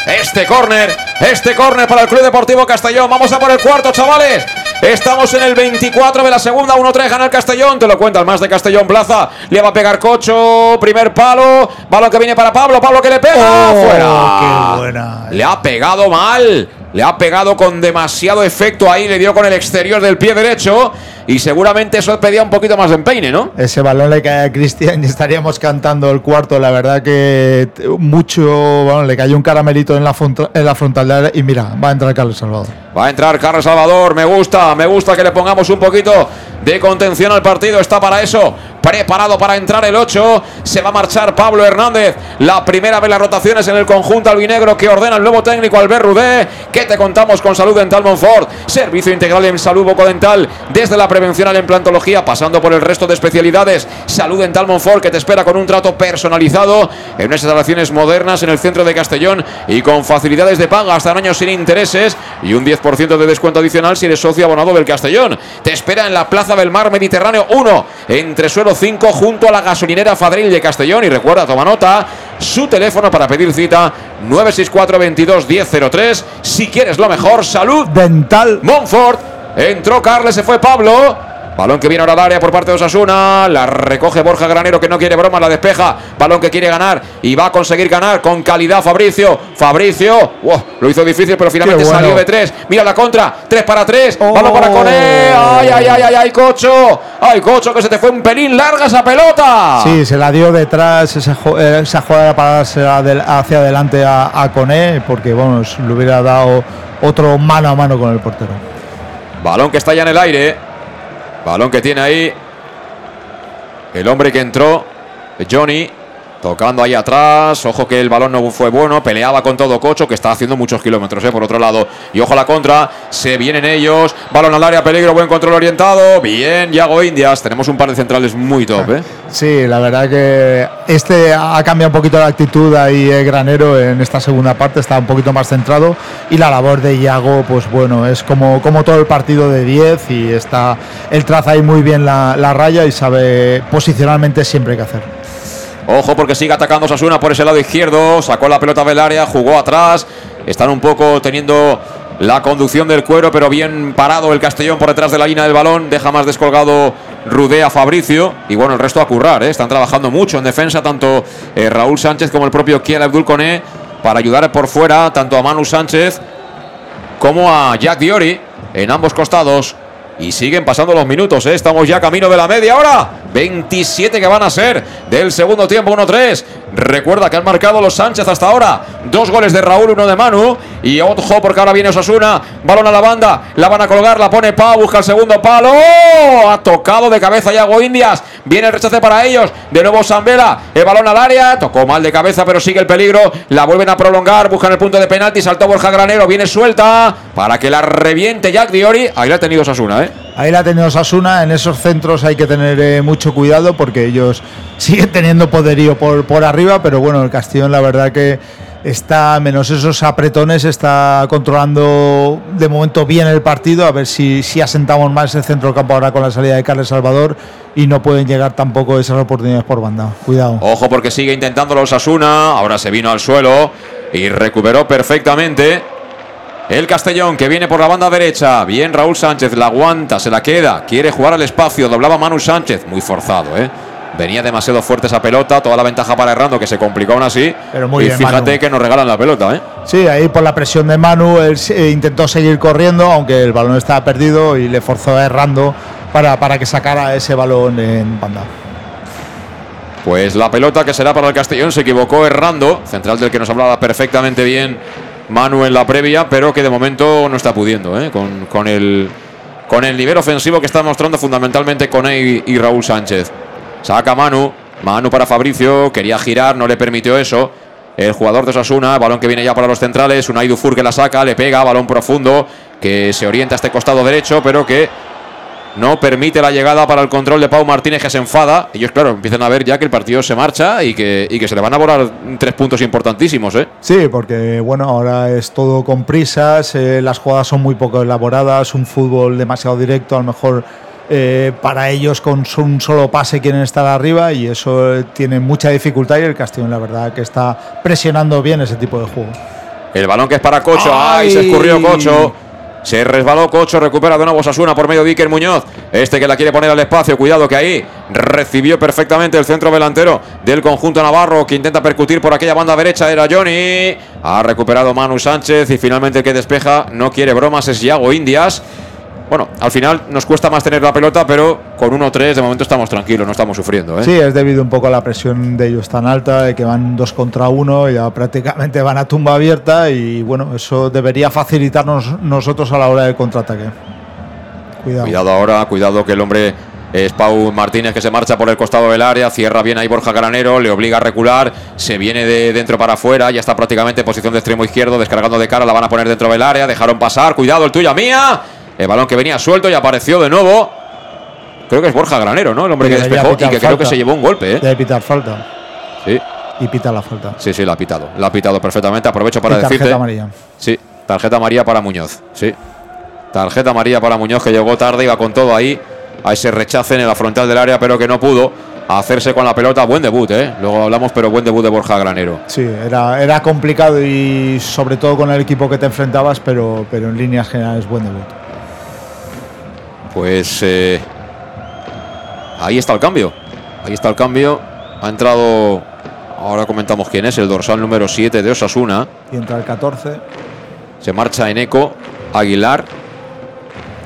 Este córner, este córner para el Club Deportivo Castellón. Vamos a por el cuarto, chavales. Estamos en el 24 de la segunda, 1-3 gana el Castellón. Te lo cuenta el más de Castellón Plaza. Le va a pegar Cocho, primer palo. Balón que viene para Pablo. Pablo que le pega. Oh, Fuera. qué buena. Le ha pegado mal. Le ha pegado con demasiado efecto ahí. Le dio con el exterior del pie derecho. Y seguramente eso pedía un poquito más de empeine, ¿no? Ese balón le cae a Cristian y estaríamos cantando el cuarto. La verdad que mucho, bueno, le cayó un caramelito en la, en la frontal y mira, va a entrar Carlos Salvador. Va a entrar Carlos Salvador, me gusta, me gusta que le pongamos un poquito de contención al partido, está para eso, preparado para entrar el 8, se va a marchar Pablo Hernández, la primera vez las rotaciones en el conjunto albinegro que ordena el nuevo técnico Albert Rudé, que te contamos con Salud Dental Monfort, servicio integral en salud bucodental, desde la prevención a la implantología, pasando por el resto de especialidades, Salud Dental Monfort que te espera con un trato personalizado en unas instalaciones modernas en el centro de Castellón y con facilidades de pago hasta años sin intereses y un 10% de descuento adicional si eres socio abonado del Castellón. Te espera en la Plaza del Mar Mediterráneo 1, entre suelo 5, junto a la gasolinera Fadril de Castellón. Y recuerda, toma nota, su teléfono para pedir cita 964 22 1003. Si quieres lo mejor, salud. Dental. Montfort. Entró Carles, se fue Pablo. Balón que viene ahora al área por parte de Osasuna. La recoge Borja Granero que no quiere broma, la despeja. Balón que quiere ganar y va a conseguir ganar con calidad Fabricio. Fabricio, wow, lo hizo difícil, pero finalmente bueno. salió de tres. Mira la contra, tres para tres. Balón para Coné. Ay, ay, ay, ay, ay, Cocho. Ay, Cocho, que se te fue un pelín larga esa pelota. Sí, se la dio detrás, esa, eh, esa jugada para hacia adelante a, a Coné, porque bueno, le hubiera dado otro mano a mano con el portero. Balón que está ya en el aire. Balón que tiene ahí el hombre que entró, Johnny, tocando ahí atrás. Ojo que el balón no fue bueno, peleaba con todo Cocho, que está haciendo muchos kilómetros, eh, por otro lado. Y ojo a la contra, se vienen ellos. Balón al área, peligro, buen control orientado. Bien, Yago Indias. Tenemos un par de centrales muy top, ¿eh? Sí, la verdad que este ha cambiado un poquito la actitud ahí eh, Granero en esta segunda parte, está un poquito más centrado y la labor de Iago, pues bueno, es como, como todo el partido de 10 y está, él traza ahí muy bien la raya y sabe posicionalmente siempre qué hacer. Ojo porque sigue atacando Sasuna por ese lado izquierdo. Sacó la pelota del área, jugó atrás. Están un poco teniendo la conducción del cuero, pero bien parado el Castellón por detrás de la línea del balón. Deja más descolgado Rudé a Fabricio. Y bueno, el resto a currar. ¿eh? Están trabajando mucho en defensa, tanto eh, Raúl Sánchez como el propio Kiel Abdul Koné, para ayudar por fuera tanto a Manu Sánchez como a Jack Diori en ambos costados. Y siguen pasando los minutos, ¿eh? estamos ya camino de la media hora. 27 que van a ser del segundo tiempo, 1-3. Recuerda que han marcado los Sánchez hasta ahora. Dos goles de Raúl, uno de Manu. Y ojo porque ahora viene Osasuna. Balón a la banda. La van a colgar, la pone Pau, busca el segundo palo. ¡Oh! Ha tocado de cabeza Yago Indias. Viene el rechace para ellos. De nuevo Zambela. El balón al área. Tocó mal de cabeza, pero sigue el peligro. La vuelven a prolongar. Buscan el punto de penalti. Saltó Borja Granero. Viene suelta. Para que la reviente Jack Diori. Ahí la ha tenido Osasuna, ¿eh? Ahí la ha tenido Sasuna, en esos centros hay que tener eh, mucho cuidado porque ellos siguen teniendo poderío por, por arriba, pero bueno, el Castellón la verdad que está, menos esos apretones, está controlando de momento bien el partido, a ver si, si asentamos más el centro campo ahora con la salida de Carles Salvador y no pueden llegar tampoco esas oportunidades por banda. Cuidado. Ojo porque sigue intentándolo Osasuna. Ahora se vino al suelo. y recuperó perfectamente. El Castellón que viene por la banda derecha. Bien Raúl Sánchez, la aguanta, se la queda. Quiere jugar al espacio. Doblaba Manu Sánchez. Muy forzado, ¿eh? Venía demasiado fuerte esa pelota. Toda la ventaja para Errando que se complicó aún así. Pero muy y bien, fíjate Manu. que nos regalan la pelota, ¿eh? Sí, ahí por la presión de Manu, él eh, intentó seguir corriendo, aunque el balón estaba perdido y le forzó a errando para, para que sacara ese balón en banda. Pues la pelota que será para el Castellón se equivocó errando. Central del que nos hablaba perfectamente bien Manu en la previa, pero que de momento no está pudiendo, ¿eh? con, con el, con el nivel ofensivo que está mostrando fundamentalmente con y, y Raúl Sánchez. Saca Manu, Manu para Fabricio, quería girar, no le permitió eso. El jugador de Osasuna, balón que viene ya para los centrales, Unai Dufour que la saca, le pega, balón profundo, que se orienta a este costado derecho, pero que no permite la llegada para el control de Pau Martínez que se enfada. Ellos, claro, empiezan a ver ya que el partido se marcha y que, y que se le van a volar tres puntos importantísimos, ¿eh? Sí, porque bueno, ahora es todo con prisas, eh, las jugadas son muy poco elaboradas, un fútbol demasiado directo, a lo mejor eh, para ellos con un solo pase quieren estar arriba y eso eh, tiene mucha dificultad y el Castellón la verdad que está presionando bien ese tipo de juego. El balón que es para Cocho. ¡Ay! ¡Ay! Se escurrió Cocho. Se resbaló Cocho, recupera de nuevo Sasuna por medio de Iker Muñoz. Este que la quiere poner al espacio. Cuidado que ahí recibió perfectamente el centro delantero del conjunto Navarro que intenta percutir por aquella banda derecha. Era Johnny. Ha recuperado Manu Sánchez y finalmente el que despeja no quiere bromas es Yago Indias. Bueno, al final nos cuesta más tener la pelota, pero con 1-3 de momento estamos tranquilos, no estamos sufriendo. ¿eh? Sí, es debido un poco a la presión de ellos tan alta, de que van dos contra uno, ya prácticamente van a tumba abierta y bueno, eso debería facilitarnos nosotros a la hora del contraataque. Cuidado. Cuidado ahora, cuidado que el hombre es Pau Martínez que se marcha por el costado del área, cierra bien ahí Borja Granero, le obliga a recular, se viene de dentro para afuera, ya está prácticamente en posición de extremo izquierdo, descargando de cara, la van a poner dentro del área, dejaron pasar, cuidado el tuyo, mía, el balón que venía suelto y apareció de nuevo. Creo que es Borja Granero, ¿no? El hombre que despejó y que creo que se llevó un golpe, ¿eh? Debe pitar falta. Sí. Y pita la falta. Sí, sí, la ha pitado. La ha pitado perfectamente. Aprovecho para Y tarjeta decirte. amarilla. Sí, tarjeta amarilla para Muñoz. Sí. Tarjeta amarilla para Muñoz que llegó tarde, iba con todo ahí. A ese rechace en la frontal del área, pero que no pudo hacerse con la pelota. Buen debut, ¿eh? Luego hablamos, pero buen debut de Borja Granero. Sí, era, era complicado y sobre todo con el equipo que te enfrentabas, pero, pero en líneas generales buen debut. Pues eh, ahí está el cambio. Ahí está el cambio. Ha entrado, ahora comentamos quién es, el dorsal número 7 de Osasuna. Y entra el 14 Se marcha en eco. Aguilar.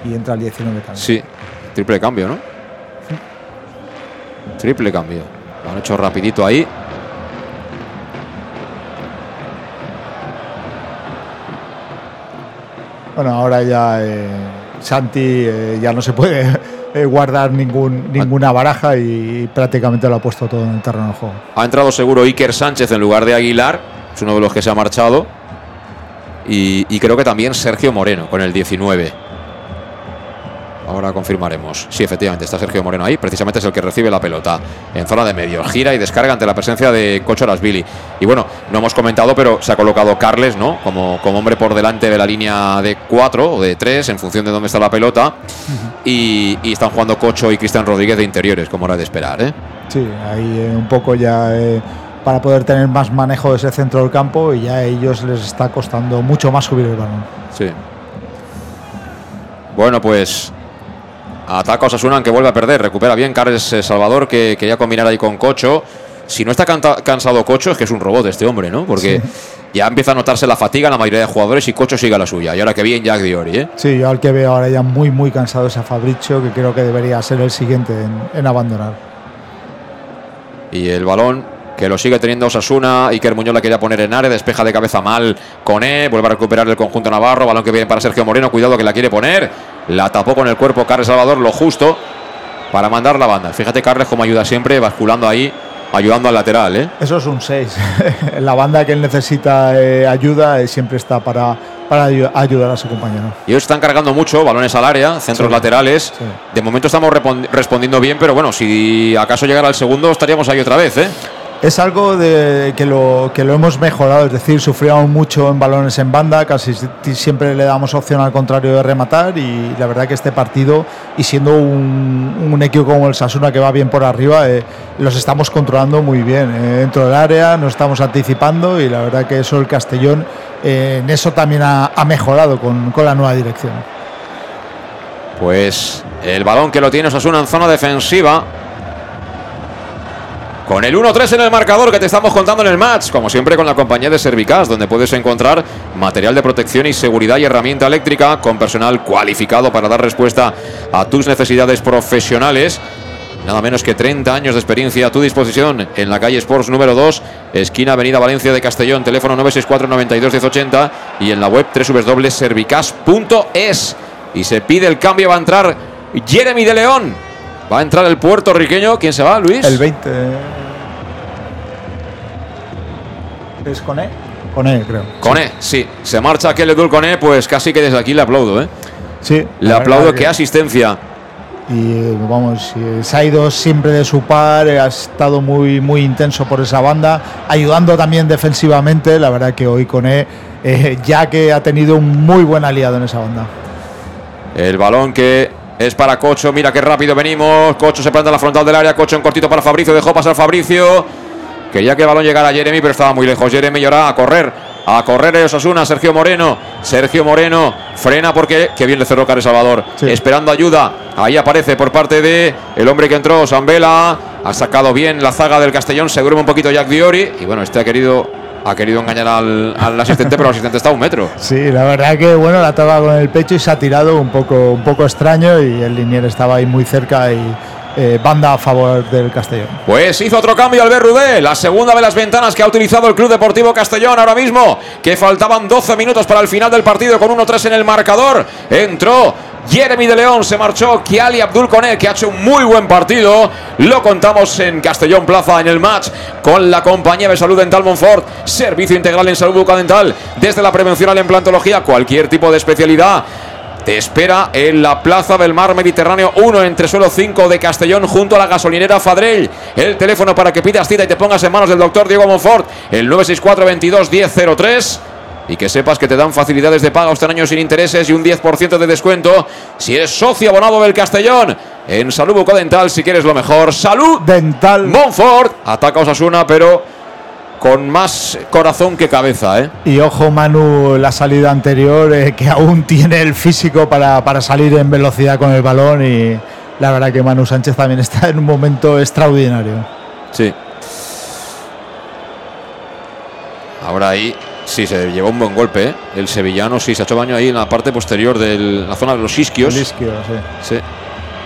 y entra el 19 también. Sí, triple cambio, ¿no? Triple cambio. Lo han hecho rapidito ahí. Bueno, ahora ya eh, Santi eh, ya no se puede eh, guardar ningún, ninguna baraja y prácticamente lo ha puesto todo en el terreno de juego. Ha entrado seguro Iker Sánchez en lugar de Aguilar. Es uno de los que se ha marchado. Y, y creo que también Sergio Moreno con el 19. Ahora confirmaremos. Sí, efectivamente, está Sergio Moreno ahí. Precisamente es el que recibe la pelota en zona de medio. Gira y descarga ante la presencia de Cocho Billy. Y bueno, no hemos comentado, pero se ha colocado Carles, ¿no? Como, como hombre por delante de la línea de 4 o de 3, en función de dónde está la pelota. y, y están jugando Cocho y Cristian Rodríguez de interiores, como era de esperar, ¿eh? Sí, ahí eh, un poco ya eh, para poder tener más manejo de ese centro del campo y ya a ellos les está costando mucho más subir el balón. Sí. Bueno, pues ataca Osasuna aunque vuelve a perder. Recupera bien Carles eh, Salvador que quería combinar ahí con Cocho. Si no está cansado Cocho es que es un robot este hombre, ¿no? Porque ya empieza a notarse la fatiga en la mayoría de jugadores y Cocho sigue a la suya. Y ahora que bien Jack Diori, ¿eh? Sí, yo al que veo ahora ya muy, muy cansado es a Fabricio, que creo que debería ser el siguiente en, en abandonar. Y el balón que lo sigue teniendo Osasuna. Iker Muñoz la quería poner en área, despeja de cabeza mal con E, vuelve a recuperar el conjunto Navarro. Balón que viene para Sergio Moreno, cuidado que la quiere poner. La tapó con el cuerpo Carles Salvador, lo justo para mandar la banda. Fíjate Carles como ayuda siempre, basculando ahí, ayudando al lateral, ¿eh? Eso es un 6. la banda que él necesita eh, ayuda eh, siempre está para, para ayu- ayudar a su compañero. Y ellos están cargando mucho, balones al área, centros Sí, laterales. De momento estamos respondiendo bien, pero bueno, si acaso llegara el segundo estaríamos ahí otra vez, ¿eh? Es algo que lo, hemos mejorado, es decir, sufríamos mucho en balones en banda, casi siempre le damos opción al contrario de rematar y la verdad que este partido, y siendo un, equipo como el Sasuna que va bien por arriba, eh, los estamos controlando muy bien. Eh, dentro del área nos estamos anticipando y la verdad que eso el Castellón eh, en eso también ha, mejorado con, con la nueva dirección. Pues el balón que lo tiene Osasuna en zona defensiva. Con el 1-3 en el marcador que te estamos contando en el match, como siempre con la compañía de Servicas, donde puedes encontrar material de protección y seguridad y herramienta eléctrica con personal cualificado para dar respuesta a tus necesidades profesionales. Nada menos que 30 años de experiencia a tu disposición en la calle Sports número 2, esquina Avenida Valencia de Castellón, teléfono 964 92 1080 y en la web www.servicas.es. Y se pide el cambio, va a entrar Jeremy de León. Va a entrar el puertorriqueño. ¿Quién se va, Luis? El 20. ¿Es Cone? Cone, creo. Cone, sí. Se marcha aquel Edul Cone, pues casi que desde aquí le aplaudo, ¿eh? Sí. Le aplaudo, qué asistencia. Y vamos, se ha ido siempre de su par, ha estado muy, muy intenso por esa banda, ayudando también defensivamente. La verdad que hoy Cone, eh, ya que ha tenido un muy buen aliado en esa banda. El balón que es para Cocho. Mira qué rápido venimos. Cocho se planta en la frontal del área. Cocho en cortito para Fabricio. Dejó pasar Fabricio. Quería que el balón llegara a Jeremy, pero estaba muy lejos. Jeremy llora a correr. A correr el Osasuna. Sergio Moreno. Sergio Moreno frena porque. Qué bien le cerró Care Salvador. Esperando ayuda. Ahí aparece por parte de el hombre que entró, Sambela. Ha sacado bien la zaga del Castellón. Se duerme un poquito Jack Diori. Y bueno, este ha querido ha querido engañar al, al, asistente, pero el asistente está a un metro. Sí, la verdad que bueno, la toca con el pecho y se ha tirado un poco, un poco extraño y el linier estaba ahí muy cerca y eh, banda a favor del Castellón. Pues hizo otro cambio Albert Rudé, la segunda de las ventanas que ha utilizado el Club Deportivo Castellón ahora mismo, que faltaban 12 minutos para el final del partido con 1-3 en el marcador. Entró Jeremy de León se marchó. Kiali Abdul Koné, que ha hecho un muy buen partido. Lo contamos en Castellón Plaza en el match con la compañía de salud dental Monfort. Servicio integral en salud bucodental. Desde la prevención a la implantología, cualquier tipo de especialidad. Te espera en la Plaza del Mar Mediterráneo 1 entre suelo 5 de Castellón junto a la gasolinera Fadrell. El teléfono para que pidas cita y te pongas en manos del doctor Diego Monfort, el 964 22 1003 y que sepas que te dan facilidades de pago hasta año sin intereses y un 10% de descuento si eres socio abonado del Castellón. En Salud Bucodental, si quieres lo mejor. Salud Dental. Monfort. Ataca Osasuna, pero con más corazón que cabeza. ¿eh? Y ojo, Manu, la salida anterior, eh, que aún tiene el físico para, para salir en velocidad con el balón. Y la verdad que Manu Sánchez también está en un momento extraordinario. Sí. Ahora ahí Sí, se llevó un buen golpe. ¿eh? El sevillano sí se ha hecho baño ahí en la parte posterior de la zona de los isquios. El isquio, sí. sí.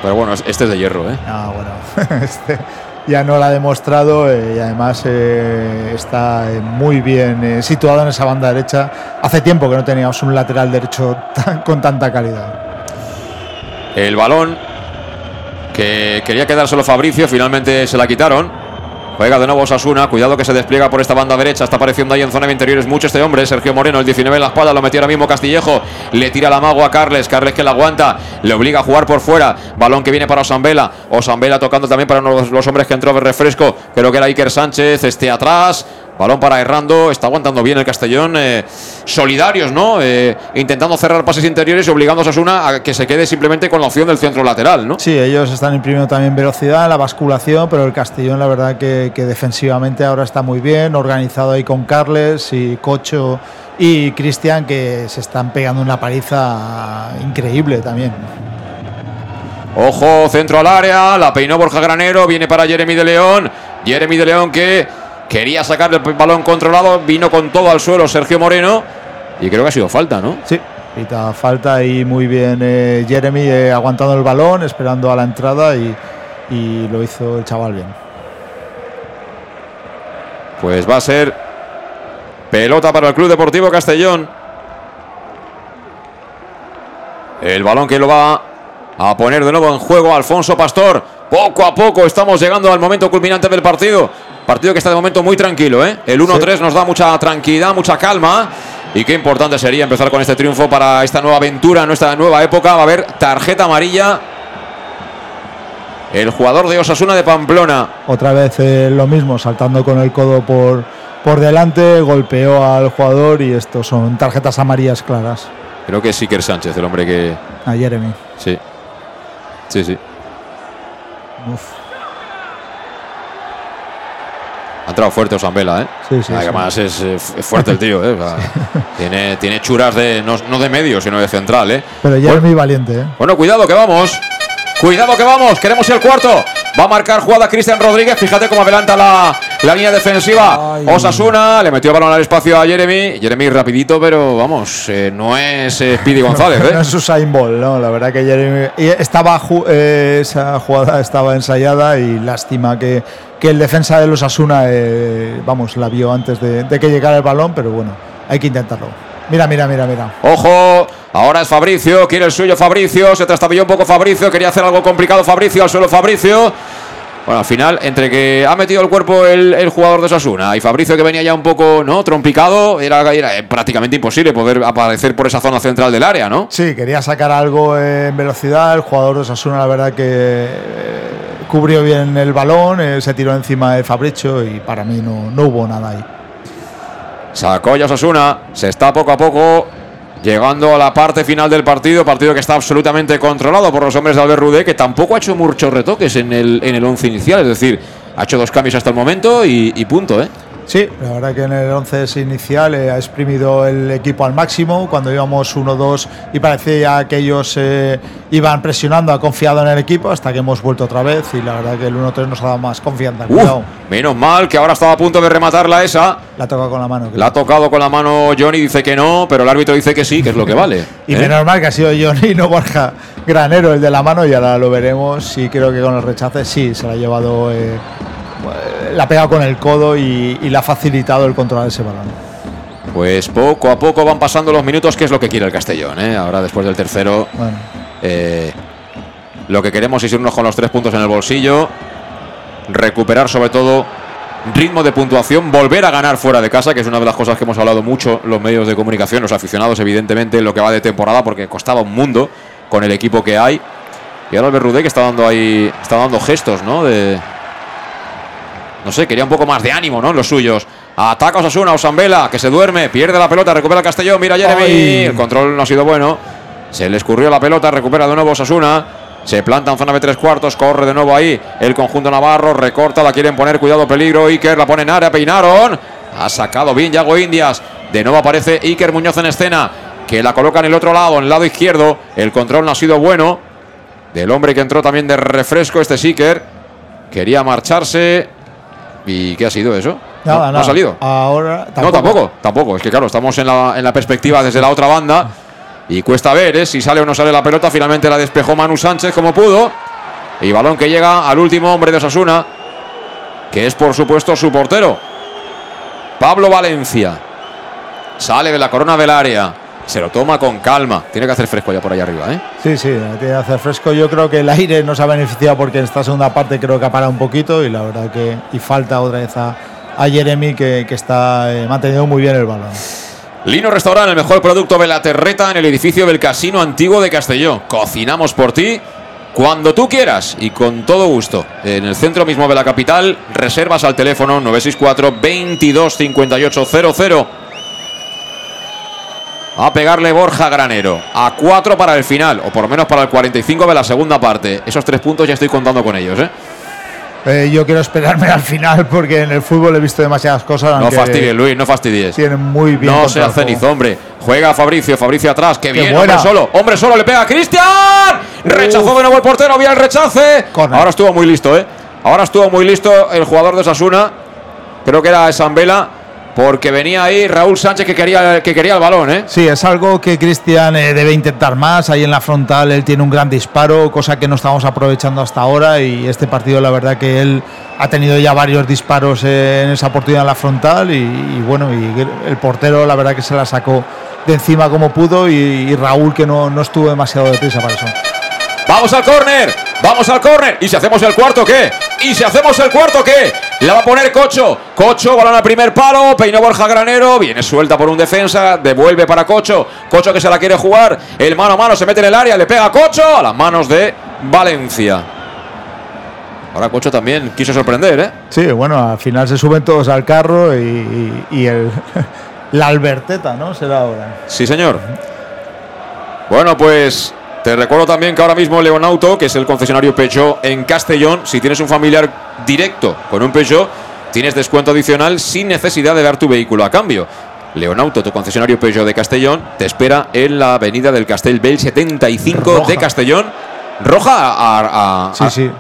Pero bueno, este es de hierro, ¿eh? Ah, bueno. este ya no lo ha demostrado eh, y además eh, está eh, muy bien situado en esa banda derecha. Hace tiempo que no teníamos un lateral derecho tan, con tanta calidad. El balón que quería quedar solo Fabricio, finalmente se la quitaron. Juega de nuevo Osasuna, cuidado que se despliega por esta banda derecha, está apareciendo ahí en zona de interiores mucho este hombre, Sergio Moreno, el 19 en la espalda, lo metió ahora mismo Castillejo, le tira la mago a Carles, Carles que la aguanta, le obliga a jugar por fuera, balón que viene para Osambela, Osambela tocando también para los hombres que entró de refresco, creo que era Iker Sánchez, este atrás, Balón para Errando, está aguantando bien el Castellón. Eh, solidarios, ¿no? Eh, intentando cerrar pases interiores y obligando a Sasuna a que se quede simplemente con la opción del centro lateral, ¿no? Sí, ellos están imprimiendo también velocidad, la basculación, pero el Castellón, la verdad, que, que defensivamente ahora está muy bien, organizado ahí con Carles y Cocho y Cristian, que se están pegando una paliza increíble también. Ojo, centro al área, la peinó Borja Granero, viene para Jeremy de León. Jeremy de León que Quería sacar el balón controlado, vino con todo al suelo Sergio Moreno y creo que ha sido falta, ¿no? Sí, pita falta y muy bien eh, Jeremy eh, aguantando el balón, esperando a la entrada y, y, lo hizo el chaval bien. Pues va a ser pelota para el Club Deportivo Castellón. El balón que lo va a poner de nuevo en juego Alfonso Pastor. Poco a poco estamos llegando al momento culminante del partido. Partido que está de momento muy tranquilo, ¿eh? El 1-3 sí. nos da mucha tranquilidad, mucha calma. Y qué importante sería empezar con este triunfo para esta nueva aventura, nuestra nueva época. Va a haber tarjeta amarilla el jugador de Osasuna de Pamplona. Otra vez eh, lo mismo, saltando con el codo por, por delante, golpeó al jugador y estos son tarjetas amarillas claras. Creo que es Sánchez, el hombre que. A Jeremy. Sí. Sí, sí. Uf. Ha entrado fuerte Osambela, ¿eh? Sí, sí, Además es, es fuerte el tío, ¿eh? O sea, tiene, tiene churas de no, no de medio, sino de central, ¿eh? Pero Jeremy valiente, ¿eh? Bueno, cuidado que vamos. Cuidado que vamos. Queremos el cuarto. Va a marcar jugada Cristian Rodríguez. Fíjate cómo adelanta la, la línea defensiva. Osasuna. Le metió el balón al espacio a Jeremy. Jeremy rapidito, pero vamos, eh, no es eh, Speedy González, no ¿eh? es Usain Bolt, ¿no? La verdad que Jeremy. Estaba, eh, esa jugada estaba ensayada y lástima que, que el defensa de los Asuna, vamos, la vio antes de, de que llegara el balón, pero bueno, hay que intentarlo. Mira, mira, mira, mira. Ojo, ahora es Fabricio, quiere el suyo Fabricio, se trastabilló un poco Fabricio, quería hacer algo complicado Fabricio, al suelo Fabricio. Bueno, al final, entre que ha metido el cuerpo el, el jugador de Osasuna y Fabricio que venía ya un poco, ¿no? Trompicado, era, era prácticamente imposible poder aparecer por esa zona central del área, ¿no? Sí, quería sacar algo en velocidad. El jugador de Osasuna, la verdad que eh, cubrió bien el balón, eh, se tiró encima de Fabricio y para mí no, no hubo nada ahí. Sacó ya Osasuna, se está poco a poco llegando a la parte final del partido, partido que está absolutamente controlado por los hombres de Albert Rudé, que tampoco ha hecho muchos retoques en el, en el once inicial, es decir, ha hecho dos cambios hasta el momento y, y punto, ¿eh? Sí, la verdad que en el 11 inicial eh, ha exprimido el equipo al máximo. Cuando íbamos 1-2 y parecía que ellos eh, iban presionando, ha confiado en el equipo hasta que hemos vuelto otra vez. Y la verdad que el 1-3 nos ha dado más confianza. Menos mal que ahora estaba a punto de rematarla esa. la ha tocado con la mano. La ha tocado con la mano Johnny, dice que no, pero el árbitro dice que sí, que es lo que vale. Y ¿eh? menos mal que ha sido Johnny, no Borja Granero, el de la mano, y ahora lo veremos. Y creo que con el rechace sí, se la ha llevado, la ha pegado con el codo y, y le ha facilitado el controlar ese balón. Pues poco a poco van pasando los minutos, que es lo que quiere el Castellón. ¿eh? Ahora, después del tercero, Bueno, eh, lo que queremos es irnos con los tres puntos en el bolsillo, recuperar sobre todo ritmo de puntuación, volver a ganar fuera de casa, que es una de las cosas que hemos hablado mucho los medios de comunicación, los aficionados, evidentemente, en lo que va de temporada, porque costaba un mundo con el equipo que hay. Y ahora Albert Rudé que está dando ahí, está dando gestos, ¿no? De, no sé, quería un poco más de ánimo, ¿no? En los suyos. Ataca Osasuna, Osambela, que se duerme, pierde la pelota, recupera el Castellón, mira Jeremy. Ay. El control no ha sido bueno. Se le escurrió la pelota, recupera de nuevo Osasuna. Se planta en zona de tres cuartos, corre de nuevo ahí el conjunto Navarro, recorta, la quieren poner, cuidado, peligro. Iker la pone en área, peinaron. Ha sacado bien Yago Indias. De nuevo aparece Iker Muñoz en escena, que la coloca en el otro lado, en el lado izquierdo. El control no ha sido bueno. Del hombre que entró también de refresco, este es Iker. Quería marcharse. ¿Y qué ha sido eso? nada, no, ha salido. Ahora No, tampoco, tampoco. Es que claro, estamos en la, en la perspectiva desde la otra banda. Y cuesta ver ¿eh? si sale o no sale la pelota. Finalmente la despejó Manu Sánchez como pudo. Y balón que llega al último hombre de Osasuna. Que es por supuesto su portero. Pablo Valencia. Sale de la corona del área. Se lo toma con calma. Tiene que hacer fresco ya por ahí arriba, ¿eh? Sí, sí, tiene que hacer fresco. Yo creo que el aire nos ha beneficiado porque en esta segunda parte creo que ha parado un poquito y la verdad que y falta otra vez a, a Jeremy que, que está eh, manteniendo muy bien el balón. Lino Restaurant, el mejor producto de la terreta en el edificio del Casino Antiguo de Castelló. Cocinamos por ti cuando tú quieras y con todo gusto. En el centro mismo de la capital, reservas al teléfono 964 22 58 00. A pegarle Borja Granero. A 4 para el final, o por lo menos para el 45 de la segunda parte. Esos tres puntos ya estoy contando con ellos, ¿eh? Eh, yo quiero esperarme al final porque en el fútbol he visto demasiadas cosas. No fastidies, Luis, no fastidies. Tienen muy bien. No juego. cenizo, hombre. Juega Fabricio, Fabricio atrás. ¡Qué bien! buena. Hombre solo, hombre solo, le pega a Cristian. Rechazó de nuevo el portero, vía el rechace. Ahora estuvo muy listo, ¿eh? Ahora estuvo muy listo el jugador de Sasuna. Creo que era Sambela. Porque venía ahí Raúl Sánchez que quería, que quería el balón, ¿eh? Sí, es algo que Cristian eh, debe intentar más. Ahí en la frontal él tiene un gran disparo, cosa que no estamos aprovechando hasta ahora. Y este partido, la verdad, que él ha tenido ya varios disparos eh, en esa oportunidad en la frontal. Y, y bueno, y el portero, la verdad, que se la sacó de encima como pudo. Y, y Raúl, que no, no estuvo demasiado deprisa para eso. Vamos al córner, vamos al córner. ¿Y si hacemos el cuarto qué? ¿Y si hacemos el cuarto qué? La va a poner Cocho. Cocho, balón al primer palo. Peinó Borja Granero. Viene suelta por un defensa. Devuelve para Cocho. Cocho que se la quiere jugar. El mano a mano se mete en el área. Le pega a Cocho. A las manos de Valencia. Ahora Cocho también quiso sorprender, ¿eh? Sí, bueno, al final se suben todos al carro y, y- y el, la Alberteta, ¿no? Será ahora. Sí, señor. Bueno, pues te recuerdo también que ahora mismo Leonauto, que es el concesionario Peugeot en Castellón, si tienes un familiar directo con un Peugeot, tienes descuento adicional sin necesidad de dar tu vehículo a cambio. Leonauto, tu concesionario Peugeot de Castellón, te espera en la avenida del Castellbell 75 de Roja. Castellón. Roja a, a- a- Sí, sí.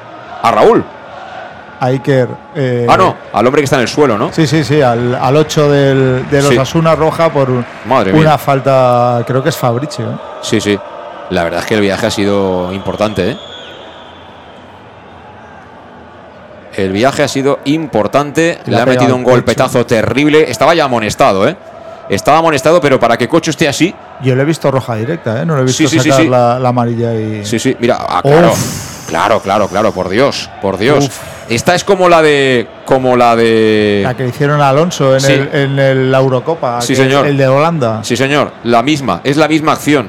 a Raúl. Iker. eh, Ah, no, al hombre que está en el suelo, ¿no? Sí, sí, sí, al, al 8 del, de los Sí. Asuna Roja por Madre una mía. falta, creo que es Fabricio. ¿eh? Sí, sí. La verdad es que el viaje ha sido importante, ¿eh? El viaje ha sido importante. Le ha metido un golpetazo terrible. Estaba ya amonestado, ¿eh? Estaba amonestado, pero para que Cocho esté así. Yo le he visto roja directa, ¿eh? No le he visto Sí, sí, sí, sacar sí. La, la amarilla y. Sí, sí, mira, ah, claro. Claro, claro, claro, por Dios, por Dios. Uf. Esta es como la de. Como la de. La que hicieron a Alonso en, Sí. el, en el- la Eurocopa. Sí, señor. El de Holanda. Sí, señor, la misma, es la misma acción.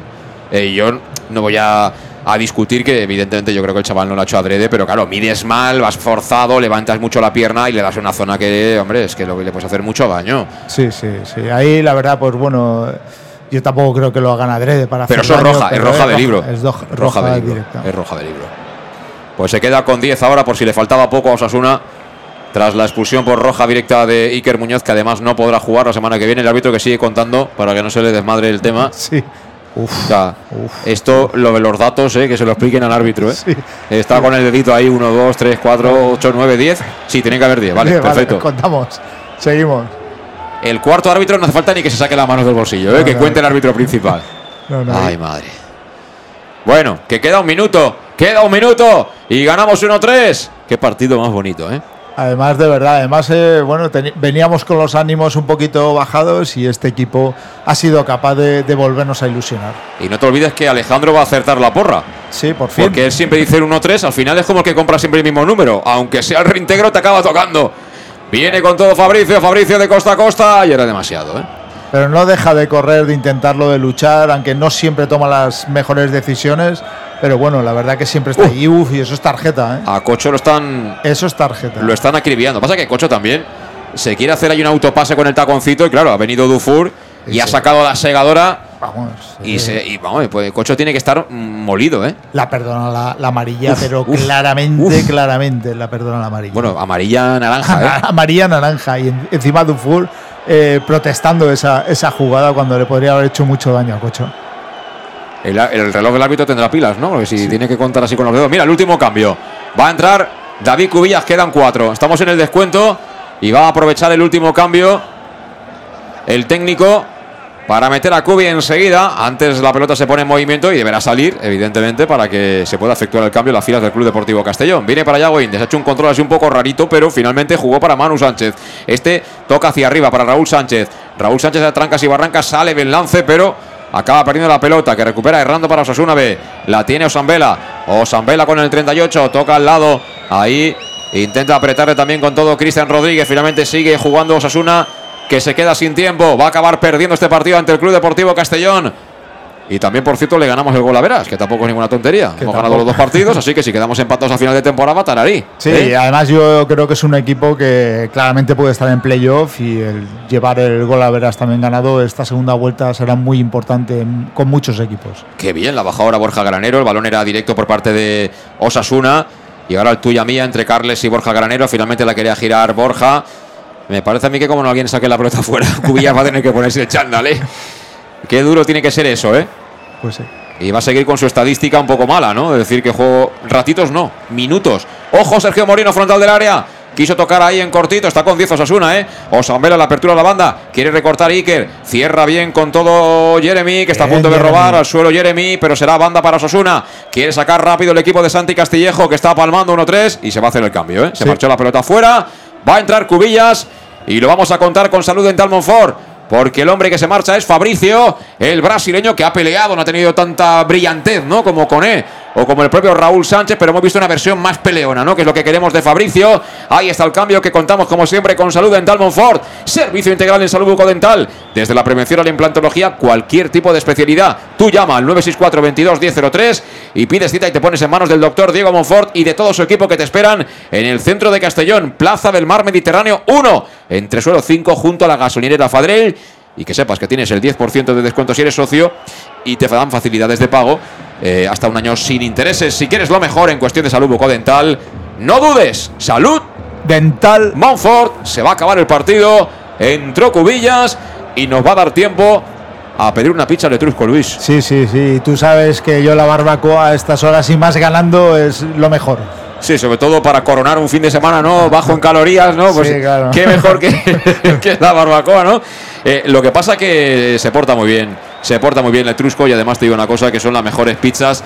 Eh, yo no voy a, a discutir que, evidentemente, yo creo que el chaval no lo ha hecho adrede, pero claro, mides mal, vas forzado, levantas mucho la pierna y le das una zona que, hombre, es que lo, le puedes hacer mucho daño. Sí, sí, sí. Ahí la verdad, pues bueno, yo tampoco creo que lo hagan adrede para Pero hacer eso daño, roja, es roja de libro. Es roja, roja, de libro. directa. Es roja de libro. Pues se queda con 10 ahora por si le faltaba poco a Osasuna. Tras la expulsión por roja directa de Iker Muñoz, que además no podrá jugar la semana que viene. El árbitro que sigue contando para que no se le desmadre el tema. Sí. O sea, esto, lo de los datos, eh, que se lo expliquen al árbitro. Eh. Está con el dedito ahí, 1, 2, 3, 4, 8, 9, 10. Sí, tiene que haber 10, vale, Vale, perfecto. contamos. Seguimos. El cuarto árbitro no hace falta ni que se saque las manos del bolsillo, eh, No, que no. cuente el árbitro principal. No, no, Ay, madre. Bueno, que queda un minuto, queda un minuto y ganamos 1-3. Qué partido más bonito, ¿eh? Además, de verdad, además, eh, bueno, veníamos con los ánimos un poquito bajados y este equipo ha sido capaz de, de volvernos a ilusionar. Y no te olvides que Alejandro va a acertar la porra. Sí, por fin. Porque él siempre dice el 1-3, al final es como el que compra siempre el mismo número. Aunque sea el reintegro, te acaba tocando. Viene con todo Fabricio, Fabricio de costa a costa y era demasiado, ¿eh? Pero no deja de correr, de intentarlo, de luchar, aunque no siempre toma las mejores decisiones. Pero bueno, la verdad que siempre está ahí. Uf, y eso es tarjeta, ¿eh? A Cocho lo están, Eso es tarjeta. lo están acribillando. Pasa que Cocho también se quiere hacer ahí un autopase con el taconcito y claro, ha venido Dufour y ha sacado la segadora. Vamos. Y, se, y vamos, pues Cocho tiene que estar molido, ¿eh? La perdona la, la amarilla, Uf, pero uf, claramente, uf. claramente la perdona la amarilla. Bueno, amarilla naranja, ¿eh? amarilla naranja y en- encima Dufour eh, protestando esa, esa jugada cuando le podría haber hecho mucho daño a Cocho. El, el reloj del árbitro tendrá pilas, ¿no? Porque si tiene que contar así con los dedos. Mira, el último cambio. Va a entrar David Cubillas, quedan cuatro. Estamos en el descuento y va a aprovechar el último cambio el técnico para meter a Cubi enseguida. Antes la pelota se pone en movimiento y deberá salir, evidentemente, para que se pueda efectuar el cambio en las filas del Club Deportivo Castellón. Viene para allá Goíndes, ha hecho un control así un poco rarito, pero finalmente jugó para Manu Sánchez. Este toca hacia arriba para Raúl Sánchez. Raúl Sánchez de trancas y barrancas sale del lance, pero acaba perdiendo la pelota que recupera errando para Osasuna B. La tiene Osambela. Osambela con el 38, toca al lado. Ahí intenta apretarle también con todo Cristian Rodríguez. Finalmente sigue jugando Osasuna que se queda sin tiempo. Va a acabar perdiendo este partido ante el Club Deportivo Castellón. Y también, por cierto, le ganamos el gol a Veras, que tampoco es ninguna tontería. Hemos ganado los dos partidos, así que si quedamos empatados a final de temporada, tararí. Sí, ¿eh? y además yo creo que es un equipo que claramente puede estar en playoff y el llevar el gol a veras también ganado esta segunda vuelta será muy importante con muchos equipos. Qué bien, la baja ahora Borja Granero. El balón era directo por parte de Osasuna. Y ahora el tuya mía entre Carles y Borja Granero. Finalmente la quería girar Borja. Me parece a mí que como no alguien saque la pelota fuera, Cubillas va a tener que ponerse el chándal, ¿eh? Qué duro tiene que ser eso, ¿eh? Pues sí. Y va a seguir con su estadística un poco mala, ¿no? Es decir, que juego ratitos no, minutos. Ojo, Sergio Moreno, frontal del área. Quiso tocar ahí en cortito, está con 10 Osasuna, ¿eh? Osambela la apertura a la banda. Quiere recortar Iker. Cierra bien con todo Jeremy, que está a punto de robar al suelo Jeremy, pero será banda para Osasuna. Quiere sacar rápido el equipo de Santi Castillejo, que está palmando 1-3 y se va a hacer el cambio, ¿eh? Se Sí. marchó la pelota afuera. Va a entrar Cubillas y lo vamos a contar con salud en Monfort. Porque el hombre que se marcha es Fabricio, el brasileño que ha peleado, no ha tenido tanta brillantez, ¿no? Como Coné o como el propio Raúl Sánchez, pero hemos visto una versión más peleona, ¿no? Que es lo que queremos de Fabricio. Ahí está el cambio que contamos como siempre con Salud Dental Monfort, servicio integral en salud bucodental, desde la prevención a la implantología, cualquier tipo de especialidad. Tú llama al 964 22 1003 y pides cita y te pones en manos del doctor Diego Monfort y de todo su equipo que te esperan en el centro de Castellón, Plaza del Mar Mediterráneo 1, entre suelo 5 junto a la gasolinera Fadrell y que sepas que tienes el 10% de descuento si eres socio y te dan facilidades de pago eh, hasta un año sin intereses. Si quieres lo mejor en cuestión de salud bucodental, no dudes. Salud Dental Montfort. Se va a acabar el partido. Entró Cubillas y nos va a dar tiempo a pedir una pizza de Trusco, Luis. Sí, sí, sí. Tú sabes que yo la barbacoa a estas horas y más ganando es lo mejor. Sí, sobre todo para coronar un fin de semana, ¿no? Bajo en calorías, ¿no? Pues qué mejor que, que, la barbacoa, ¿no? Eh, lo que pasa que se porta muy bien. Se porta muy bien el Etrusco y además te digo una cosa, que son las mejores pizzas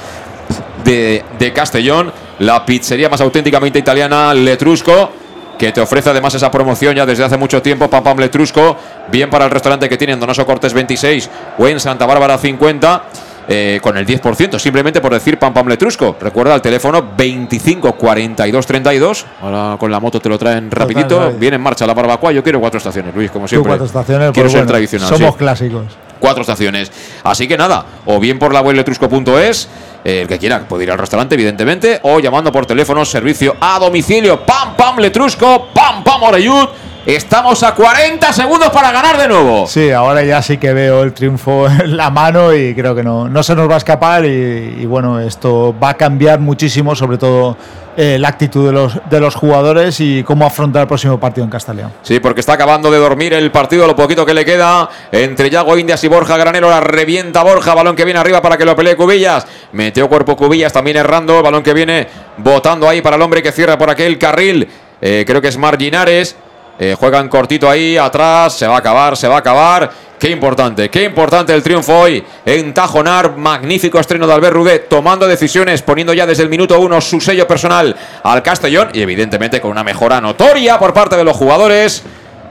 de, de Castellón. La pizzería más auténticamente italiana, Letrusco que te ofrece además esa promoción ya desde hace mucho tiempo, Pam Pam Letrusco, bien para el restaurante que tiene en Donoso Cortes 26 o en Santa Bárbara 50. Eh, con el 10%, simplemente por decir Pam Pam Letrusco. Recuerda el teléfono 25 42 32. Ahora con la moto te lo traen rapidito. Viene en marcha la barbacoa. Yo quiero cuatro estaciones, Luis, como siempre. cuatro estaciones, quiero pues ser bueno, tradicional. Somos sí. clásicos. Cuatro estaciones. Así que nada, o bien por la web letrusco.es, eh, el que quiera puede ir al restaurante, evidentemente, o llamando por teléfono, servicio a domicilio. Pam, pam, letrusco, pam, pam, oreyud. Estamos a 40 segundos para ganar de nuevo. Sí, ahora ya sí que veo el triunfo en la mano y creo que no, no se nos va a escapar y, y bueno, esto va a cambiar muchísimo, sobre todo eh, la actitud de los, de los jugadores y cómo afrontar el próximo partido en Castellón. Sí, porque está acabando de dormir el partido, lo poquito que le queda entre Yago Indias y Borja Granero. La revienta Borja, balón que viene arriba para que lo pelee Cubillas. Metió cuerpo Cubillas, también errando. Balón que viene botando ahí para el hombre que cierra por aquel carril. Eh, creo que es Marginares. Eh, juegan cortito ahí, atrás. Se va a acabar, se va a acabar. Qué importante, qué importante el triunfo hoy en Tajonar. Magnífico estreno de Albert Rudé, tomando decisiones, poniendo ya desde el minuto uno su sello personal al Castellón y evidentemente con una mejora notoria por parte de los jugadores.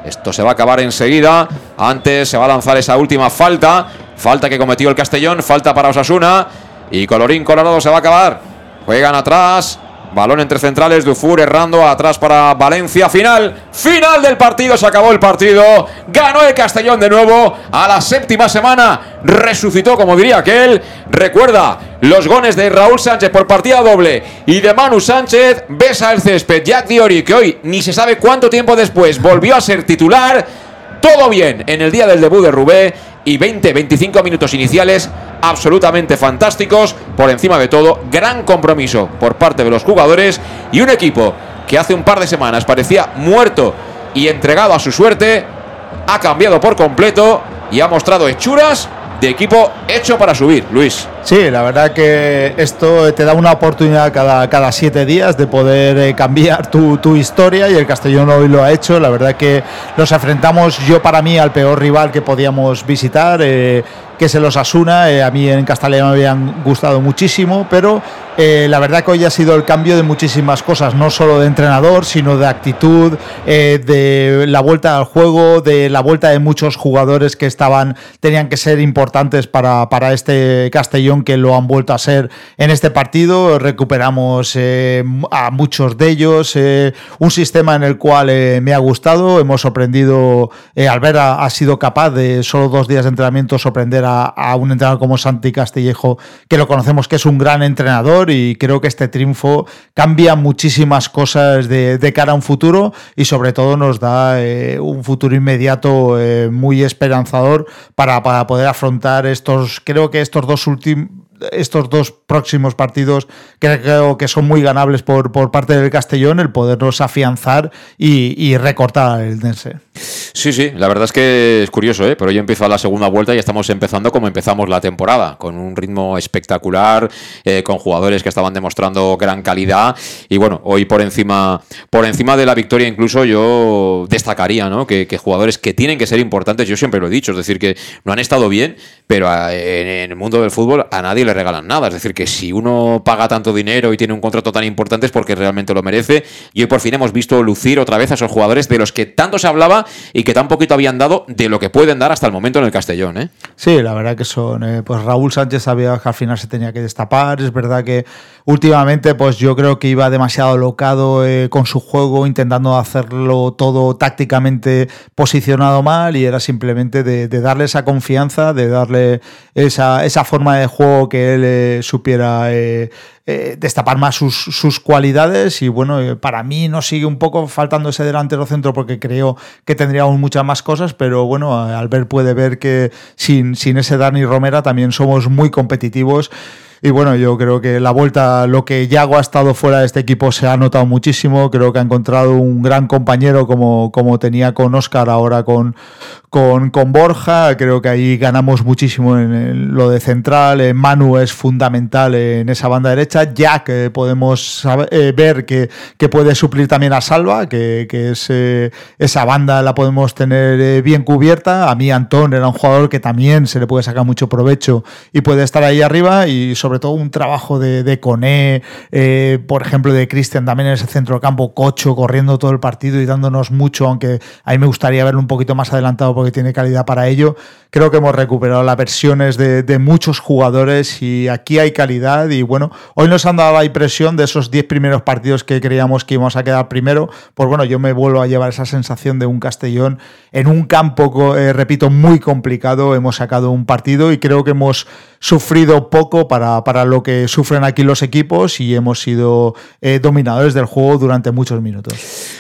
Esto se va a acabar enseguida. Antes se va a lanzar esa última falta. Falta que cometió el Castellón, falta para Osasuna. Y colorín colorado se va a acabar. Juegan atrás. Balón entre centrales, Dufour errando atrás para Valencia. Final, final del partido, se acabó el partido. Ganó el Castellón de nuevo a la séptima semana. Resucitó, como diría aquel. Recuerda, los goles de Raúl Sánchez por partida doble y de Manu Sánchez. Besa el césped. Jack Diori, que hoy ni se sabe cuánto tiempo después volvió a ser titular. Todo bien en el día del debut de Rubé y 20-25 minutos iniciales absolutamente fantásticos. Por encima de todo, gran compromiso por parte de los jugadores y un equipo que hace un par de semanas parecía muerto y entregado a su suerte, ha cambiado por completo y ha mostrado hechuras de equipo hecho para subir, Luis. Sí, la verdad que esto te da una oportunidad cada, cada siete días de poder eh, cambiar tu, tu, historia y el Castellón hoy lo ha hecho. La verdad que nos enfrentamos, yo para mí, al peor rival que podíamos visitar, eh, que se los asuna. Eh, a mí en Castellón me habían gustado muchísimo, pero eh, la verdad que hoy ha sido el cambio de muchísimas cosas, no solo de entrenador, sino de actitud, eh, de la vuelta al juego, de la vuelta de muchos jugadores que estaban, tenían que ser importantes para, para este Castellón que lo han vuelto a ser en este partido. Recuperamos eh, a muchos de ellos, eh, un sistema en el cual eh, me ha gustado. Hemos sorprendido, Alvera ha sido capaz de solo dos días de entrenamiento sorprender a, un entrenador como Santi Castillejo, que lo conocemos que es un gran entrenador y creo que este triunfo cambia muchísimas cosas de, cara a un futuro y sobre todo nos da un futuro inmediato muy esperanzador para, para poder afrontar estos, creo que estos dos últimos estos dos próximos partidos creo que son muy ganables por, por parte del Castellón, el podernos afianzar y, y recortar el Dense. Sí, sí, la verdad es que es curioso, ¿eh? pero hoy empieza la segunda vuelta y estamos empezando como empezamos la temporada, con un ritmo espectacular, eh, con jugadores que estaban demostrando gran calidad y bueno, hoy por encima, por encima de la victoria incluso yo destacaría ¿no? que, que jugadores que tienen que ser importantes, yo siempre lo he dicho, es decir, que no han estado bien, pero en, en el mundo del fútbol a nadie le regalan nada. Es decir, que si uno paga tanto dinero y tiene un contrato tan importante es porque realmente lo merece. Y hoy por fin hemos visto lucir otra vez a esos jugadores de los que tanto se hablaba y que tan poquito habían dado de lo que pueden dar hasta el momento en el Castellón. ¿eh? Sí, la verdad que son. Eh, pues Raúl Sánchez sabía que al final se tenía que destapar. Es verdad que últimamente, pues yo creo que iba demasiado locado eh, con su juego, intentando hacerlo todo tácticamente posicionado mal y era simplemente de, darle esa confianza, de darle esa, esa, forma de juego que él eh, destapar más sus, sus, cualidades y bueno, para mí nos sigue un poco faltando ese delantero centro porque creo que tendríamos muchas más cosas, pero bueno, Albert puede ver que sin, sin ese Dani Romera también somos muy competitivos. Y bueno, yo creo que la vuelta, lo que Yago ha estado fuera de este equipo se ha notado muchísimo. Creo que ha encontrado un gran compañero como, como tenía con Oscar, ahora con, con, con Borja. Creo que ahí ganamos muchísimo en, lo de central. Eh, Manu es fundamental en esa banda derecha. Jack eh, podemos eh, ver que, que, puede suplir también a Salva, que, que es, esa banda la podemos tener bien cubierta. A mí Antón era un jugador que también se le puede sacar mucho provecho y puede estar ahí arriba. Y sobre todo un trabajo de, de Coné, por ejemplo, de Cristian también en ese centro campo, Cocho, corriendo todo el partido y dándonos mucho, aunque a mí me gustaría verlo un poquito más adelantado que tiene calidad para ello. Creo que hemos recuperado las versiones de, muchos jugadores y aquí hay calidad. Y bueno, hoy nos han dado la impresión de esos 10 primeros partidos que creíamos que íbamos a quedar primero. Pues bueno, yo me vuelvo a llevar esa sensación de un Castellón en un campo, eh, repito, muy complicado. Hemos sacado un partido y creo que hemos sufrido poco para, para lo que sufren aquí los equipos y hemos sido eh, dominadores del juego durante muchos minutos.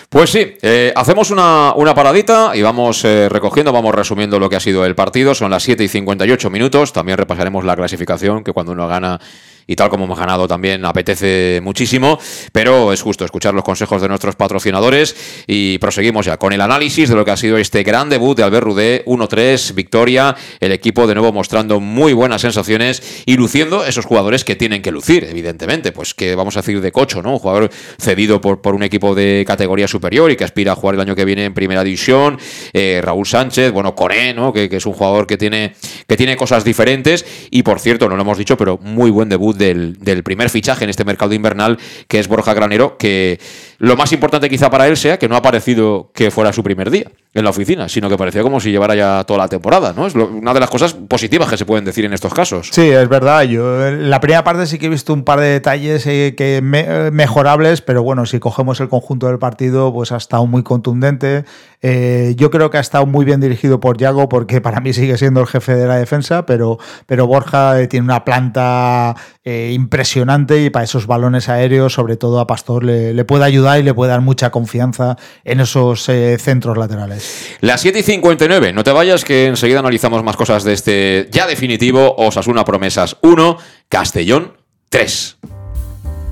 Pues sí, eh, hacemos una, una, paradita y vamos recogiendo, vamos resumiendo lo que ha sido el partido. Son las 7 y 58 minutos. También repasaremos la clasificación, que cuando uno gana y tal como hemos ganado también apetece muchísimo, pero es justo escuchar los consejos de nuestros patrocinadores y proseguimos ya con el análisis de lo que ha sido este gran debut de Albert Rudé, 1-3, victoria, el equipo de nuevo mostrando muy buenas sensaciones y luciendo esos jugadores que tienen que lucir, evidentemente, pues que vamos a decir de Cocho, ¿no? Un jugador cedido por, por un equipo de categoría superior y que aspira a jugar el año que viene en primera división, eh, Raúl Sánchez, bueno, Coré, ¿no? Que, que, es un jugador que tiene, que tiene cosas diferentes y por cierto, no lo hemos dicho, pero muy buen debut del, primer fichaje en este mercado invernal, que es Borja Granero, que lo más importante quizá para él sea que no ha parecido que fuera su primer día en la oficina, sino que parecía como si llevara ya toda la temporada, ¿no? Es una de las cosas positivas que se pueden decir en estos casos. Sí, es verdad. Yo la primera parte sí que he visto un par de detalles eh, que eh, mejorables, pero bueno, si cogemos el conjunto del partido, pues ha estado muy contundente. Eh, yo creo que ha estado muy bien dirigido por Yago, porque para mí sigue siendo el jefe de la defensa, pero, pero Borja tiene una planta impresionante y para esos balones aéreos, sobre todo a Pastor, le, le, puede ayudar y le puede dar mucha confianza en esos centros laterales. Las 7 y 59, no te vayas que enseguida analizamos más cosas de este ya definitivo Osasuna Promesas 1, Castellón 3.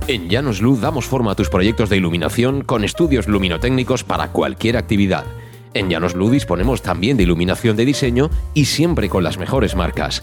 En Llanos Luz damos forma a tus proyectos de iluminación con estudios luminotécnicos para cualquier actividad. En Llanos Luz disponemos también de iluminación de diseño y siempre con las mejores marcas.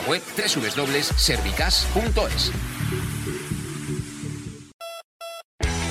web www.servicas.es.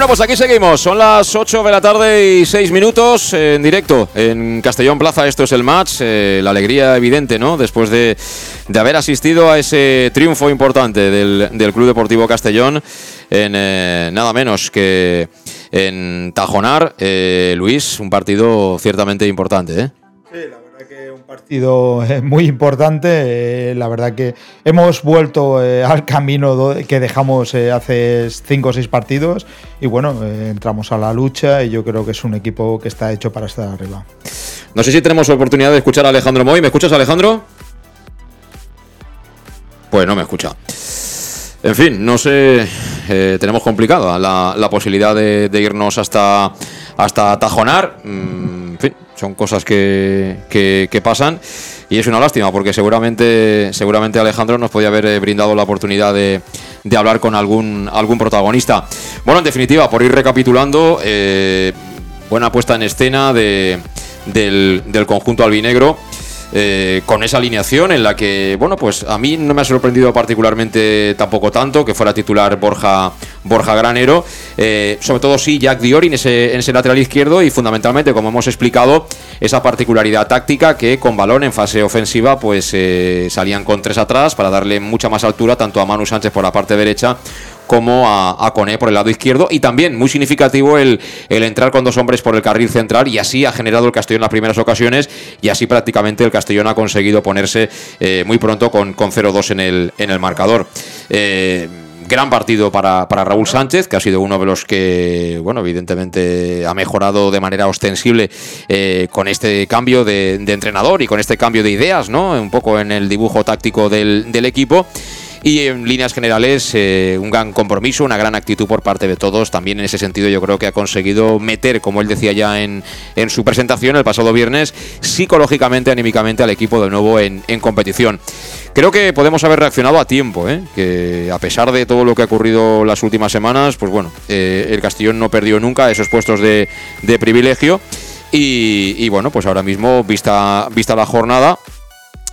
Bueno, pues aquí seguimos. Son las 8 de la tarde y 6 minutos en directo en Castellón Plaza. Esto es el match. Eh, la alegría evidente, ¿no? Después de, haber asistido a ese triunfo importante del, Club Deportivo Castellón en eh, nada menos que en Tajonar. Eh, Luis, un partido ciertamente importante, ¿eh? Sí, la verdad que un partido muy importante. la verdad que hemos vuelto al camino que dejamos hace 5 o 6 partidos y bueno, eh, entramos a la lucha y yo creo que es un equipo que está hecho para estar arriba. No sé si tenemos oportunidad de escuchar a Alejandro Moy. ¿Me escuchas, Alejandro? Pues no me escucha. En fin, no sé, eh, tenemos complicada la, posibilidad de, irnos hasta, hasta Tajonar. Mm, en fin, son cosas que, que pasan. Y es una lástima porque seguramente, seguramente Alejandro nos podía haber eh, brindado la oportunidad de, hablar con algún, algún protagonista. Bueno, en definitiva, por ir recapitulando, eh, buena puesta en escena de, del, del conjunto albinegro. Eh, con esa alineación en la que, bueno, pues a mí no me ha sorprendido particularmente tampoco tanto que fuera titular Borja, Borja Granero, eh, sobre todo sí Jack Diori en ese, en ese lateral izquierdo y fundamentalmente, como hemos explicado, esa particularidad táctica que con balón en fase ofensiva pues eh, salían con tres atrás para darle mucha más altura tanto a Manu Sánchez por la parte derecha como a, a Coné por el lado izquierdo. Y también muy significativo el, entrar con dos hombres por el carril central y así ha generado el Castellón las primeras ocasiones y así prácticamente el Castellón ha conseguido ponerse eh, muy pronto con, con 0-2 en el, en el marcador. Eh, gran partido para, para, Raúl Sánchez, que ha sido uno de los que, bueno, evidentemente ha mejorado de manera ostensible eh, con este cambio de, de, entrenador y con este cambio de ideas, ¿no? Un poco en el dibujo táctico del equipo y en líneas generales eh, un gran compromiso, una gran actitud por parte de todos. También en ese sentido yo creo que ha conseguido meter, como él decía ya en, en su presentación el pasado viernes, psicológicamente, anímicamente al equipo de nuevo en, en competición. Creo que podemos haber reaccionado a tiempo, ¿eh? que a pesar de todo lo que ha ocurrido las últimas semanas, pues bueno, eh, el Castellón no perdió nunca esos puestos de, de privilegio. Y, y, bueno, pues ahora mismo, vista, vista la jornada,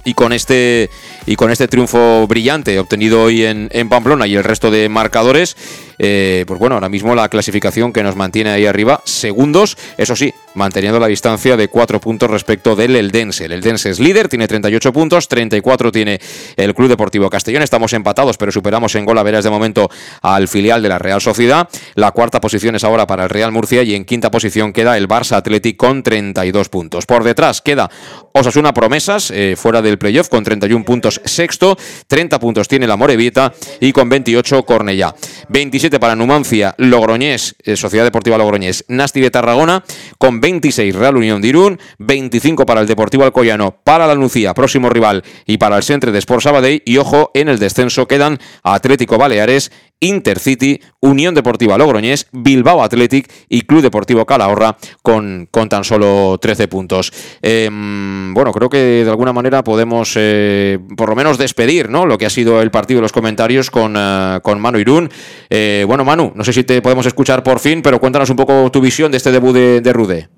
y con este y con este triunfo brillante obtenido hoy en, Pamplona y el resto de marcadores, eh, pues bueno, ahora mismo la clasificación que nos mantiene ahí arriba, segundos, eso sí, manteniendo la distancia de cuatro puntos respecto del Eldense. El Eldense es líder, tiene 38 puntos, 34 tiene el Club Deportivo Castellón. Estamos empatados, pero superamos en gol a veras de momento al filial de la Real Sociedad. La cuarta posición es ahora para el Real Murcia y en quinta posición queda el Barça Athletic con 32 puntos. Por detrás queda Osasuna Promesas, eh, fuera del playoff con 31 puntos sexto, 30 puntos tiene la Morevita y con 28 Cornellá. 27 para Numancia, Logroñés, eh, Sociedad Deportiva Logroñés, Nasti de Tarragona, con 26 Real Unión de Irún, 25 para el Deportivo Alcoyano, para la Lucía, próximo rival, y para el Centre de Sport Sabadell, y ojo, en el descenso quedan Atlético Baleares Intercity, Unión Deportiva Logroñés, Bilbao Athletic y Club Deportivo Calahorra con, con tan solo 13 puntos. Em, bueno, creo que de alguna manera podemos eh, por lo menos despedir ¿no? lo que ha sido el partido de los comentarios con, eh, con Manu Irún. Eh, bueno, Manu, no sé si te podemos escuchar por fin, pero cuéntanos un poco tu visión de este debut de, de Rude.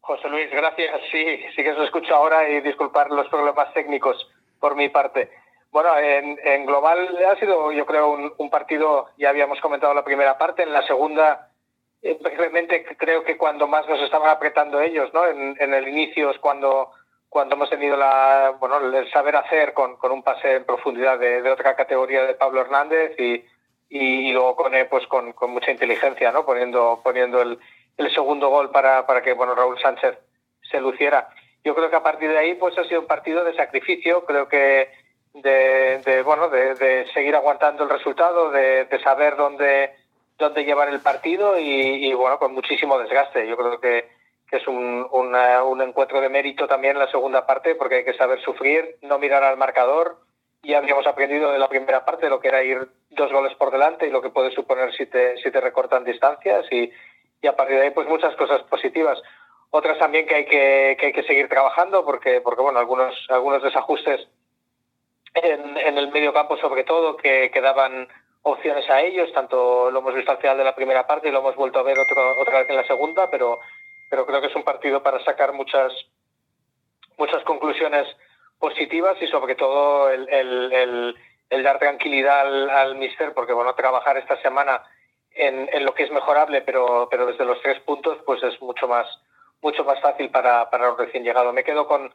José Luis, gracias. Sí, sí que os escucho ahora y disculpar los problemas técnicos por mi parte. Bueno, en, global ha sido, yo creo, un, partido, ya habíamos comentado la primera parte, en la segunda, eh, realmente creo que cuando más nos estaban apretando ellos, ¿no? En, el inicio es cuando, cuando hemos tenido la, bueno, el saber hacer con, con un pase en profundidad de, otra categoría de Pablo Hernández y, y, luego con, pues con, con, mucha inteligencia, ¿no? Poniendo, poniendo el, el segundo gol para, para que, bueno, Raúl Sánchez se luciera. Yo creo que a partir de ahí, pues ha sido un partido de sacrificio. Creo que de, bueno, de, seguir aguantando el resultado, de, saber dónde, dónde llevar el partido y, bueno, con muchísimo desgaste. Yo creo que, es un, un encuentro de mérito también la segunda parte porque hay que saber sufrir, no mirar al marcador. Ya habíamos aprendido de la primera parte lo que era ir dos goles por delante y lo que puede suponer si te, si te recortan distancias y, y a partir de ahí pues muchas cosas positivas. Otras también que hay que, que hay que seguir trabajando porque, porque bueno, algunos, algunos desajustes en, el medio campo sobre todo, que, que, daban opciones a ellos, tanto lo hemos visto al final de la primera parte y lo hemos vuelto a ver otra vez en la segunda, pero, pero creo que es un partido para sacar muchas, muchas conclusiones positivas y sobre todo el, el, el, dar tranquilidad al, al mister, porque bueno, trabajar esta semana en, en, lo que es mejorable, pero, pero desde los tres puntos, pues es mucho más, mucho más fácil para, para los recién llegados. Me quedo con,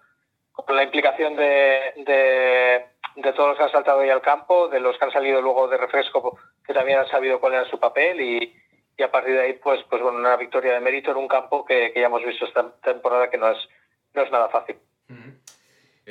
con la implicación de, de, todos los que han saltado ahí al campo, de los que han salido luego de refresco, que también han sabido cuál era su papel y, y a partir de ahí, pues, pues bueno, una victoria de mérito en un campo que, que ya hemos visto esta temporada que no es, no es nada fácil.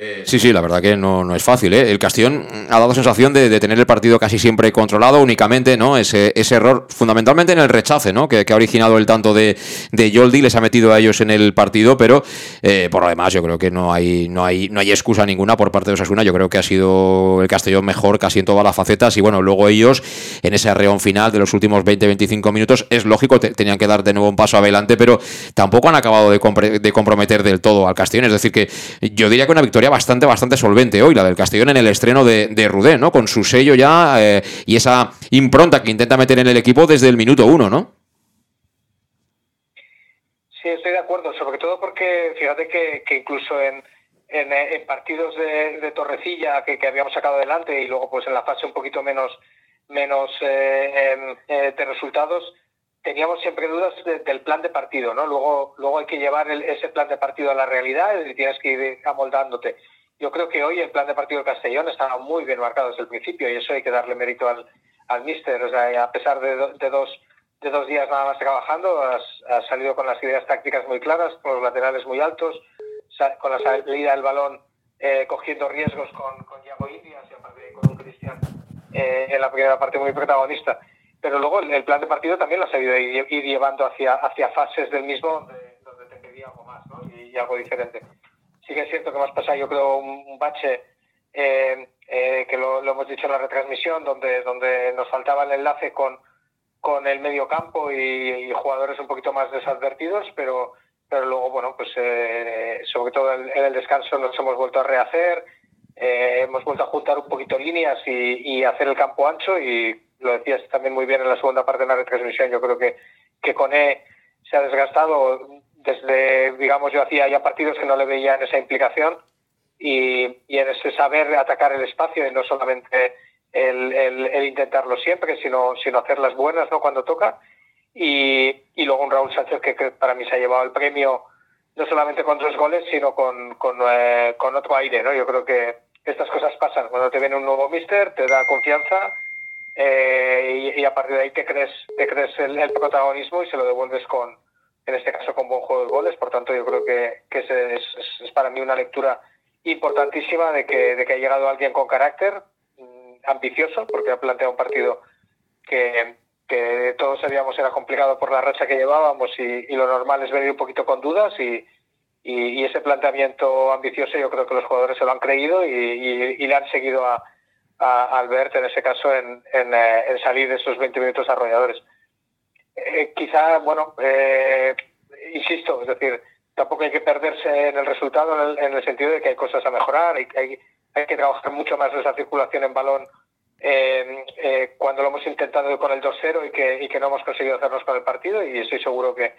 Eh, sí, sí, la verdad que no, no es fácil. ¿eh? El Castellón ha dado sensación de, tener el partido casi siempre controlado, únicamente ¿no? ese, ese error, fundamentalmente en el rechace, ¿no? que, ha originado el tanto de, de les ha metido a ellos en el partido, pero eh, por lo demás yo creo que no hay, no, hay, no hay excusa ninguna por parte de Osasuna. Yo creo que ha sido el Castellón mejor casi en todas las facetas y bueno, luego ellos en ese arreón final de los últimos 20-25 minutos, es lógico, te, tenían que dar de nuevo un paso adelante, pero tampoco han acabado de, de comprometer del todo al Castellón. Es decir, que yo diría que una victoria bastante, bastante solvente hoy, la del Castellón en el estreno de, de Rudé, ¿no? Con su sello ya eh, y esa impronta que intenta meter en el equipo desde el minuto uno, ¿no? Sí, estoy de acuerdo, sobre todo porque fíjate que, incluso en, en, partidos de, Torrecilla que, habíamos sacado adelante y luego pues en la fase un poquito menos, menos eh, eh, de resultados, teníamos siempre dudas de, del plan de partido, ¿no? Luego, luego hay que llevar el, ese plan de partido a la realidad y tienes que ir amoldándote. Yo creo que hoy el plan de partido del Castellón estaba muy bien marcado desde el principio y eso hay que darle mérito al, al míster. O sea, a pesar de, do, de, dos, de dos días nada más trabajando, has, salido con las ideas tácticas muy claras, con los laterales muy altos, con la salida del balón eh, cogiendo riesgos con, con Iago Indias y aparte con un Cristian eh, en la primera parte muy protagonista pero luego el, plan de partido también lo ha sabido ir, ir llevando hacia, hacia fases del mismo donde, donde, te pedía algo más ¿no? y, algo diferente. Sí que es cierto que hemos pasado, yo creo, un, bache eh, eh, que lo, hemos dicho en la retransmisión, donde, donde nos faltaba el enlace con, con el medio campo y, jugadores un poquito más desadvertidos, pero, pero luego, bueno, pues eh, sobre todo en, el descanso nos hemos vuelto a rehacer, eh, hemos vuelto a juntar un poquito líneas y hacer el campo ancho y lo decías también muy bien en la segunda parte de la retransmisión, yo creo que, que Cone se ha desgastado desde, digamos, yo hacía ya partidos que no le veía en esa implicación y, y en ese saber atacar el espacio y no solamente el, el, el intentarlo siempre, sino, sino hacer las buenas ¿no? cuando toca. Y, y luego un Raúl Sánchez que, que, para mí se ha llevado el premio no solamente con dos goles, sino con, con, eh, con otro aire. ¿no? Yo creo que estas cosas pasan. Cuando te viene un nuevo mister, te da confianza eh, y, a partir de ahí te crees, te crees el, protagonismo y se lo devuelves con, en este caso, con buen juego de goles. Por tanto, yo creo que, que es, es, para mí una lectura importantísima de que, de que ha llegado alguien con carácter, mmm, ambicioso, porque ha planteado un partido que, que todos sabíamos era complicado por la racha que llevábamos y, lo normal es venir un poquito con dudas y, y, y, ese planteamiento ambicioso yo creo que los jugadores se lo han creído y, y, y le han seguido a, a Albert en ese caso en, en, eh, salir de esos 20 minutos arrolladores. Eh, quizá, bueno, eh, insisto, es decir, tampoco hay que perderse en el resultado en el, en el sentido de que hay cosas a mejorar, hay, hay, que trabajar mucho más esa circulación en balón cuando lo hemos intentado con el 2-0 y que, y que no hemos conseguido hacernos con el partido y estoy seguro que,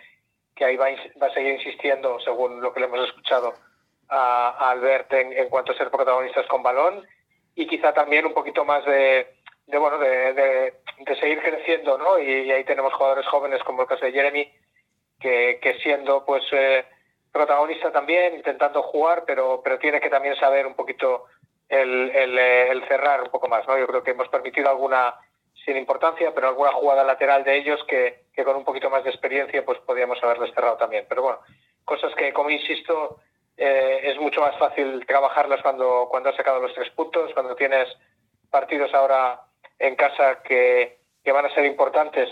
que ahí va, va a seguir insistiendo, según lo que le hemos escuchado a, a Albert en, en cuanto a ser protagonistas con balón y quizá también un poquito más de, de bueno de, seguir creciendo no y, ahí tenemos jugadores jóvenes como el caso de Jeremy que, siendo pues eh, protagonista también intentando jugar pero pero tiene que también saber un poquito el, el, el cerrar un poco más no yo creo que hemos permitido alguna sin importancia pero alguna jugada lateral de ellos que, que con un poquito más de experiencia pues podíamos haberles cerrado también. Pero bueno cosas que como insisto eh, es mucho más fácil trabajarlas cuando, cuando has sacado los tres puntos, cuando tienes partidos ahora en casa que, que van a ser importantes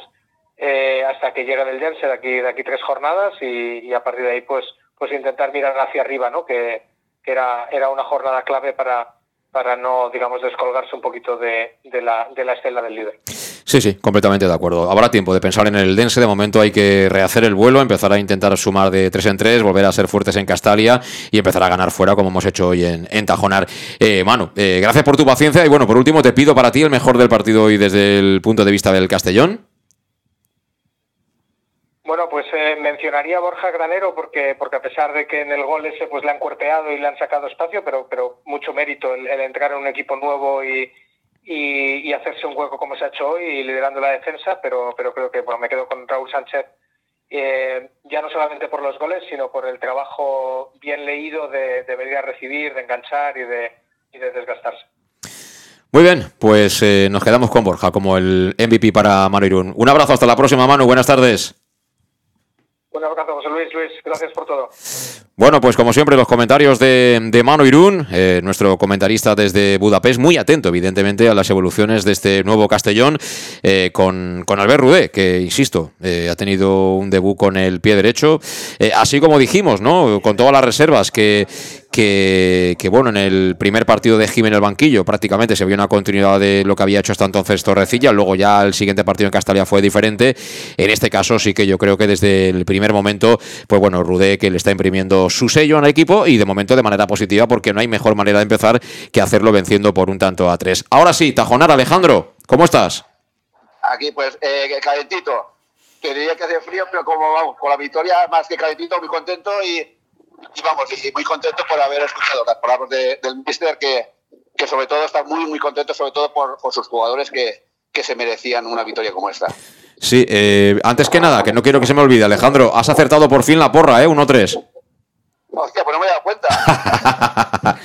eh, hasta que llegue el Dense de aquí, de aquí tres jornadas y, y, a partir de ahí pues, pues intentar mirar hacia arriba, ¿no? que, que era, era una jornada clave para, para no, digamos, descolgarse un poquito de, de, la, de la estela del líder. Sí, sí, completamente de acuerdo. Habrá tiempo de pensar en el Dense. De momento hay que rehacer el vuelo, empezar a intentar sumar de tres en tres, volver a ser fuertes en Castalia y empezar a ganar fuera, como hemos hecho hoy en, en Tajonar. Eh, Manu, eh, gracias por tu paciencia y bueno, por último te pido para ti el mejor del partido hoy desde el punto de vista del Castellón. Bueno, pues eh, mencionaría a Borja Granero porque, porque a pesar de que en el gol ese pues le han cuerpeado y le han sacado espacio, pero, pero mucho mérito el entrar en un equipo nuevo y, y, y, hacerse un hueco como se ha hecho hoy y liderando la defensa, pero, pero creo que bueno, me quedo con Raúl Sánchez, eh, ya no solamente por los goles, sino por el trabajo bien leído de, de venir a recibir, de enganchar y de, y de desgastarse. Muy bien, pues eh, nos quedamos con Borja como el MVP para Manu Irún. Un abrazo, hasta la próxima, Manu. Buenas tardes. Un abrazo, José Luis. Luis, gracias por todo. Bueno, pues como siempre, los comentarios de, Mano Irún, eh, nuestro comentarista desde Budapest, muy atento, evidentemente, a las evoluciones de este nuevo Castellón, eh, con, con, Albert Rudé, que, insisto, eh, ha tenido un debut con el pie derecho, eh, así como dijimos, ¿no? Con todas las reservas que, que, bueno, en el primer partido de Jiménez el banquillo prácticamente se vio una continuidad de lo que había hecho hasta entonces Torrecilla, luego ya el siguiente partido en Castalia fue diferente. En este caso sí que yo creo que desde el primer momento, pues bueno, Rudé que le está imprimiendo su sello al equipo y de momento de manera positiva porque no hay mejor manera de empezar que hacerlo venciendo por un tanto a tres. Ahora sí, Tajonar, Alejandro, ¿cómo estás? Aquí pues eh, calentito. Te diría que hace frío, pero como vamos, con la victoria más que calentito, muy contento y y vamos, y muy contento por haber escuchado las palabras de, del mister que, que sobre todo está muy, muy contento, sobre todo por, por sus jugadores que, que se merecían una victoria como esta. Sí, eh, antes que nada, que no quiero que se me olvide, Alejandro, has acertado por fin la porra, ¿eh? 1-3. Hostia, pues no me he dado cuenta.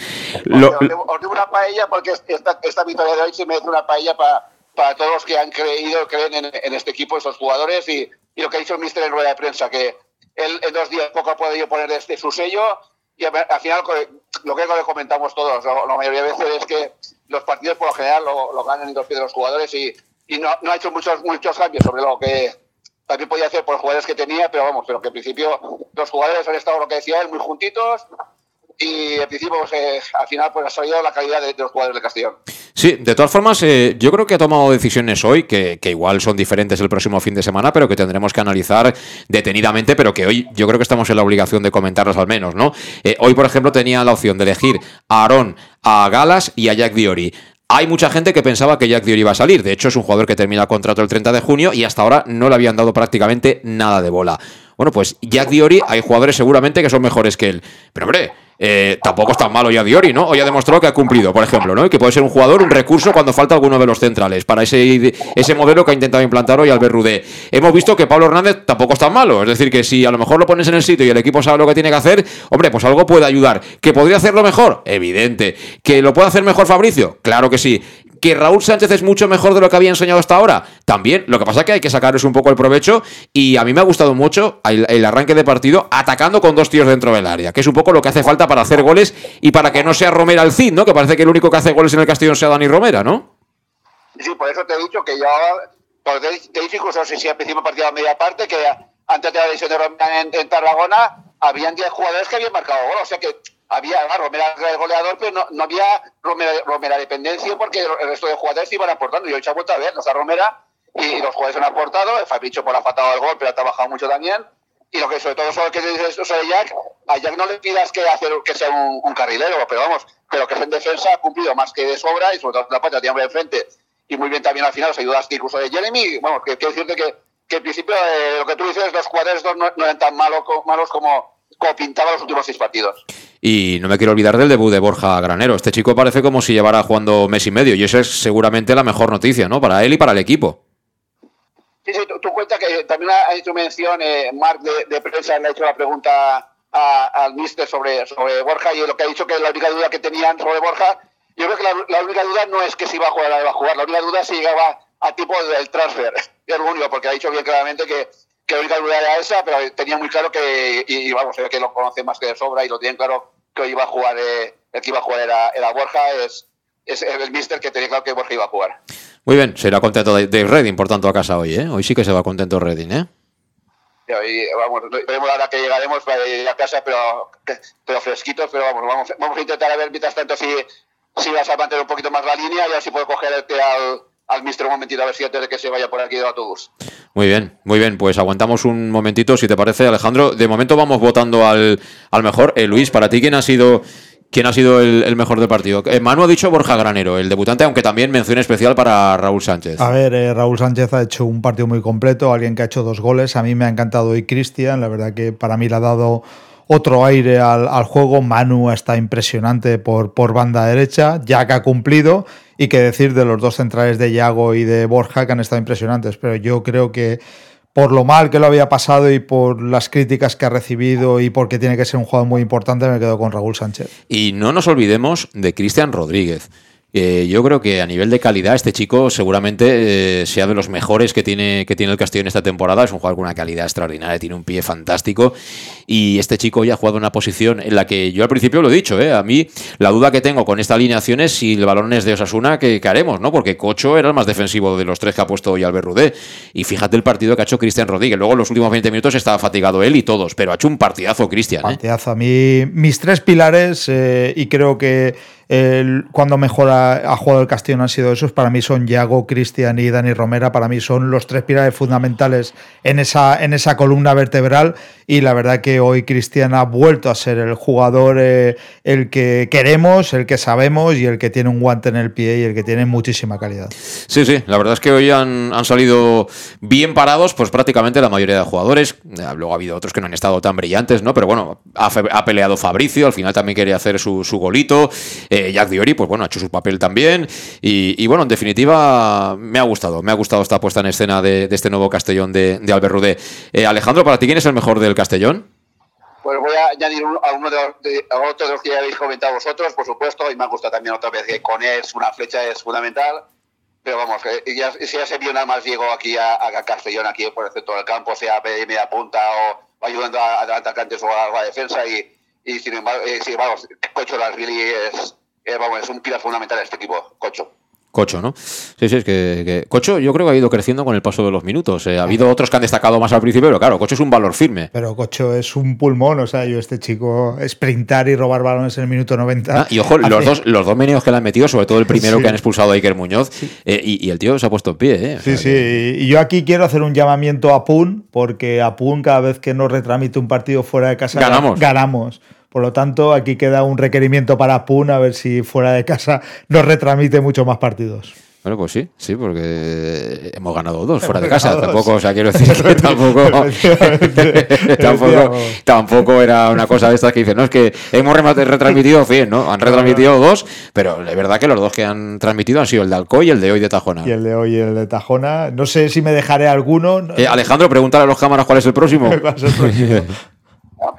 lo, os, digo, una paella porque esta, esta victoria de hoy se merece una paella para, para todos los que han creído, creen en, en este equipo, estos jugadores y, y, lo que ha dicho el mister en rueda de prensa, que, él en dos días poco ha podido poner este su sello y al final lo que le comentamos todos, la mayoría de veces es que los partidos por lo general lo, lo ganan en dos pies de los jugadores y, y no, no, ha hecho muchos, muchos cambios sobre lo que también podía hacer por los jugadores que tenía, pero vamos, pero que en principio los jugadores han estado, lo que decía él, muy juntitos y en principio pues, eh, al final pues ha salido la calidad de, de, los jugadores del Castellón. Sí, de todas formas eh, yo creo que ha tomado decisiones hoy que, que, igual son diferentes el próximo fin de semana, pero que tendremos que analizar detenidamente, pero que hoy yo creo que estamos en la obligación de comentarlas al menos, ¿no? Eh, hoy, por ejemplo, tenía la opción de elegir a Aarón, a Galas y a Jack Diori. Hay mucha gente que pensaba que Jack Diori iba a salir. De hecho, es un jugador que termina el contrato el 30 de junio y hasta ahora no le habían dado prácticamente nada de bola. Bueno, pues Jack Diori, hay jugadores seguramente que son mejores que él. Pero hombre, eh, tampoco es tan malo ya Diori, ¿no? Hoy ha demostrado que ha cumplido, por ejemplo, ¿no? Y que puede ser un jugador, un recurso cuando falta alguno de los centrales para ese, ese modelo que ha intentado implantar hoy Albert Rudé. Hemos visto que Pablo Hernández tampoco es tan malo, es decir, que si a lo mejor lo pones en el sitio y el equipo sabe lo que tiene que hacer, hombre, pues algo puede ayudar. ¿Que podría hacerlo mejor? Evidente. ¿Que lo puede hacer mejor Fabricio? Claro que sí que Raúl Sánchez es mucho mejor de lo que había enseñado hasta ahora. También, lo que pasa es que hay que sacarles un poco el provecho y a mí me ha gustado mucho el, el, arranque de partido atacando con dos tíos dentro del área, que es un poco lo que hace falta para hacer goles y para que no sea Romera el Cid, ¿no? Que parece que el único que hace goles en el Castellón sea Dani Romera, ¿no? Sí, por eso te he dicho que yo, te, te dije incluso si, al principio partido a media parte, que antes de la lesión de Romera en, en Tarragona, habían 10 jugadores que habían marcado gol, o sea que había ah, Romera el goleador, pero no, había Romera, Romera, dependencia porque el resto de jugadores iban aportando. Y hoy se ha vuelto a ver, no está Romera y los jugadores han aportado. Fabricio por ha faltado el gol, pero ha trabajado mucho también. Y lo que sobre todo sobre que dices sobre Jack, a Jack no le pidas que, hacer, que sea un, carrilero, pero vamos, pero que en defensa ha cumplido más que de sobra y sobre todo la parte tiene de frente. Y muy bien también al final, los ayudas incluso de Jeremy. Vamos, que quiero decirte que, que en principio eh, lo que tú dices, los jugadores no, no eran tan malos, malos como, como pintaba los últimos seis partidos. Y no me quiero olvidar del debut de Borja Granero. Este chico parece como si llevara jugando mes y medio y eso es seguramente la mejor noticia, ¿no? Para él y para el equipo. Sí, sí, tú, tú cuenta que también ha hecho mención, eh, Marc de, prensa le ha hecho la pregunta al mister sobre, sobre Borja y lo que ha dicho que la única duda que tenían sobre Borja, yo creo que la, única duda no es que si va a jugar o va a jugar, la única duda es si llegaba a tipo del transfer, es lo único, porque ha dicho bien claramente que que la única duda era esa, pero tenía muy claro que, y, y vamos, que lo conoce más que de sobra y lo tienen claro que hoy iba a jugar, eh, el que iba a jugar era, era Borja, es, es el mister que tenía claro que Borja iba a jugar. Muy bien, será contento de, de Redding, por tanto, a casa hoy, ¿eh? Hoy sí que se va contento Redding, ¿eh? Y vamos, veremos ahora que llegaremos para ir a casa, pero, pero fresquitos, pero vamos, vamos, vamos a intentar a ver mientras tanto si, si vas a mantener un poquito más la línea y a ver si puede cogerte al, al mister un momentito a ver si antes de que se vaya por aquí de autobús. Muy bien, muy bien. Pues aguantamos un momentito, si te parece, Alejandro. De momento vamos votando al, al mejor. Eh, Luis, para ti, ¿quién ha sido ¿Quién ha sido el, mejor del partido? Eh, Manu ha dicho Borja Granero, el debutante, aunque también mención especial para Raúl Sánchez. A ver, eh, Raúl Sánchez ha hecho un partido muy completo, alguien que ha hecho dos goles. A mí me ha encantado hoy Cristian, la verdad que para mí le ha dado otro aire al, juego. Manu está impresionante por, por banda derecha, ya que ha cumplido. Y que decir de los dos centrales de Yago y de Borja que han estado impresionantes. Pero yo creo que por lo mal que lo había pasado y por las críticas que ha recibido y porque tiene que ser un jugador muy importante, me quedo con Raúl Sánchez. Y no nos olvidemos de Cristian Rodríguez. Eh, yo creo que a nivel de calidad este chico seguramente eh, sea de los mejores que tiene, que tiene el Castillo en esta temporada. Es un jugador con una calidad extraordinaria, tiene un pie fantástico. Y este chico ya ha jugado una posición en la que yo al principio lo he dicho, eh, a mí la duda que tengo con esta alineación es si el balón es de Osasuna, ¿qué, haremos? ¿no? Porque Cocho era el más defensivo de los tres que ha puesto hoy Albert Rudé. Y fíjate el partido que ha hecho Cristian Rodríguez. Luego en los últimos 20 minutos estaba fatigado él y todos, pero ha hecho un partidazo Cristian. Partidazo. A mí, mis tres pilares, y creo que cuando mejor ha, jugado el Castillo han sido esos. Para mí son Yago, Cristian y Dani Romera. Para mí son los tres pilares fundamentales en esa, en esa columna vertebral. Y la verdad que hoy Cristian ha vuelto a ser el jugador eh, el que queremos, el que sabemos y el que tiene un guante en el pie y el que tiene muchísima calidad. Sí, sí, la verdad es que hoy han, han salido bien parados, pues prácticamente la mayoría de jugadores. Luego ha habido otros que no han estado tan brillantes, ¿no? Pero bueno, ha, peleado Fabricio, al final también quería hacer su, su golito. Eh, Jack Diori, pues bueno, ha hecho su papel también. Y, bueno, en definitiva, me ha gustado. Me ha gustado esta puesta en escena de, este nuevo Castellón de, Albert Rudé. Eh, Alejandro, ¿para ti quién es el mejor del Castellón? Pues voy a añadir a uno de, los, que ya habéis comentado vosotros, por supuesto, y me gusta también otra vez que con él una flecha es fundamental. Pero vamos, ya, si ya se vio nada más llego aquí a, Castellón, aquí por el centro del campo, sea media punta o ayudando a, atacantes o a, la defensa, y, sin embargo, eh, vamos, Cocho Lasvili es, eh, vamos, es un pilar fundamental de este equipo, Cocho. Cocho, ¿no? Sí, sí, es que, Cocho yo creo que ha ido creciendo con el paso de los minutos. Eh, ha habido otros que han destacado más al principio, pero claro, Cocho es un valor firme. Pero Cocho es un pulmón, o sea, yo este chico sprintar y robar balones en el minuto 90. Ah, y ojo, los dos, los dos que le han metido, sobre todo el primero que han expulsado a Iker Muñoz, eh, y, el tío se ha puesto en pie. ¿eh? sí, sí, y yo aquí quiero hacer un llamamiento a Pun, porque a Pun cada vez que nos retramite un partido fuera de casa ganamos. ganamos. Por lo tanto, aquí queda un requerimiento para Pun a ver si fuera de casa nos retramite mucho más partidos. Bueno, pues sí, sí, porque hemos ganado dos fuera de casa. Tampoco, o sea, quiero decir que tampoco, tampoco, era una cosa de estas que dicen, no, es que hemos retransmitido 100, ¿no? Han retransmitido dos, pero es verdad que los dos que han transmitido han sido el de Alcoy y el de hoy de Tajona. Y el de hoy y el de Tajona. No sé si me dejaré alguno. Eh, Alejandro, pregúntale a los cámaras cuál es el próximo. ¿Cuál es el próximo?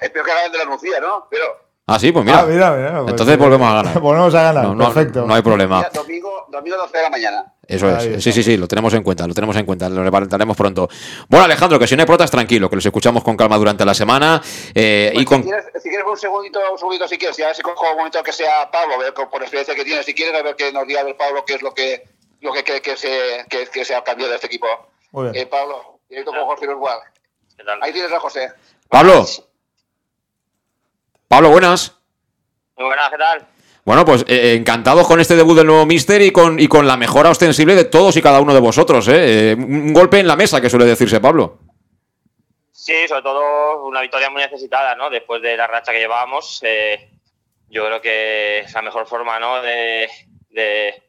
Espero que hagan de la Nucía, ¿no? Pero. Ah, sí, pues mira. Ah, mira, mira pues Entonces volvemos a ganar. volvemos a ganar, no, perfecto. No, hay problema. domingo, domingo 12 de la mañana. Eso es. Sí, sí, sí, lo tenemos en cuenta, lo tenemos en cuenta, lo levantaremos pronto. Bueno, Alejandro, que si no hay protas, tranquilo, que los escuchamos con calma durante la semana. Eh, y pues con... si, quieres, si, quieres, un segundito, un segundito, si quieres, ya si cojo un momento que sea Pablo, a ver, por experiencia que tiene, si quieres, a ver que nos diga ver Pablo qué es lo que, lo que cree que se, que, que se ha cambiado de este equipo. Muy bien. Eh, Pablo, directo con Jorge igual. Ahí tienes a José. Pablo. Pablo, buenas. Muy buenas, ¿qué tal? Bueno, pues eh, encantados con este debut del nuevo Mister y con, y con la mejora ostensible de todos y cada uno de vosotros. ¿eh? eh un golpe en la mesa, que suele decirse Pablo. Sí, sobre todo una victoria muy necesitada, ¿no? Después de la racha que llevábamos, eh, yo creo que es la mejor forma, ¿no? De, de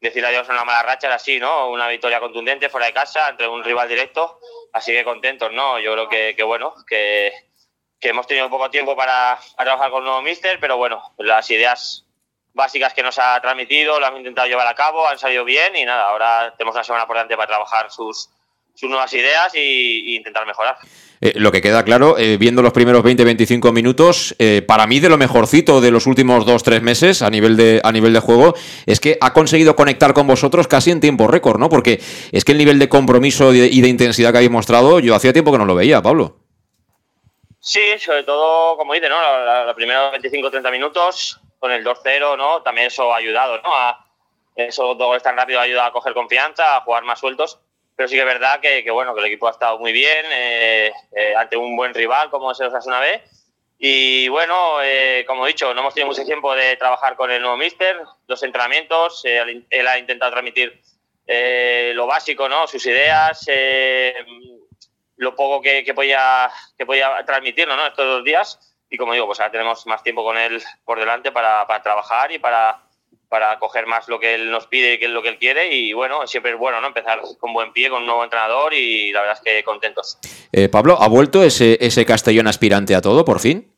decir adiós a una mala racha era así, ¿no? Una victoria contundente fuera de casa entre un rival directo, así que contentos, ¿no? Yo creo que, que bueno, que que hemos tenido poco tiempo para, trabajar con el nuevo míster, pero bueno, las ideas básicas que nos ha transmitido lo hemos intentado llevar a cabo, han salido bien y nada, ahora tenemos una semana por delante para trabajar sus, sus nuevas ideas e intentar mejorar. Eh, lo que queda claro, eh, viendo los primeros 20-25 minutos, eh, para mí de lo mejorcito de los últimos 2-3 meses a nivel, de, a nivel de juego, es que ha conseguido conectar con vosotros casi en tiempo récord, ¿no? Porque es que el nivel de compromiso y de intensidad que habéis mostrado, yo hacía tiempo que no lo veía, Pablo. Sí, sobre todo, como dice, ¿no? Los primeros 25-30 minutos con el 2-0, ¿no? También eso ha ayudado, ¿no? A, esos dos goles tan rápido ha ayudado a coger confianza, a jugar más sueltos. Pero sí que es verdad que, bueno, que el equipo ha estado muy bien eh, eh, ante un buen rival como es el Osasuna B. Y bueno, eh, como he dicho, no hemos tenido mucho tiempo de trabajar con el nuevo míster, dos entrenamientos, él ha intentado transmitir eh, lo básico, ¿no? Sus ideas, eh, lo poco que, que, podía, que podía transmitirnos ¿no? estos dos días. Y como digo, pues ahora tenemos más tiempo con él por delante para, para trabajar y para, para coger más lo que él nos pide y que es lo que él quiere. Y bueno, siempre es bueno ¿no? empezar con buen pie, con un nuevo entrenador y la verdad es que contentos. Eh, Pablo, ¿ha vuelto ese, ese Castellón aspirante a todo por fin?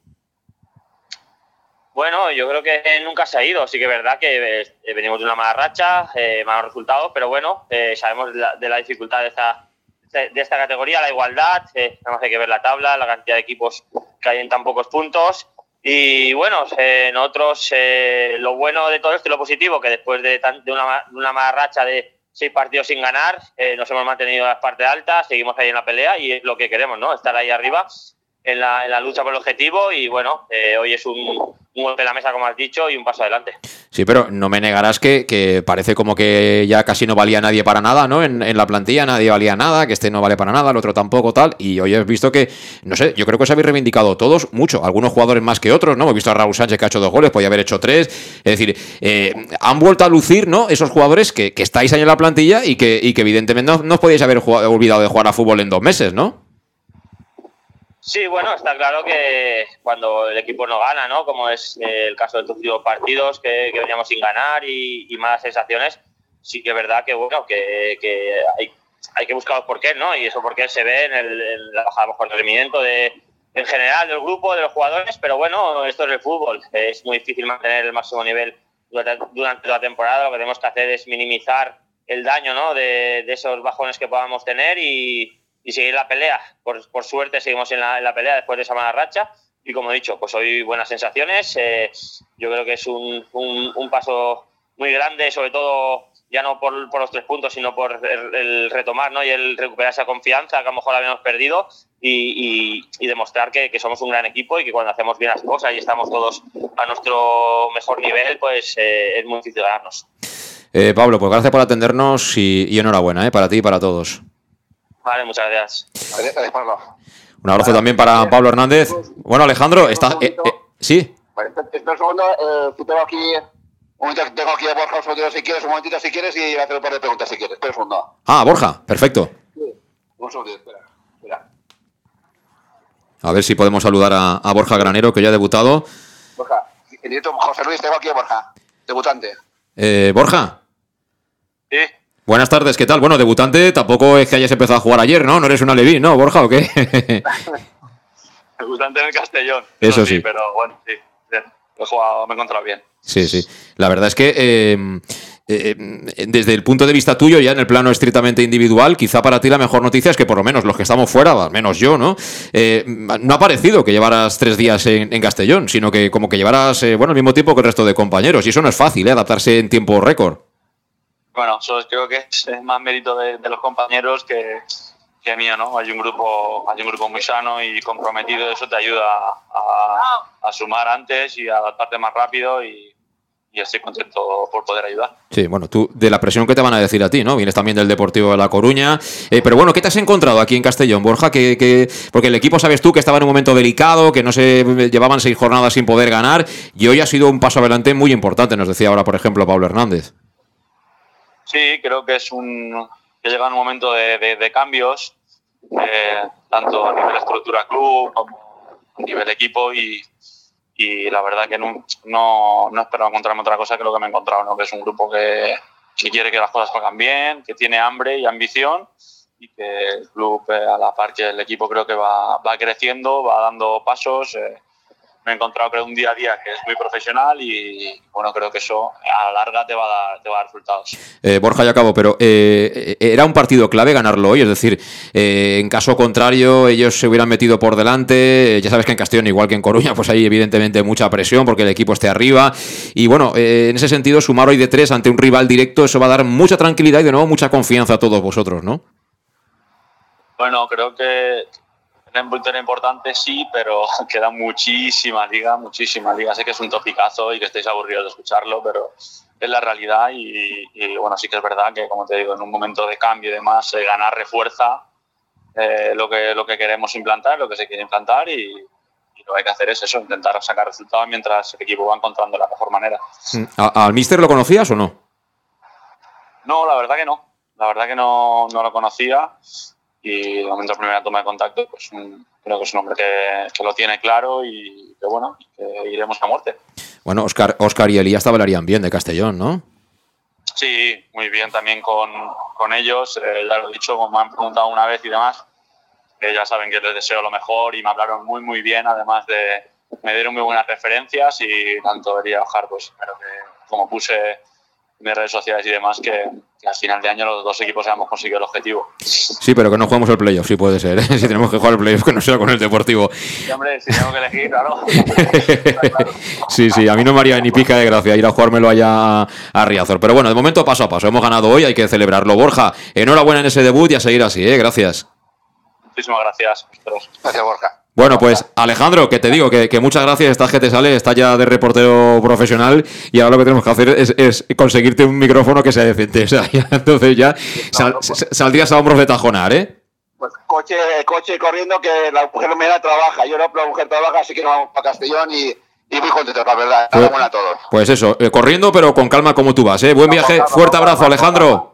Bueno, yo creo que nunca se ha ido. Sí que es verdad que eh, venimos de una mala racha, eh, malos resultados, pero bueno, eh, sabemos de la, de la, dificultad de esta, de esta categoría, la igualdad. Eh, nada más hay que ver la tabla, la cantidad de equipos que hay en tan pocos puntos. Y bueno, eh, nosotros eh, lo bueno de todo esto y lo positivo, que después de, tan, de, una, una mala racha de seis partidos sin ganar, eh, nos hemos mantenido en las partes altas, seguimos ahí en la pelea y es lo que queremos, ¿no? Estar ahí arriba en la, en la lucha por el objetivo y bueno, eh, hoy es un, golpe en la mesa, como has dicho, y un paso adelante. Sí, pero no me negarás que, que parece como que ya casi no valía nadie para nada, ¿no? En, en, la plantilla nadie valía nada, que este no vale para nada, el otro tampoco, tal. Y hoy he visto que, no sé, yo creo que os habéis reivindicado todos mucho, algunos jugadores más que otros, ¿no? Hemos visto a Raúl Sánchez que ha hecho dos goles, podía haber hecho tres. Es decir, eh, han vuelto a lucir, ¿no? Esos jugadores que, que, estáis ahí en la plantilla y que, y que evidentemente no, no os podíais haber olvidado de jugar a fútbol en dos meses, ¿no? Sí, bueno, está claro que cuando el equipo no gana, ¿no? Como es el caso de los últimos partidos que, que veníamos sin ganar y, y, malas sensaciones, sí que es verdad que, bueno, que, que hay, hay, que buscar los porqués, ¿no? Y eso porqué se ve en, el, en la bajada mejor rendimiento de, en general del grupo, de los jugadores, pero bueno, esto es el fútbol. Es muy difícil mantener el máximo nivel durante, durante la temporada. Lo que tenemos que hacer es minimizar el daño, ¿no? De, de esos bajones que podamos tener y y seguir la pelea. Por, por suerte seguimos en la, en la, pelea después de esa mala racha. Y como he dicho, pues hoy buenas sensaciones. Eh, yo creo que es un, un, un, paso muy grande, sobre todo ya no por, por los tres puntos, sino por el, el, retomar ¿no? y el recuperar esa confianza que a lo mejor habíamos perdido y, y, y demostrar que, que, somos un gran equipo y que cuando hacemos bien las cosas y estamos todos a nuestro mejor nivel, pues eh, es muy difícil ganarnos. Eh, Pablo, pues gracias por atendernos y, y enhorabuena para ti y para todos. Vale, muchas gracias. Gracias, Pablo. Un abrazo también para Pablo Hernández. Bueno, Alejandro, está. Eh, eh, sí. Vale, espera un segundo, eh, tengo aquí. Un momentito, tengo aquí a Borja un si quieres, un momentito si quieres, y voy a hacer un par de preguntas si quieres. Espera un segundo. Ah, Borja, perfecto. Sí, un segundito, espera. espera. A ver si podemos saludar a, a, Borja Granero, que ya ha debutado. Borja, el directo José Luis, tengo aquí a Borja, debutante. Eh, Borja. Sí. Buenas tardes, ¿qué tal? Bueno, debutante, tampoco es que hayas empezado a jugar ayer, ¿no? No eres una Levín, ¿no, Borja, o qué? debutante en el Castellón. Eso no, sí. Pero bueno, sí, he jugado, me he encontrado bien. Sí, sí. La verdad es que eh, eh, desde el punto de vista tuyo, ya en el plano estrictamente individual, quizá para ti la mejor noticia es que por lo menos los que estamos fuera, al menos yo, ¿no? Eh, no ha parecido que llevaras tres días en, en Castellón, sino que como que llevaras, eh, bueno, el mismo tiempo que el resto de compañeros. Y eso no es fácil, ¿eh? Adaptarse en tiempo récord. Bueno, eso creo que es más mérito de, los compañeros que, mío, ¿no? Hay un grupo, hay un grupo muy sano y comprometido, eso te ayuda a, a sumar antes y a adaptarte más rápido y, y, estoy contento por poder ayudar. Sí, bueno, tú de la presión que te van a decir a ti, ¿no? Vienes también del Deportivo de La Coruña, eh, pero bueno, ¿qué te has encontrado aquí en Castellón, Borja? Que, que, porque el equipo, sabes tú, que estaba en un momento delicado, que no se llevaban seis jornadas sin poder ganar, y hoy ha sido un paso adelante muy importante, nos decía ahora, por ejemplo, Pablo Hernández. Sí, creo que es un que llega un momento de, de, cambios, eh, tanto a nivel estructura club como a nivel equipo y, y la verdad que no, no, no, esperaba encontrarme otra cosa que lo que me he encontrado, ¿no? que es un grupo que, que quiere que las cosas salgan bien, que tiene hambre y ambición y que el club eh, a la par que el equipo creo que va, va creciendo, va dando pasos. Eh, me he encontrado creo un día a día que es muy profesional y bueno creo que eso a la larga te va a dar, te va a dar resultados. Eh, Borja ya acabo, pero eh, era un partido clave ganarlo hoy, es decir, eh, en caso contrario ellos se hubieran metido por delante, ya sabes que en Castellón igual que en Coruña pues hay evidentemente mucha presión porque el equipo esté arriba y bueno, eh, en ese sentido sumar hoy de tres ante un rival directo eso va a dar mucha tranquilidad y de nuevo mucha confianza a todos vosotros, ¿no? Bueno, creo que en victoria importante sí, pero queda muchísima liga, muchísima liga. Sé que es un topicazo y que estáis aburridos de escucharlo, pero es la realidad y, y, bueno, sí que es verdad que, como te digo, en un momento de cambio y demás, eh, ganar refuerza eh, lo, que, lo que queremos implantar, lo que se quiere implantar y, y lo que hay que hacer es eso, intentar sacar resultados mientras el equipo va encontrando la mejor manera. ¿Al míster lo conocías o no? No, la verdad que no. la verdad que no, no lo conocía y de momento primera toma de contacto, pues creo que es un hombre que, que, lo tiene claro y que bueno, que iremos a muerte. Bueno, Oscar, Oscar y Elías hablarían bien de Castellón, ¿no? Sí, muy bien también con, con ellos, eh, ya lo he dicho, como me han preguntado una vez y demás, que ya saben que les deseo lo mejor y me hablaron muy muy bien, además de me dieron muy buenas referencias y tanto Elías Ojar, pues espero que como puse en redes sociales y demás, que, que, al final de año los dos equipos hayamos conseguido el objetivo. Sí, pero que no juguemos el playoff, sí puede ser. ¿eh? si tenemos que jugar el playoff, que no sea con el Deportivo. Sí, hombre, si tengo que elegir, claro. sí, sí, a mí no me haría ni pica de gracia ir a jugármelo allá a Riazor. Pero bueno, de momento paso a paso. Hemos ganado hoy, hay que celebrarlo. Borja, enhorabuena en ese debut y a seguir así, ¿eh? Gracias. Muchísimas gracias. Gracias, Borja. Bueno, pues Alejandro, que te digo que, que, muchas gracias, estás que te sale, está ya de reportero profesional y ahora lo que tenemos que hacer es, es conseguirte un micrófono que sea decente. O sea, ya, entonces ya sal, no, pues, saldrías a hombros de tajonar, ¿eh? Pues coche, coche corriendo que la mujer me da trabaja, yo no, la mujer trabaja, así que nos vamos para Castellón y, y muy contentos, la verdad. Pues, a todos. Pues eso, eh, corriendo pero con calma como tú vas, ¿eh? Buen viaje, fuerte abrazo, Alejandro.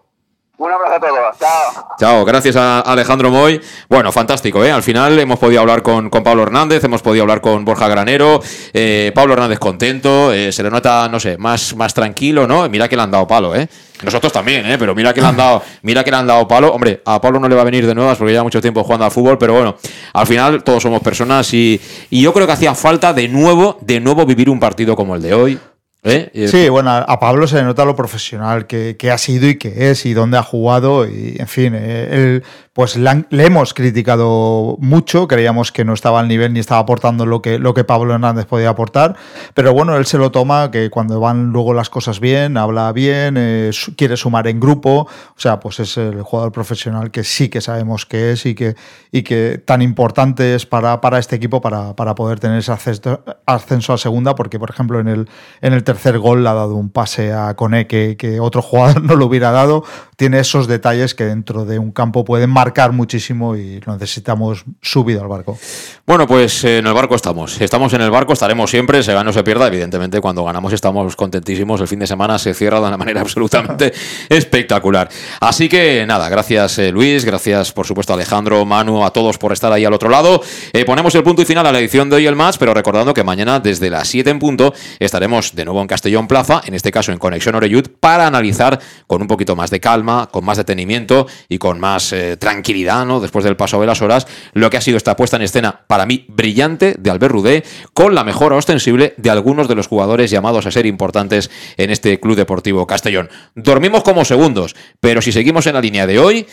Un abrazo a todos. Chao. Chao, gracias a Alejandro Moy. Bueno, fantástico, ¿eh? Al final hemos podido hablar con, con Pablo Hernández, hemos podido hablar con Borja Granero. Eh, Pablo Hernández contento, eh, se le nota, no sé, más, más tranquilo, ¿no? Mira que le han dado palo, ¿eh? Nosotros también, ¿eh? Pero mira que le han dado, mira que le han dado palo. Hombre, a Pablo no le va a venir de nuevas porque lleva mucho tiempo jugando al fútbol, pero bueno, al final todos somos personas y, y yo creo que hacía falta de nuevo, de nuevo vivir un partido como el de hoy. ¿Eh? Sí, bueno, a Pablo se le nota lo profesional que, que, ha sido y que es y dónde ha jugado y, en fin, eh, él, pues le, hemos criticado mucho, creíamos que no estaba al nivel ni estaba aportando lo que, lo que Pablo Hernández podía aportar, pero bueno, él se lo toma, que cuando van luego las cosas bien, habla bien, eh, quiere sumar en grupo, o sea, pues es el jugador profesional que sí que sabemos que es y que, y que tan importante es para, para este equipo para, para poder tener ese ascenso, ascenso a segunda, porque por ejemplo en el, en el tercer gol le ha dado un pase a Cone que, que, otro jugador no lo hubiera dado. Tiene esos detalles que dentro de un campo pueden marcar muchísimo y necesitamos subido al barco. Bueno, pues en el barco estamos. Estamos en el barco, estaremos siempre, se gana o se pierda. Evidentemente, cuando ganamos estamos contentísimos. El fin de semana se cierra de una manera absolutamente espectacular. Así que nada, gracias eh, Luis, gracias por supuesto Alejandro, Manu, a todos por estar ahí al otro lado. Eh, ponemos el punto y final a la edición de hoy el más, pero recordando que mañana desde las 7 en punto estaremos de nuevo en Castellón Plaza, en este caso en Conexión Oreyud, para analizar con un poquito más de calma, con más detenimiento y con más eh, tranquilidad, ¿no? Después del paso de las horas, lo que ha sido esta puesta en escena para mí brillante de Albert Rudé, con la mejora ostensible de algunos de los jugadores llamados a ser importantes en este Club Deportivo Castellón. Dormimos como segundos, pero si seguimos en la línea de hoy,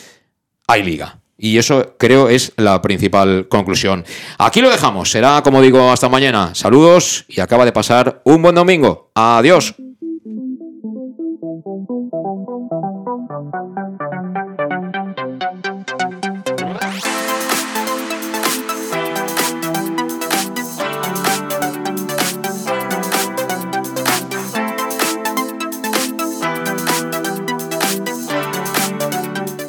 hay liga. Y eso creo es la principal conclusión. Aquí lo dejamos. Será, como digo, hasta mañana. Saludos y acaba de pasar un buen domingo. Adiós.